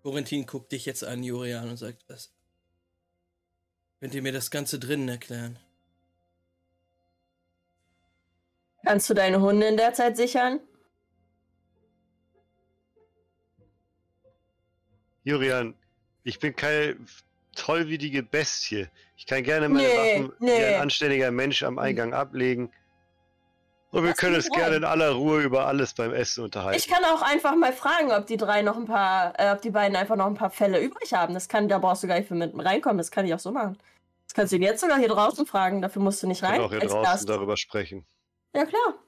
Corentin guckt dich jetzt an, Jurian, und sagt: Was? Könnt ihr mir das Ganze drinnen erklären? Kannst du deine Hunde in der Zeit sichern? Julian, ich bin keine tollwütige Bestie. Ich kann gerne meine Nee, Waffen wie nee. ein anständiger Mensch am Eingang ablegen. Und wir Lass können uns gerne in aller Ruhe über alles beim Essen unterhalten. Ich kann auch einfach mal fragen, ob die drei noch ein paar, äh, ob die beiden einfach noch ein paar Fälle übrig haben. Das kann, da brauchst du gar nicht für mit reinkommen. Das kann ich auch so machen. Kannst du ihn jetzt sogar hier draußen fragen. Dafür musst du nicht Wir rein. können auch hier draußen Gast. darüber sprechen. Ja klar.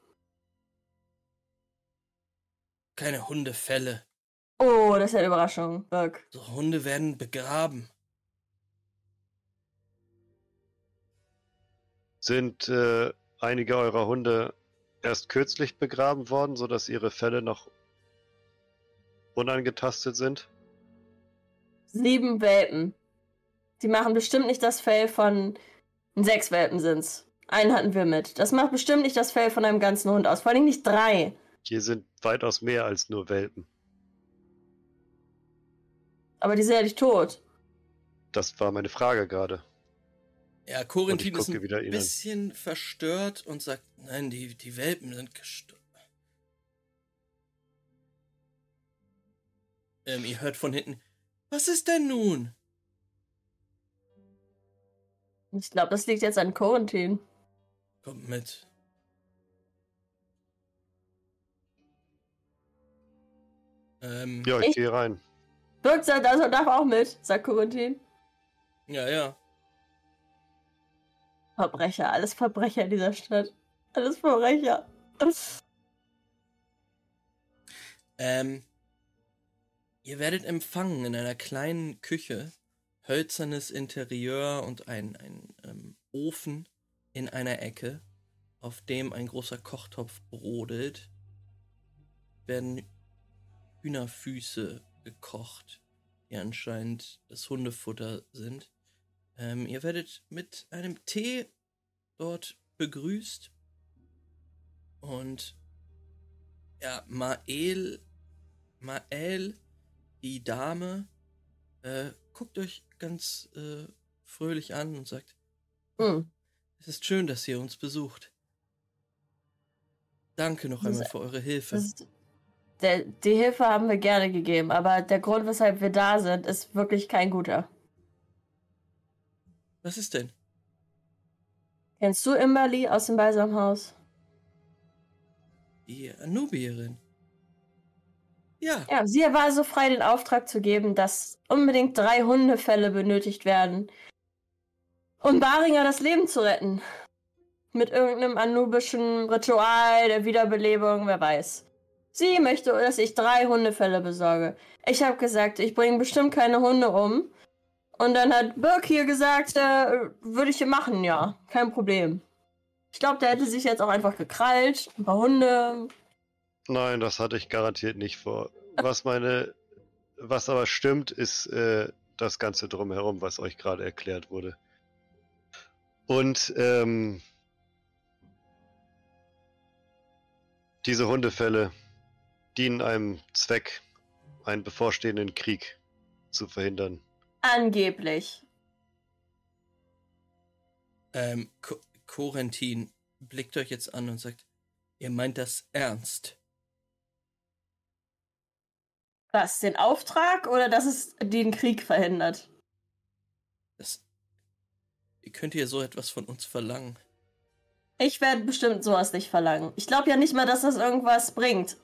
Keine Hundefälle. Oh, das ist ja eine Überraschung. Birk. So Hunde werden begraben. Sind äh, einige eurer Hunde erst kürzlich begraben worden, sodass ihre Felle noch unangetastet sind? Sieben Welpen. Die machen bestimmt nicht das Fell von sechs Welpen sind's. Einen hatten wir mit. Das macht bestimmt nicht das Fell von einem ganzen Hund aus. Vor allem nicht drei. Hier sind weitaus mehr als nur Welpen. Aber die sind ja nicht tot. Das war meine Frage gerade. Ja, Corentin ist ein wieder ihn an. bisschen verstört und sagt, nein, die, die Welpen sind gestorben. Ähm, ihr hört von hinten, was ist denn nun? Ich glaube, das liegt jetzt an Quarantin. Kommt mit. Ähm, Ja, ich Ich- gehe rein. Birk sagt also darf auch mit, sagt Quarantin. ja, ja. Verbrecher, alles Verbrecher in dieser Stadt. Alles Verbrecher. Ähm, ihr werdet empfangen in einer kleinen Küche, hölzernes Interieur und ein, ein ähm, Ofen in einer Ecke, auf dem ein großer Kochtopf brodelt, werden Hühnerfüße gekocht, die anscheinend das Hundefutter sind. Ähm, ihr werdet mit einem Tee dort begrüßt und ja, Mael, Mael, die Dame, äh, guckt euch ganz äh, fröhlich an und sagt, Hm. es ist schön, dass ihr uns besucht. Danke noch Das einmal für eure Hilfe. Ist, der, die Hilfe haben wir gerne gegeben, aber der Grund, weshalb wir da sind, ist wirklich kein guter. Was ist denn? Kennst du Imberly aus dem Balsamhaus? Die Anubierin. Ja, Ja, sie war so frei, den Auftrag zu geben, dass unbedingt drei Hundefälle benötigt werden, um Baringer das Leben zu retten. Mit irgendeinem anubischen Ritual der Wiederbelebung, wer weiß. Sie möchte, dass ich drei Hundefälle besorge. Ich habe gesagt, ich bringe bestimmt keine Hunde um. Und dann hat Birk hier gesagt, äh, würde ich hier machen, ja. Kein Problem. Ich glaube, der hätte sich jetzt auch einfach gekrallt. Ein paar Hunde. Nein, das hatte ich garantiert nicht vor. Was meine, was aber stimmt, ist äh, das Ganze drumherum, was euch gerade erklärt wurde. Und ähm, diese Hundefälle dienen einem Zweck, einen bevorstehenden Krieg zu verhindern. Angeblich. ähm, Co Corentin blickt euch jetzt an und sagt, ihr meint das ernst? Was, den Auftrag oder dass es den Krieg verhindert? Das, wie könnt ihr so etwas von uns verlangen? Ich werde bestimmt sowas nicht verlangen. Ich glaube ja nicht mal, dass das irgendwas bringt.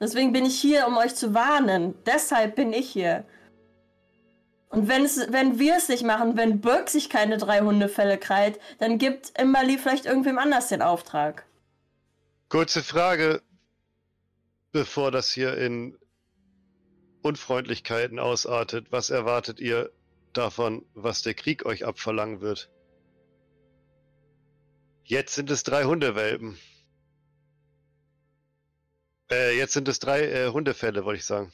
Deswegen bin ich hier, um euch zu warnen. Deshalb bin ich hier. Und wenn, es, wenn wir es nicht machen, wenn Burke sich keine drei Hundefälle krallt, dann gibt Imberly vielleicht irgendwem anders den Auftrag. Kurze Frage. bevor das hier in Unfreundlichkeiten ausartet, was erwartet ihr davon, was der Krieg euch abverlangen wird? Jetzt sind es drei Hundewelpen. Äh, jetzt sind es drei äh, Hundefälle, wollte ich sagen.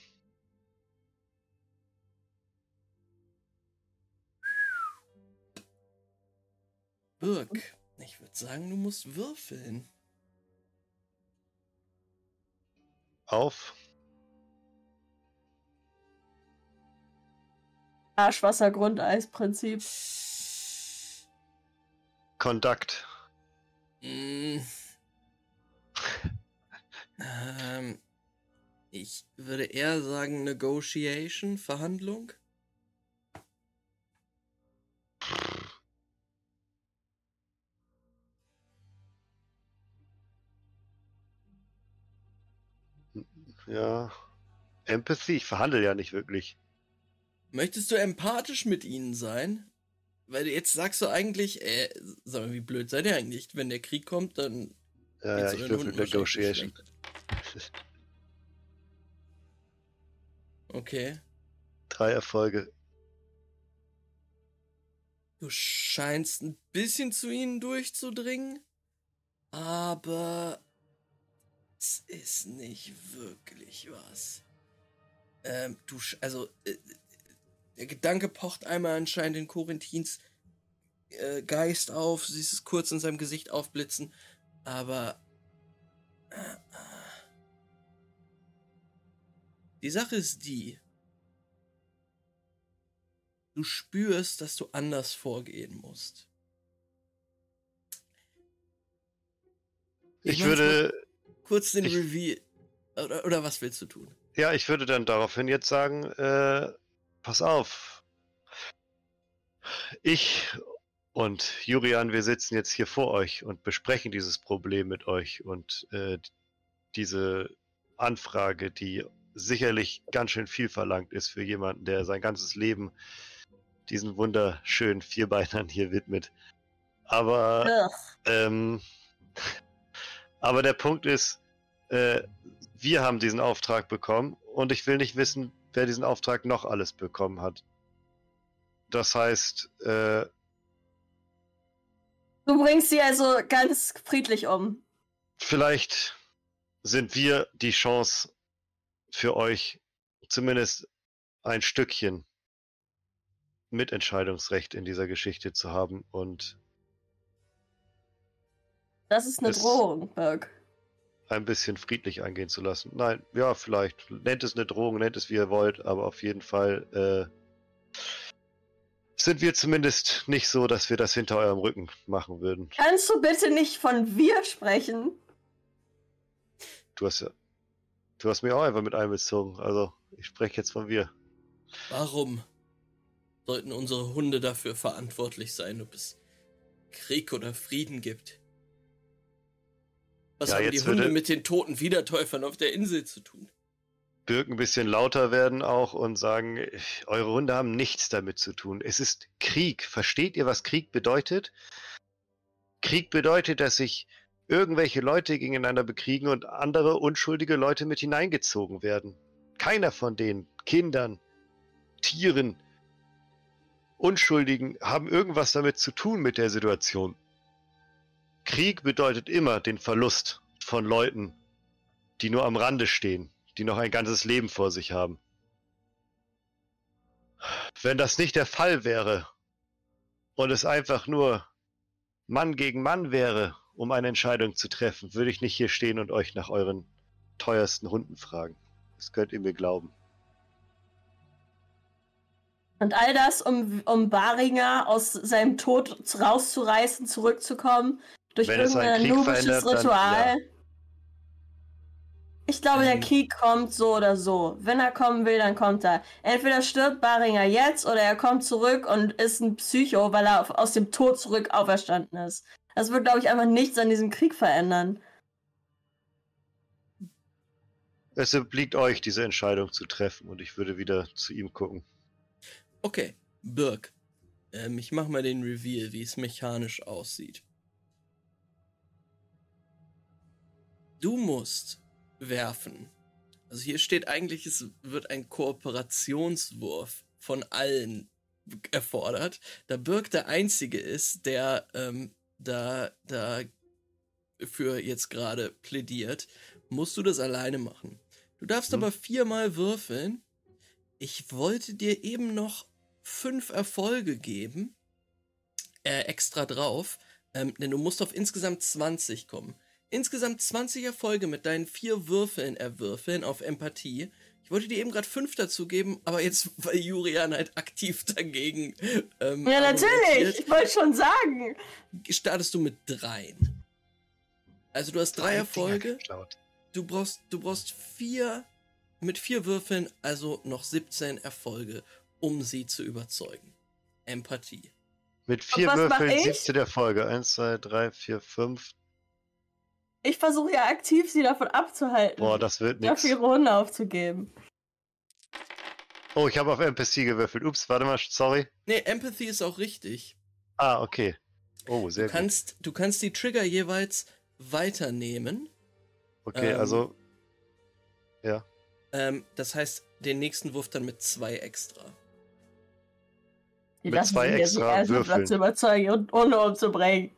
Birk, ich würde sagen, du musst würfeln. Auf. Arschwasser-Grundeisprinzip. Conduct. Mm. ähm, ich würde eher sagen Negotiation, Verhandlung. Ja. Empathy, ich verhandle ja nicht wirklich. Möchtest du empathisch mit ihnen sein? Weil jetzt sagst du eigentlich, äh, sag mal, wie blöd seid ihr eigentlich? Wenn der Krieg kommt, dann. Ja, ja, ich würfel Negotiation. Okay. Drei Erfolge. Du scheinst ein bisschen zu ihnen durchzudringen, aber es ist nicht wirklich was. Ähm, du, sch- also, äh, der Gedanke pocht einmal anscheinend in Corinthins äh, Geist auf, siehst es kurz in seinem Gesicht aufblitzen, aber äh, äh. die Sache ist die, du spürst, dass du anders vorgehen musst. Ich mach's würde, kurz den ich- Reveal. Oder, oder was willst du tun? ja, ich würde dann daraufhin jetzt sagen, äh, pass auf. Ich und Jurian, wir sitzen jetzt hier vor euch und besprechen dieses Problem mit euch und äh, diese Anfrage, die sicherlich ganz schön viel verlangt ist für jemanden, der sein ganzes Leben diesen wunderschönen Vierbeinern hier widmet. Aber. Ähm, aber der Punkt ist, äh, wir haben diesen Auftrag bekommen und ich will nicht wissen, wer diesen Auftrag noch alles bekommen hat. Das heißt, äh, Du bringst sie also ganz friedlich um. vielleicht sind wir die Chance für euch, zumindest ein Stückchen Mitentscheidungsrecht in dieser Geschichte zu haben und Das ist eine Drohung, Birk. Ein bisschen friedlich eingehen zu lassen. Nein, ja, vielleicht. Nennt es eine Drohung, nennt es wie ihr wollt, aber auf jeden Fall äh, sind wir zumindest nicht so, dass wir das hinter eurem Rücken machen würden. Kannst du bitte nicht von wir sprechen? Du hast ja. Du hast mich auch einfach mit einbezogen. Also, ich spreche jetzt von wir. Warum sollten unsere Hunde dafür verantwortlich sein, ob es Krieg oder Frieden gibt? Was Ja, haben die Hunde mit den toten Wiedertäufern auf der Insel zu tun? Birk ein bisschen lauter werden auch und sagen, eure Hunde haben nichts damit zu tun. Es ist Krieg. Versteht ihr, was Krieg bedeutet? Krieg bedeutet, dass sich irgendwelche Leute gegeneinander bekriegen und andere unschuldige Leute mit hineingezogen werden. Keiner von denen, Kindern, Tieren, Unschuldigen, haben irgendwas damit zu tun mit der Situation. Krieg bedeutet immer den Verlust von Leuten, die nur am Rande stehen, die noch ein ganzes Leben vor sich haben. Wenn das nicht der Fall wäre und es einfach nur Mann gegen Mann wäre, um eine Entscheidung zu treffen, würde ich nicht hier stehen und euch nach euren teuersten Hunden fragen. Das könnt ihr mir glauben. Und all das, um, um Baringer aus seinem Tod rauszureißen, zurückzukommen, durch Wenn irgendein Krieg nubisches verändert, dann Ritual. Ich glaube, der Ähm. Krieg kommt so oder so. Wenn er kommen will, dann kommt er. Entweder stirbt Baringer jetzt oder er kommt zurück und ist ein Psycho, weil er aus dem Tod zurück auferstanden ist. Das wird, glaube ich, einfach nichts an diesem Krieg verändern. Es obliegt euch, diese Entscheidung zu treffen und ich würde wieder zu ihm gucken. Okay, Birk. Ähm, ich mach mal den Reveal, wie es mechanisch aussieht. Du musst werfen Also hier steht eigentlich, es wird ein Kooperationswurf von allen erfordert. Da Birk der Einzige ist, der ähm, da, da für jetzt gerade plädiert, musst du das alleine machen. Du darfst Hm. aber viermal würfeln. Ich wollte dir eben noch fünf Erfolge geben, äh, extra drauf, ähm, denn du musst auf insgesamt 20 kommen. Insgesamt 20 Erfolge mit deinen vier Würfeln erwürfeln auf Empathie. Ich wollte dir eben gerade fünf dazu geben, aber jetzt, weil Jurian halt aktiv dagegen. Ähm, Ja, natürlich. Ich wollte schon sagen. startest du mit dreien. Also du hast drei Dinger Erfolge. Du brauchst, du brauchst vier, mit vier Würfeln, also noch 17 Erfolge, um sie zu überzeugen. Empathie. Mit vier Würfeln ich? 17 Erfolge. 1, 2, 3, 4, 5. Ich versuche ja aktiv, sie davon abzuhalten, Boah, das wird nix. dafür ihre Hunde aufzugeben. Oh, ich habe auf NPC gewürfelt. Ups, warte mal, sorry. Nee, Empathy ist auch richtig. Ah, okay. Oh, sehr Du kannst, du kannst die Trigger jeweils weiternehmen. gut. Okay, ähm, also Ähm, das heißt, den nächsten Wurf dann mit zwei extra. Die Mit zwei extra Würfeln. zu überzeugen und Hunde umzubringen.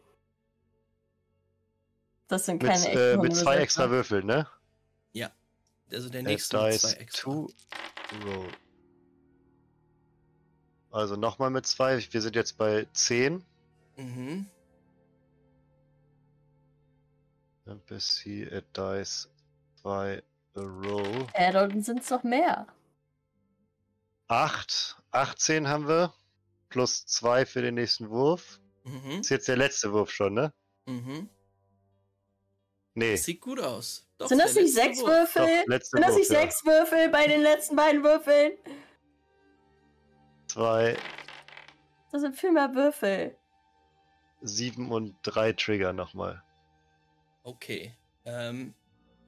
Das sind mit, keine äh, echten mit zwei extra Würfeln, ne? Also der Add nächste mit dice zwei extra. roll. Also nochmal mit zwei. Wir sind jetzt bei 10. Mhm. NPC add dice 2 a row. Äh, dort sind es noch mehr. 8. 18 haben wir. Plus 2 für den nächsten Wurf. Mhm. Ist jetzt der letzte Wurf schon, ne? Mhm. Nee. Das sieht gut aus. Doch, sind das nicht sechs Wurf. Würfel? Doch, Sind das Wurf, nicht ja. sechs Würfel bei den letzten beiden Würfeln? 2, Das sind viel mehr Würfel. 7 und 3 Trigger nochmal. Okay. Ähm,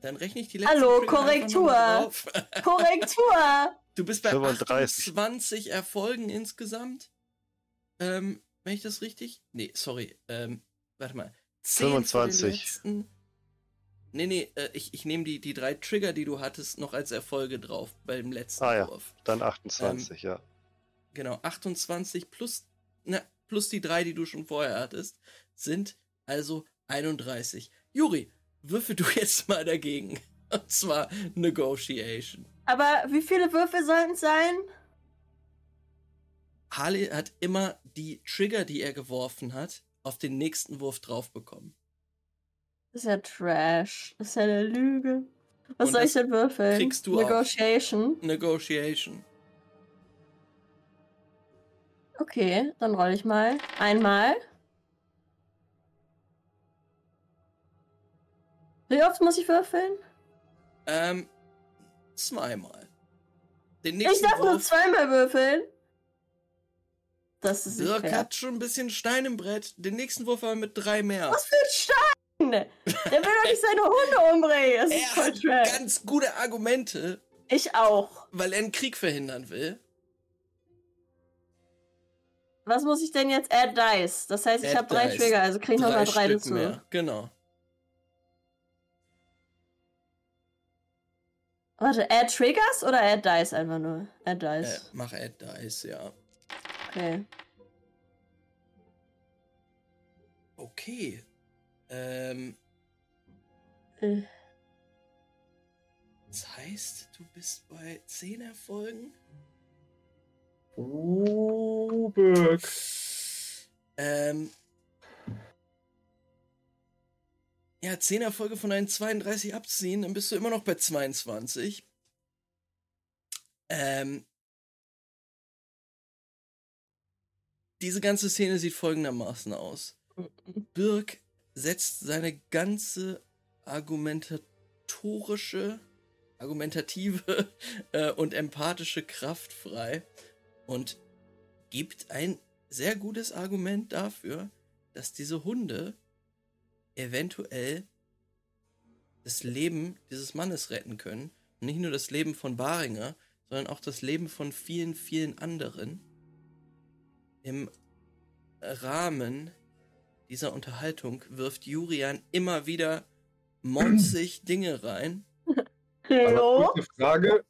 dann rechne ich die letzten Hallo, Trigger Korrektur. Korrektur! Du bist bei 35. 28 Erfolgen insgesamt. Ähm, wenn ich das richtig? Nee, sorry. Ähm, warte mal. 10 für den 25. letzten. Nee, nee, äh, ich, ich nehme die, die drei Trigger, die du hattest, noch als Erfolge drauf beim letzten Ah ja. Wurf. Dann 28, ja. Genau, 28 plus, na, plus die drei, die du schon vorher hattest, sind also 31. Juri, würfel du jetzt mal dagegen. Und zwar Negotiation. Aber wie viele Würfel sollten es sein? Harley hat immer die Trigger, die er geworfen hat, auf den nächsten Wurf drauf bekommen. Das ist ja Trash. Das ist ja eine Lüge. Was Und soll ich denn würfeln? kriegst du. Negotiation. Negotiation. Okay, dann roll ich mal. Einmal. Wie oft muss ich würfeln? Ähm, zweimal. Den Ich darf nur Wurf. zweimal würfeln. Das ist Dirk hat schon ein bisschen Stein im Brett. Den nächsten Wurf aber mit drei mehr. Was für ein Stein! Der will doch nicht seine Hunde umbringen. Das ist Er hat trash. ganz gute Argumente, Ich auch. weil er einen Krieg verhindern will. Was muss ich denn jetzt add dice? Das heißt, ich habe drei. Trigger, also krieg ich nochmal drei Stück dazu. mehr. Genau. Warte, add Triggers oder add dice einfach nur? Add Äh, dice. mach Add Dice, ja. Okay. Okay. Ähm, Äh, das heißt, du bist bei 10 Erfolgen? Oh, Birk. Ähm. Ja, 10 Erfolge von deinen 32 abziehen, dann bist du immer noch bei 22. Ähm. Diese ganze Szene sieht folgendermaßen aus. Birk setzt seine ganze argumentatorische, argumentative äh, und empathische Kraft frei und gibt ein sehr gutes Argument dafür, dass diese Hunde eventuell das Leben dieses Mannes retten können. Und nicht nur das Leben von Baringer, sondern auch das Leben von vielen, vielen anderen. Im Rahmen dieser Unterhaltung wirft Jurian immer wieder monzig Dinge rein, Hallo? kurze Frage.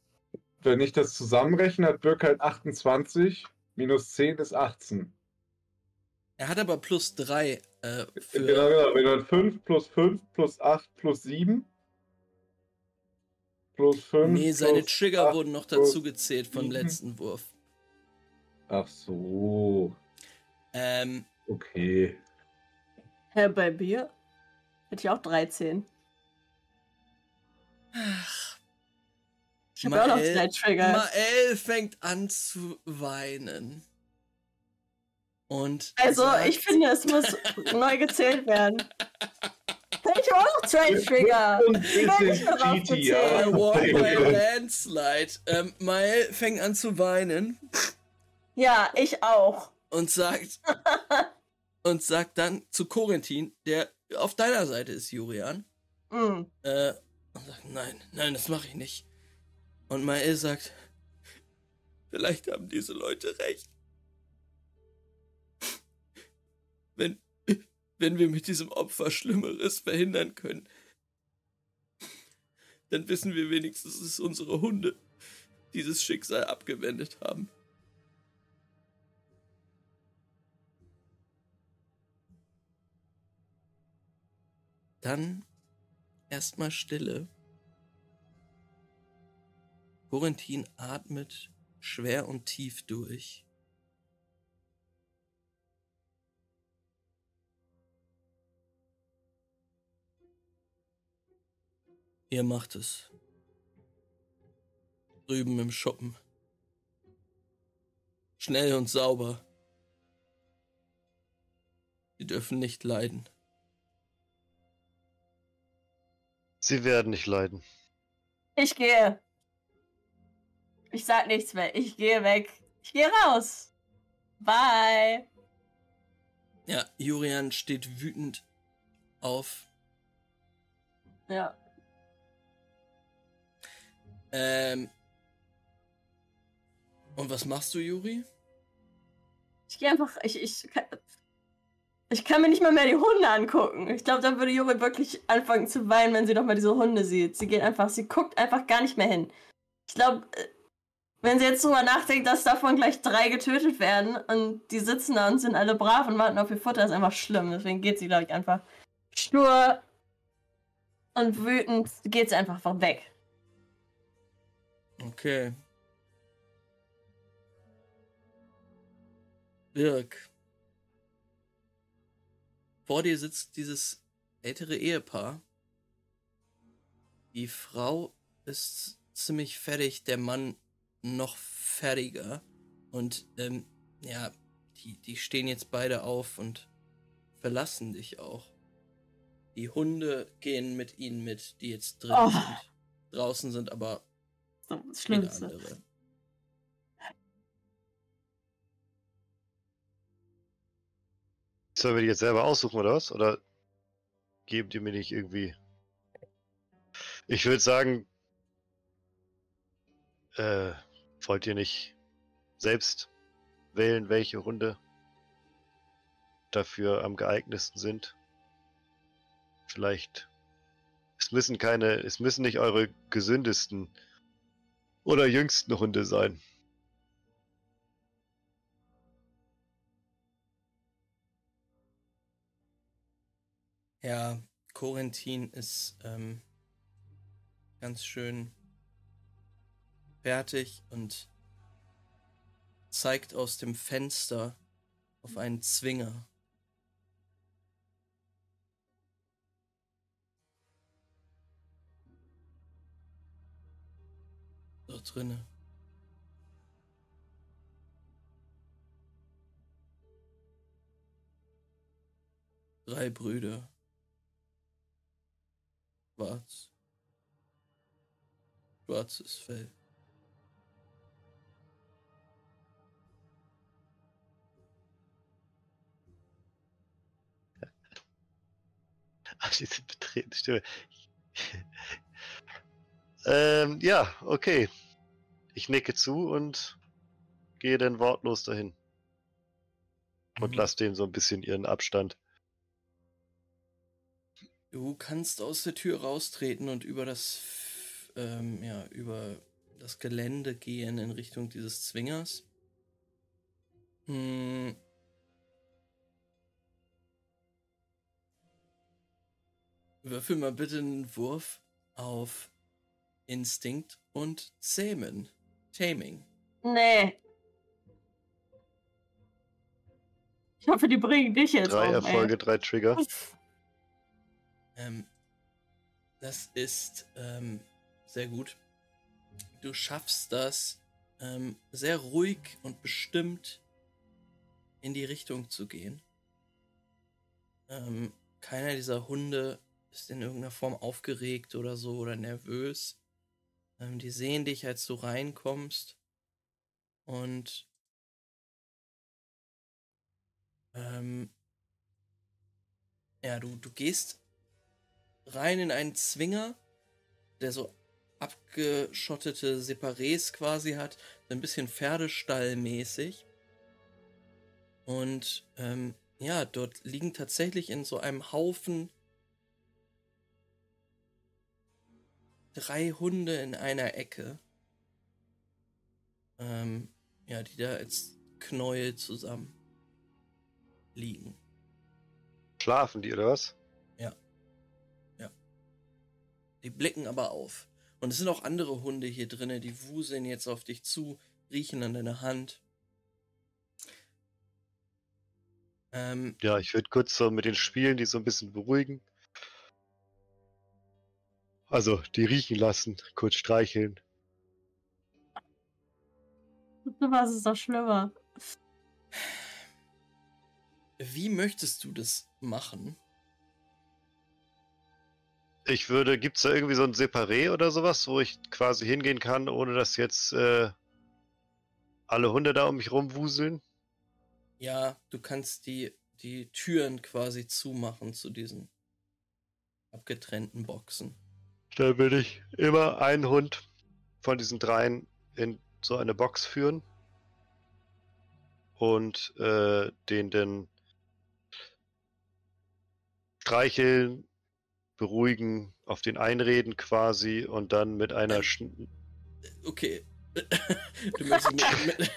Wenn ich das zusammenrechne, hat Birk halt 28, minus 10 ist 18. Er hat aber plus 3 äh, für. Genau, genau. Wenn dann 5 plus 5 plus 8 plus 7 plus 5. Nee, seine plus Trigger 8 wurden noch dazu gezählt vom letzten Wurf. Ach so. Ähm, Okay. Hä, bei mir? Hätte ich auch 13. Ich habe auch noch Mael- drei Trigger. Mael fängt an zu weinen. Und Also, sagt, ich finde, es muss neu gezählt werden. Ich habe auch noch zwei Trigger. Die werden nicht mehr draufgezählt. walk by landslide. Ähm, Mael fängt an zu weinen Ja, ich auch. und sagt und sagt dann zu Corentin, der auf deiner Seite ist, Jurian, Mm. äh, und sagt, nein, nein, das mache ich nicht. Und Mael sagt, vielleicht haben diese Leute recht. Wenn, wenn wir mit diesem Opfer Schlimmeres verhindern können, dann wissen wir wenigstens, dass unsere Hunde dieses Schicksal abgewendet haben. Dann erstmal Stille. Corentin atmet schwer und tief durch. Ihr macht es. Drüben im Schuppen. Schnell und sauber. Sie dürfen nicht leiden. Sie werden nicht leiden. Ich gehe. Ich sag nichts mehr. Ich gehe weg. Ich gehe raus. Bye. Ja, Jurian steht wütend auf. Ja. Ähm. Und was machst du, Juri? Ich gehe einfach. Ich, ich, kann, ich kann mir nicht mal mehr die Hunde angucken. Ich glaube, dann würde Juri wirklich anfangen zu weinen, wenn sie noch mal diese Hunde sieht. Sie geht einfach, sie guckt einfach gar nicht mehr hin. Ich glaube, äh, wenn sie jetzt drüber nachdenkt, dass davon gleich drei getötet werden und die sitzen da und sind alle brav und warten auf ihr Futter, ist einfach schlimm. Deswegen geht sie, glaube ich, einfach stur und wütend geht sie einfach weg. Okay. Birk. Vor dir sitzt dieses ältere Ehepaar. Die Frau ist ziemlich fertig, der Mann noch fertiger. Und ähm, ja, die, die stehen jetzt beide auf und verlassen dich auch. Die Hunde gehen mit ihnen mit, die jetzt drin Oh. sind. Draußen sind aber So, das viele Schlimmste. andere. Sollen wir die jetzt selber aussuchen oder was? Oder geben die mir nicht irgendwie. Ich würde sagen, äh, wollt ihr nicht selbst wählen, welche Hunde dafür am geeignetsten sind? Vielleicht. Es müssen keine, es müssen nicht eure gesündesten oder jüngsten Hunde sein. Ja, Corentin ist ähm, ganz schön fertig und zeigt aus dem Fenster auf einen Zwinger. Dort drinne. Drei Brüder. Schwarz. Schwarzes Fell. Ach, diese betretene Stimme. ähm, ja, okay. Ich nicke zu und gehe dann wortlos dahin. Und Mhm. lass denen so ein bisschen ihren Abstand. Du kannst aus der Tür raustreten und über das ähm, ja, über das Gelände gehen in Richtung dieses Zwingers. Hm. Würfel mal bitte einen Wurf auf Instinkt und Zähmen. Taming. Nee. Ich hoffe, die bringen dich jetzt Drei Erfolge, drei Trigger. Ähm, das ist ähm, sehr gut. Du schaffst das ähm, sehr ruhig und bestimmt in die Richtung zu gehen. Ähm, keiner dieser Hunde ist in irgendeiner Form aufgeregt oder so oder nervös. Ähm, die sehen dich, als du reinkommst. Und ähm, ja, du, du gehst rein in einen Zwinger, der so abgeschottete Separés quasi hat, so ein bisschen Pferdestallmäßig. Und ähm, ja, dort liegen tatsächlich in so einem Haufen drei Hunde in einer Ecke. Ähm, ja, die da als Knäuel zusammen liegen. Schlafen die, oder was? Die blicken aber auf. Und es sind auch andere Hunde hier drinnen, die wuseln jetzt auf dich zu, riechen an deiner Hand. Ähm, Ja, ich würde kurz so mit den Spielen die so ein bisschen beruhigen. Also, die riechen lassen, kurz streicheln. Was ist doch schlimmer? wie möchtest du das machen? Ich würde, gibt's da irgendwie so ein Separé oder sowas, wo ich quasi hingehen kann, ohne dass jetzt äh, alle Hunde da um mich rumwuseln? Ja, du kannst die, die Türen quasi zumachen zu diesen abgetrennten Boxen. Dann würde ich immer einen Hund von diesen dreien in so eine Box führen und äh, den dann streicheln, beruhigen, auf den einreden quasi und dann mit einer Schn Okay. du möchtest mit, mit,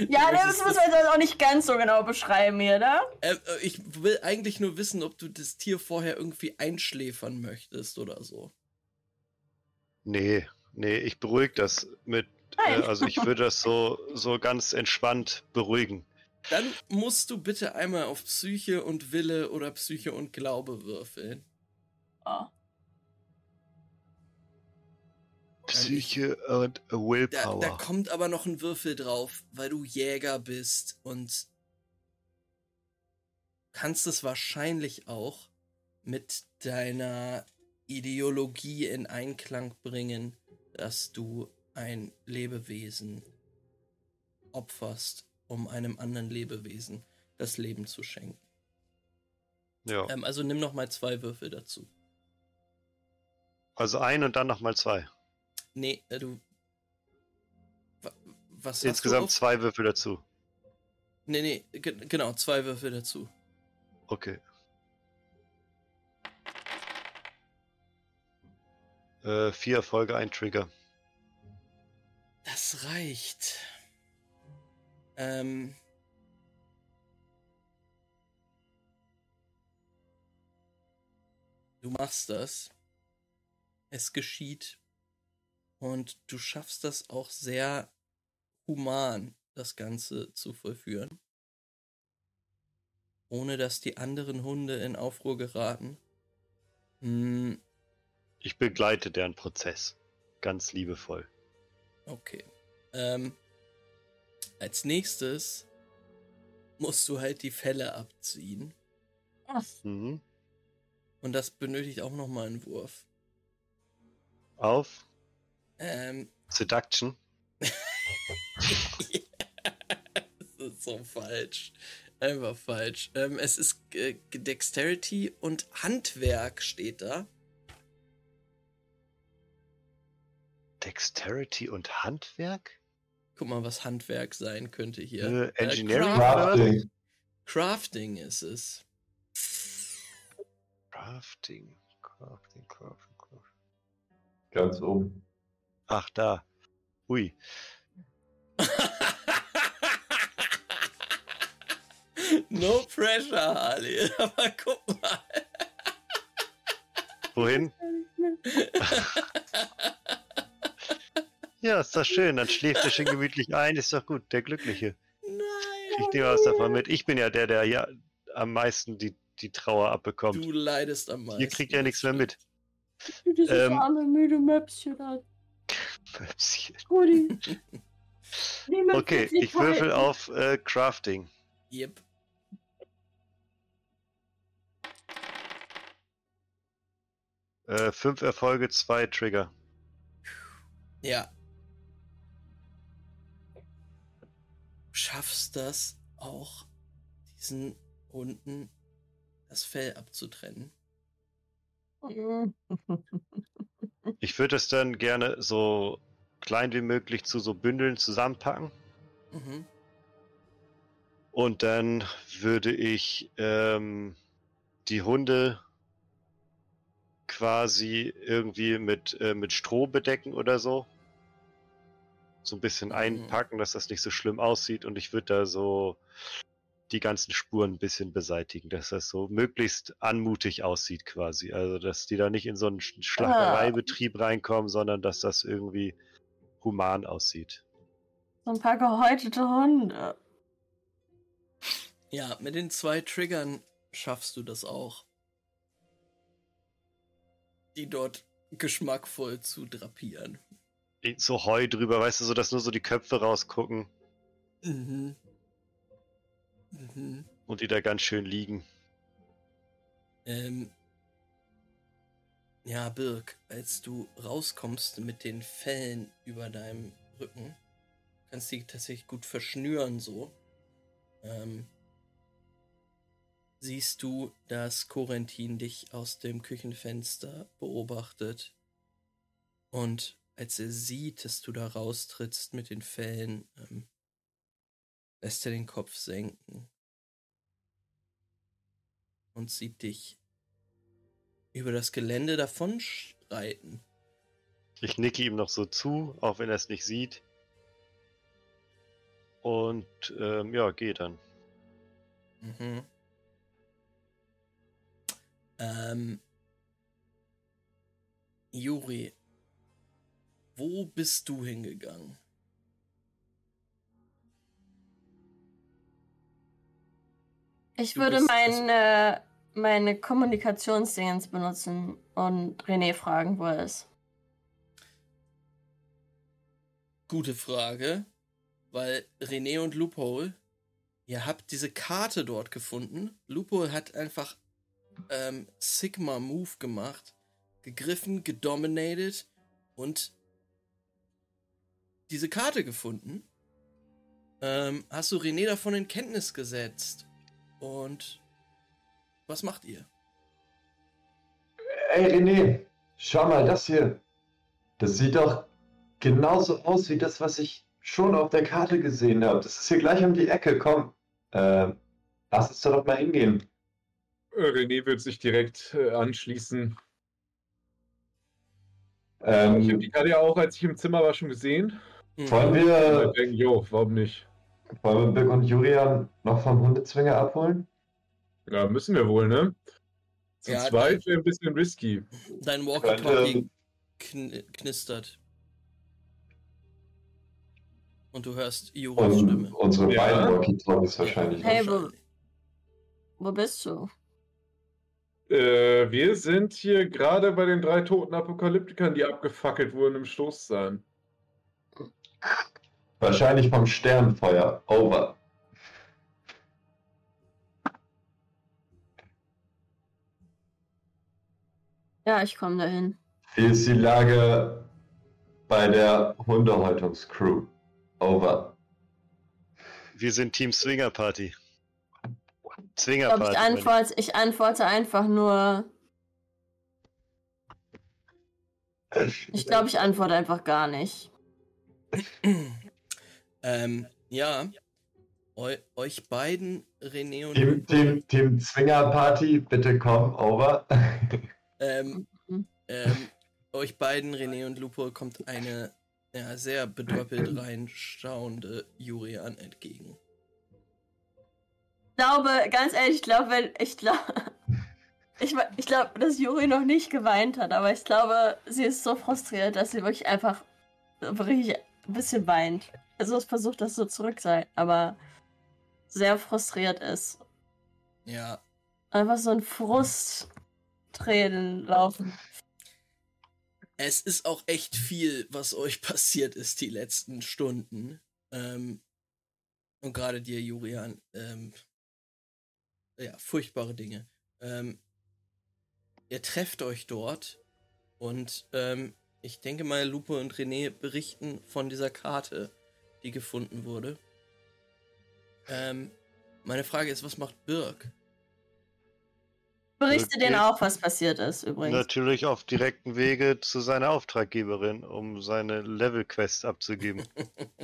Ja, du das muss man jetzt auch nicht ganz so genau beschreiben hier, ne? Äh, äh, ich will eigentlich nur wissen, ob du das Tier vorher irgendwie einschläfern möchtest oder so. Nee, nee, ich beruhige das mit, äh, also ich würde das so, so ganz entspannt beruhigen. Dann musst du bitte einmal auf Psyche und Wille oder Psyche und Glaube würfeln. Oh. Psyche und Da, Willpower. da kommt aber noch ein Würfel drauf, weil du Jäger bist und kannst es wahrscheinlich auch mit deiner Ideologie in Einklang bringen, dass du ein Lebewesen opferst, um einem anderen Lebewesen das Leben zu schenken. ja, Ähm, also nimm noch mal zwei Würfel dazu. Also ein und dann nochmal zwei. Nee, äh, du. Wa- Was Insgesamt zwei Würfel dazu. Nee, nee, ge genau, zwei Würfel dazu. Okay. Äh, vier Erfolge, ein Trigger. Das reicht. Ähm. Du machst das. Es geschieht. Und du schaffst das auch sehr human, das Ganze zu vollführen. Ohne dass die anderen Hunde in Aufruhr geraten. Hm, Ich begleite deren Prozess. Ganz liebevoll. Okay. Ähm, als nächstes musst du halt die Felle abziehen. Ach, Mhm. Und das benötigt auch nochmal einen Wurf. Auf. Ähm, Seduction. das ist so falsch. Einfach falsch. Ähm, es ist äh, Dexterity und Handwerk steht da. Dexterity und Handwerk? Guck mal, was Handwerk sein könnte hier. Äh, Engineering Craft- oder was? Crafting. Crafting ist es. Crafting, Crafting, Crafting. Ganz oben. Ach, da. Ui. no pressure, Harley. Aber guck mal. Wohin? Ja, ist doch schön. Dann schläft er schön gemütlich ein. Ist doch gut. Der Glückliche. Nein. Ich nehme was davon mit. Ich bin ja der, der ja am meisten die, die Trauer abbekommt. Du leidest am meisten. Ihr kriegt ja nichts mehr mit. Dieses Ähm. arme, müde Möpschen da. Möpschen. Rudi. Okay, ich würfel halten. auf äh, Crafting. Yep. Äh, fünf Erfolge, zwei Trigger. Ja. Du schaffst das auch, diesen Hunden das Fell abzutrennen. Mhm. Ich würde es dann gerne so klein wie möglich zu so Bündeln zusammenpacken. Mhm. Und dann würde ich ähm, die Hunde quasi irgendwie mit, äh, mit Stroh bedecken oder so. So ein bisschen Mhm. einpacken, dass das nicht so schlimm aussieht. Und ich würde da so die ganzen Spuren ein bisschen beseitigen, dass das so möglichst anmutig aussieht quasi. Also, dass die da nicht in so einen Sch- Schlachtereibetrieb reinkommen, sondern dass das irgendwie human aussieht. So ein paar gehäutete Hunde. Ja, mit den zwei Triggern schaffst du das auch. Die dort geschmackvoll zu drapieren. So Heu drüber, weißt du, so dass nur so die Köpfe rausgucken Mhm. Mhm. und die da ganz schön liegen. Ähm. Ja, Birk, als du rauskommst mit den Fellen über deinem Rücken, kannst du die tatsächlich gut verschnüren so. Ähm, siehst du, dass Corentin dich aus dem Küchenfenster beobachtet. Und als er sieht, dass du da raustrittst mit den Fellen, ähm, lässt er den Kopf senken und sieht dich über das Gelände davon schreiten. Ich nicke ihm noch so zu, auch wenn er es nicht sieht. Und ähm, ja, geh dann. Mhm. Ähm, Juri, wo bist du hingegangen? Ich Du würde meine, meine Kommunikationsdingens benutzen und René fragen, wo er ist. Gute Frage, weil René und Loophole, ihr habt diese Karte dort gefunden. Loophole hat einfach ähm, Sigma Move gemacht, gegriffen, gedominated und diese Karte gefunden. Ähm, hast du René davon in Kenntnis gesetzt? Und was macht ihr? Ey René, schau mal das hier. Das sieht doch genauso aus wie das, was ich schon auf der Karte gesehen habe. Das ist hier gleich um die Ecke. Komm, äh, lass uns da doch mal hingehen. Äh, René wird sich direkt äh, anschließen. Ich habe Ähm, die Karte ja auch, als ich im Zimmer war, schon gesehen. Mhm. wollen wir, ich denke, jo, warum nicht? Wollen wir Birk und Julian noch vom Hundezwinger abholen? Ja, müssen wir wohl, ne? Zu Ja, zweit wäre ein bisschen risky. Dein Walkie-Talkie kn knistert. Und du hörst Juris und Stimme. unsere Ja. beiden Walkie-Talkies wahrscheinlich. Hey, wo- Wo bist du? Äh, wir sind hier gerade bei den drei toten Apokalyptikern, die abgefackelt wurden im Stoßzahn. Wahrscheinlich vom Sternfeuer. Over. Ja, ich komme dahin. Wie ist die Lage bei der Hundehäutungscrew? Over. Wir sind Team Swinger Party. Ich Swinger glaube, ich, Party. meine antworte, ich antworte einfach nur. Ich glaube, ich antworte einfach gar nicht. ähm, ja. Eu euch beiden, René und Team, Team, Team Zwinger Party, bitte komm, over. ähm, ähm, eu euch beiden, René und Lupo, kommt eine ja, sehr bedröppelt reinschauende Jurian entgegen. Ich glaube, ganz ehrlich, ich glaube, wenn, ich glaube, ich, ich glaube, dass Juri noch nicht geweint hat, aber ich glaube, sie ist so frustriert, dass sie wirklich einfach wirklich ein bisschen weint. Also es versucht, das so zurück sein, aber sehr frustriert ist. Ja. Einfach so ein Frusttränen laufen. Es ist auch echt viel, was euch passiert ist die letzten Stunden. Ähm, und gerade dir, Jurian. Ähm, ja, furchtbare Dinge. Ähm, ihr trefft euch dort und ähm, ich denke mal, Lupo und René berichten von dieser Karte, die gefunden wurde. Ähm, meine Frage ist, was macht Birk? Berichte denen auch, was passiert ist, übrigens. Natürlich auf direkten Wege zu seiner Auftraggeberin, um seine Level-Quest abzugeben.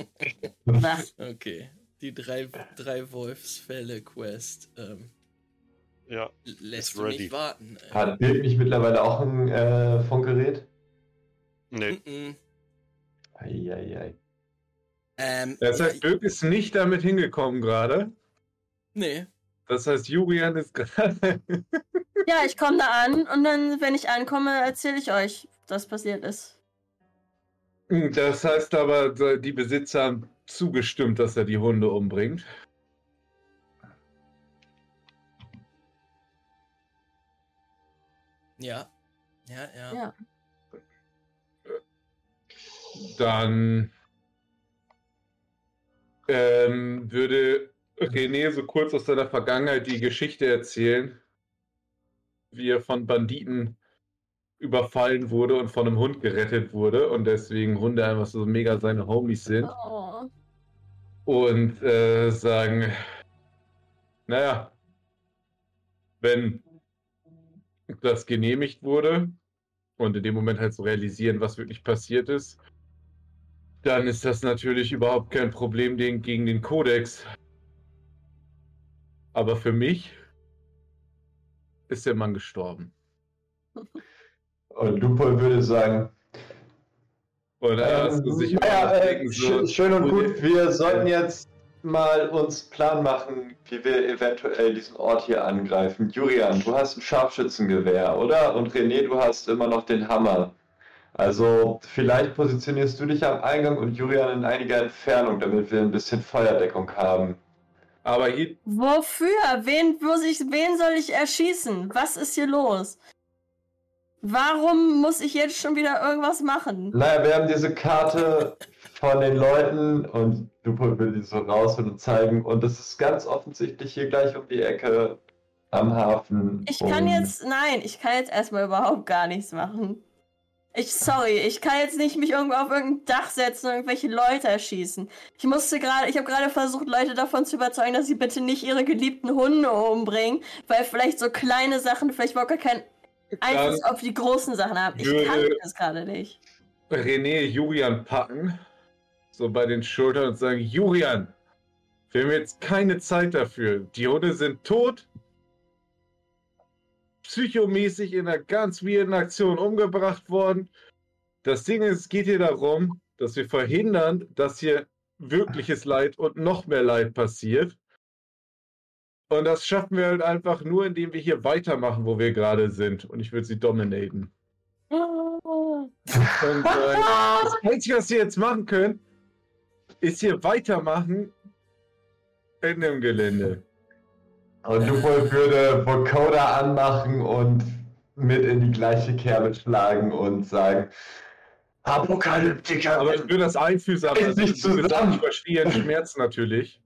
Was? Okay. Die drei, drei Wolfsfälle-Quest ähm, Ja, lässt du ready. nicht warten. ey. Hat Bild nicht mittlerweile auch ein äh, Funkgerät? nee. Mhm. Eieiei. Ähm, Das heißt, Dirk ist nicht damit hingekommen gerade. nee. Das heißt, Julian ist gerade. Ja, ich komme da an und dann, wenn ich ankomme, erzähle ich euch, was passiert ist. Das heißt aber, die Besitzer haben zugestimmt, dass er die Hunde umbringt. Ja. Ja, ja. Ja. Dann ähm, würde René so kurz aus seiner Vergangenheit die Geschichte erzählen, wie er von Banditen überfallen wurde und von einem Hund gerettet wurde und deswegen Hunde einfach so mega seine Homies sind Oh. und äh, sagen, naja, wenn das genehmigt wurde und in dem Moment halt so realisieren, was wirklich passiert ist, dann ist das natürlich überhaupt kein Problem den, gegen den Kodex. Aber für mich ist der Mann gestorben. Und Lupol würde sagen, Und er ähm, sich naja, äh, so, sch schön und gut, wir sollten jetzt mal uns Plan machen, wie wir eventuell diesen Ort hier angreifen. Julian, du hast ein Scharfschützengewehr, oder? Und René, du hast immer noch den Hammer. Also vielleicht positionierst du dich am Eingang und Julian in einiger Entfernung, damit wir ein bisschen Feuerdeckung haben. Aber hier, Wofür? Wen, muss ich, wen soll ich erschießen? Was ist hier los? Warum muss ich jetzt schon wieder irgendwas machen? Naja, wir haben diese Karte von den Leuten und Lupo will die so raus und zeigen. Und das ist ganz offensichtlich hier gleich um die Ecke am Hafen. Ich kann jetzt, nein, ich kann jetzt erstmal überhaupt gar nichts machen. Ich, sorry, ich kann jetzt nicht mich irgendwo auf irgendein Dach setzen und irgendwelche Leute erschießen. Ich musste gerade, ich habe gerade versucht, Leute davon zu überzeugen, dass sie bitte nicht ihre geliebten Hunde umbringen, weil vielleicht so kleine Sachen vielleicht überhaupt gar keinen Einfluss auf die großen Sachen haben. Ich kann das gerade nicht. René Julian packen, so bei den Schultern und sagen, Julian, wir haben jetzt keine Zeit dafür. Die Hunde sind tot, psychomäßig in einer ganz weirden Aktion umgebracht worden. Das Ding ist, es geht hier darum, dass wir verhindern, dass hier wirkliches Leid und noch mehr Leid passiert. Und das schaffen wir halt einfach nur, indem wir hier weitermachen, wo wir gerade sind. Und ich würde sie dominaten. Und äh, das Einzige, was wir jetzt machen können, ist hier weitermachen in dem Gelände. Und Lupo würde Vocoder anmachen und mit in die gleiche Kerbe schlagen und sagen: Apokalyptiker! Aber ich würde das einfühlsam. Ist Also, nicht zusammen. ich verstehe ihren Schmerz natürlich.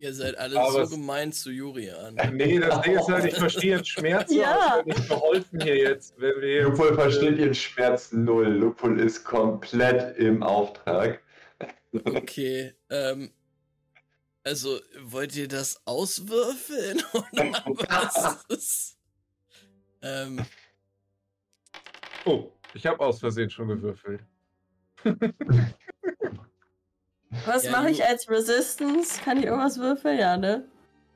Ihr seid alle Aber so gemein zu Jurian. Nee, das Ding ist halt, ich verstehe ihren Schmerz. Ja. aber wird nicht geholfen hier jetzt, wenn wir. Lupol versteht ihren Schmerz null. Lupol ist komplett im Auftrag. Okay, ähm. Also, wollt ihr das auswürfeln? Oder was ist. Ähm, Oh, ich habe aus Versehen schon gewürfelt. Was Ja, mache ich als Resistance? Kann ich irgendwas würfeln? Ja, ne?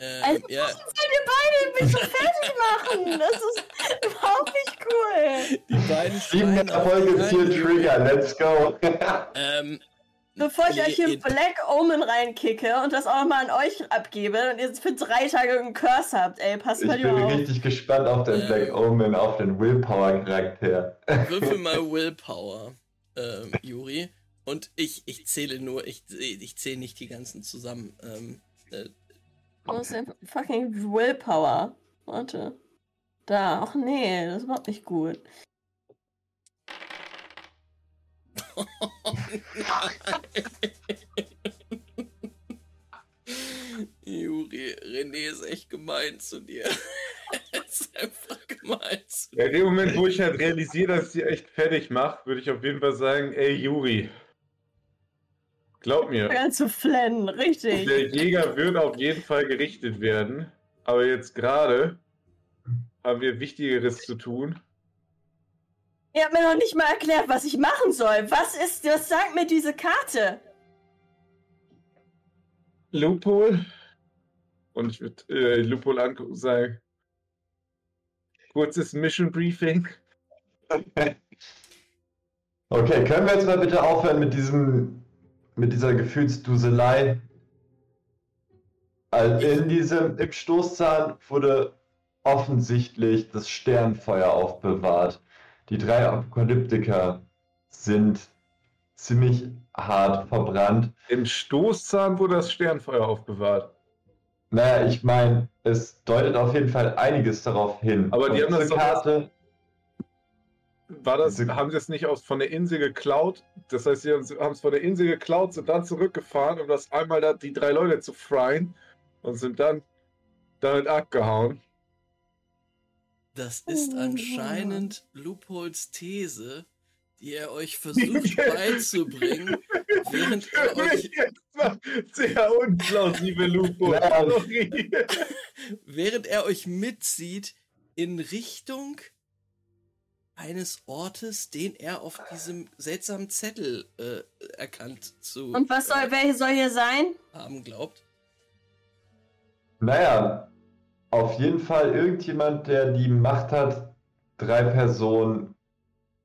ähm, Also, ja, Wollt ihr beide mich so fertig machen? Das ist überhaupt nicht cool. die beiden Sieben Erfolge, vier. Trigger, let's go. Ähm, Bevor ich euch hier Black Omen reinkicke und das auch mal an euch abgebe und ihr für drei Tage irgendeinen Curse habt, ey, passt Ich mal bin lieber auf. richtig gespannt auf den. Black Omen, auf den Willpower-Charakter. Würfel mal Willpower, ähm, Juri. Und ich, ich zähle nur, ich, ich zähle nicht die ganzen zusammen. Ähm, äh, Wo ist denn fucking Willpower? Warte. Da. Ach nee, das überhaupt nicht gut. Juri, René ist echt gemein zu dir. Er ist einfach gemein zu Ja, in dem Moment, wo ich halt realisiere, dass ich sie echt fertig mache, würde ich auf jeden Fall sagen, ey Juri, glaub mir, Ganz zu flennen, richtig. der Jäger wird auf jeden Fall gerichtet werden, aber jetzt gerade haben wir Wichtigeres zu tun. Ihr habt mir noch nicht mal erklärt, was ich machen soll. Was ist, was sagt mir diese Karte? Loophole. Und ich würde äh, Loophole angucken und sagen, kurzes Mission Briefing. Okay, können wir jetzt mal bitte aufhören mit diesem, mit dieser Gefühlsduselei? Also in diesem, im Stoßzahn wurde offensichtlich das Sternfeuer aufbewahrt. Die drei Apokalyptiker sind ziemlich hart verbrannt. Im Stoßzahn wurde das Sternfeuer aufbewahrt. Naja, ich meine, es deutet auf jeden Fall einiges darauf hin. Aber die Und haben das Karte. War das, Diese- haben sie es nicht aus, von der Insel geklaut? Das heißt, sie haben es von der Insel geklaut, sind dann zurückgefahren, um das einmal da, die drei Leute zu fryen und sind dann damit abgehauen. Das ist anscheinend Loopholes These, die er euch versucht beizubringen, während er euch, sehr unplausibel, Lupo. Ja. Sorry. während er euch mitzieht in Richtung eines Ortes, den er auf diesem seltsamen Zettel äh, erkannt zu Und was soll, äh, welche soll hier sein? haben glaubt. Naja, auf jeden Fall irgendjemand, der die Macht hat, drei Personen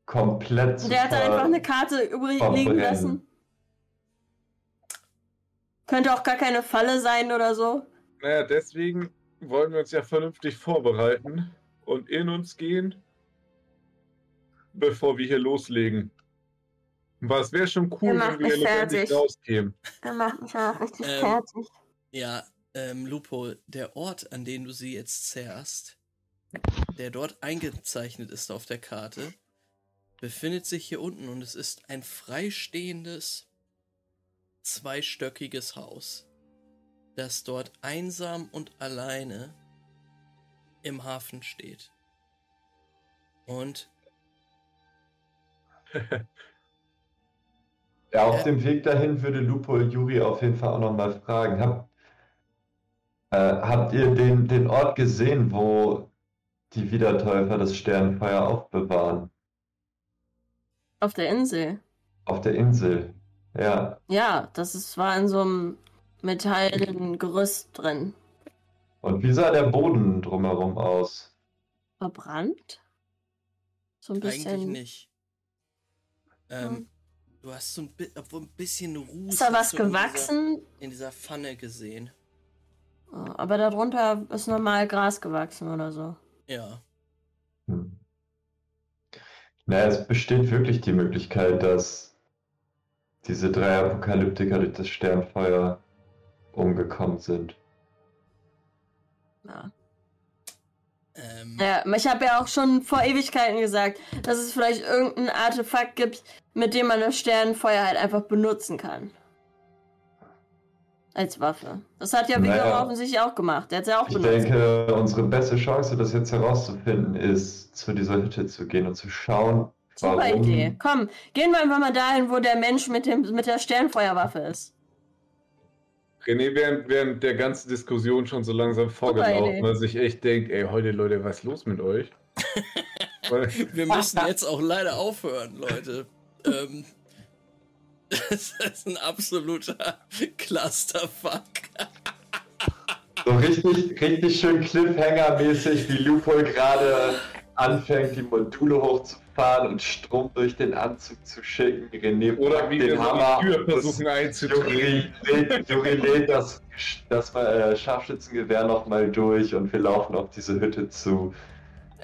komplett zu Der hat einfach eine Karte übrig liegen lassen. Könnte auch gar keine Falle sein oder so. Naja, deswegen wollen wir uns ja vernünftig vorbereiten und in uns gehen, bevor wir hier loslegen. Was wäre schon cool, wenn wir lebendig rauskämen. Der macht mich ja richtig Ähm, fertig. Ja, ähm, Lupo, der Ort, an den du sie jetzt zerrst, der dort eingezeichnet ist auf der Karte, befindet sich hier unten und es ist ein freistehendes, zweistöckiges Haus, das dort einsam und alleine im Hafen steht. Und Ja, auf Ja. dem Weg dahin würde Lupo Juri auf jeden Fall auch nochmal fragen. Hab, äh, habt ihr den, den Ort gesehen, wo die Wiedertäufer das Sternenfeuer aufbewahren? Auf der Insel. Auf der Insel. Ja. Ja, das ist, war in so einem metallenen Gerüst drin. Und wie sah der Boden drumherum aus? Verbrannt? So ein eigentlich bisschen. nicht. Ähm, Hm. Du hast so ein, bi obwohl ein bisschen Ruß Ist da was du in dieser- gewachsen? in dieser Pfanne gesehen. Aber darunter ist normal Gras gewachsen oder so. Ja. Hm. Naja, es besteht wirklich die Möglichkeit, dass diese drei Apokalyptiker durch das Sternfeuer umgekommen sind. Ja. Ähm, Ja, ich habe ja auch schon vor Ewigkeiten gesagt, dass es vielleicht irgendein Artefakt gibt, mit dem man das Sternenfeuer halt einfach benutzen kann. Als Waffe. Das hat ja Vigor Naja. offensichtlich auch gemacht. Der hat ja auch Ich benutzt. denke, unsere beste Chance, das jetzt herauszufinden, ist, zu dieser Hütte zu gehen und zu schauen, Super warum. Idee. Komm, gehen wir einfach mal dahin, wo der Mensch mit, dem, mit der Sternfeuerwaffe ist. René während, während der ganzen Diskussion schon so langsam vorgelaufen, weil sich echt denkt, ey, heute Leute, was ist los mit euch? Wir müssen jetzt auch leider aufhören, Leute. ähm, das ist ein absoluter Clusterfuck. So richtig, richtig schön Cliffhanger-mäßig, wie Lupo gerade anfängt, die Module hochzufahren und Strom durch den Anzug zu schicken. René Oder wie den Hammer. die Tür das- versuchen einzudrehen. Juri lädt, Juri lädt das, das äh, Scharfschützengewehr nochmal durch und wir laufen auf diese Hütte zu.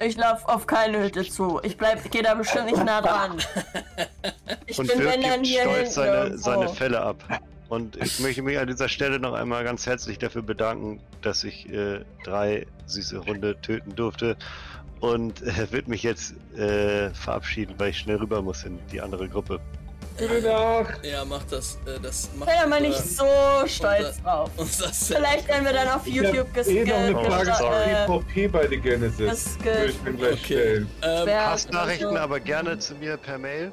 Ich laufe auf keine Hütte zu. Ich bleib, gehe da bestimmt nicht nah dran. Ich Und bin Dirk wenn dann gibt hier stolz seine, irgendwo. seine Fälle ab. Und ich möchte mich an dieser Stelle noch einmal ganz herzlich dafür bedanken, dass ich äh, drei süße Hunde töten durfte. Und äh, wird mich jetzt äh, verabschieden, weil ich schnell rüber muss in die andere Gruppe. Gute Nacht. Ja, mach das. Äh, das Ich macht bin aber nicht unser- so stolz unser- drauf. unser Vielleicht werden wir dann auf Ich YouTube hab ges eh noch eine Frage äh, zur PvP bei der Genesis. das Würde ich mir gleich Okay. stellen. Ähm, Passnachrichten also- aber gerne zu mir per Mail.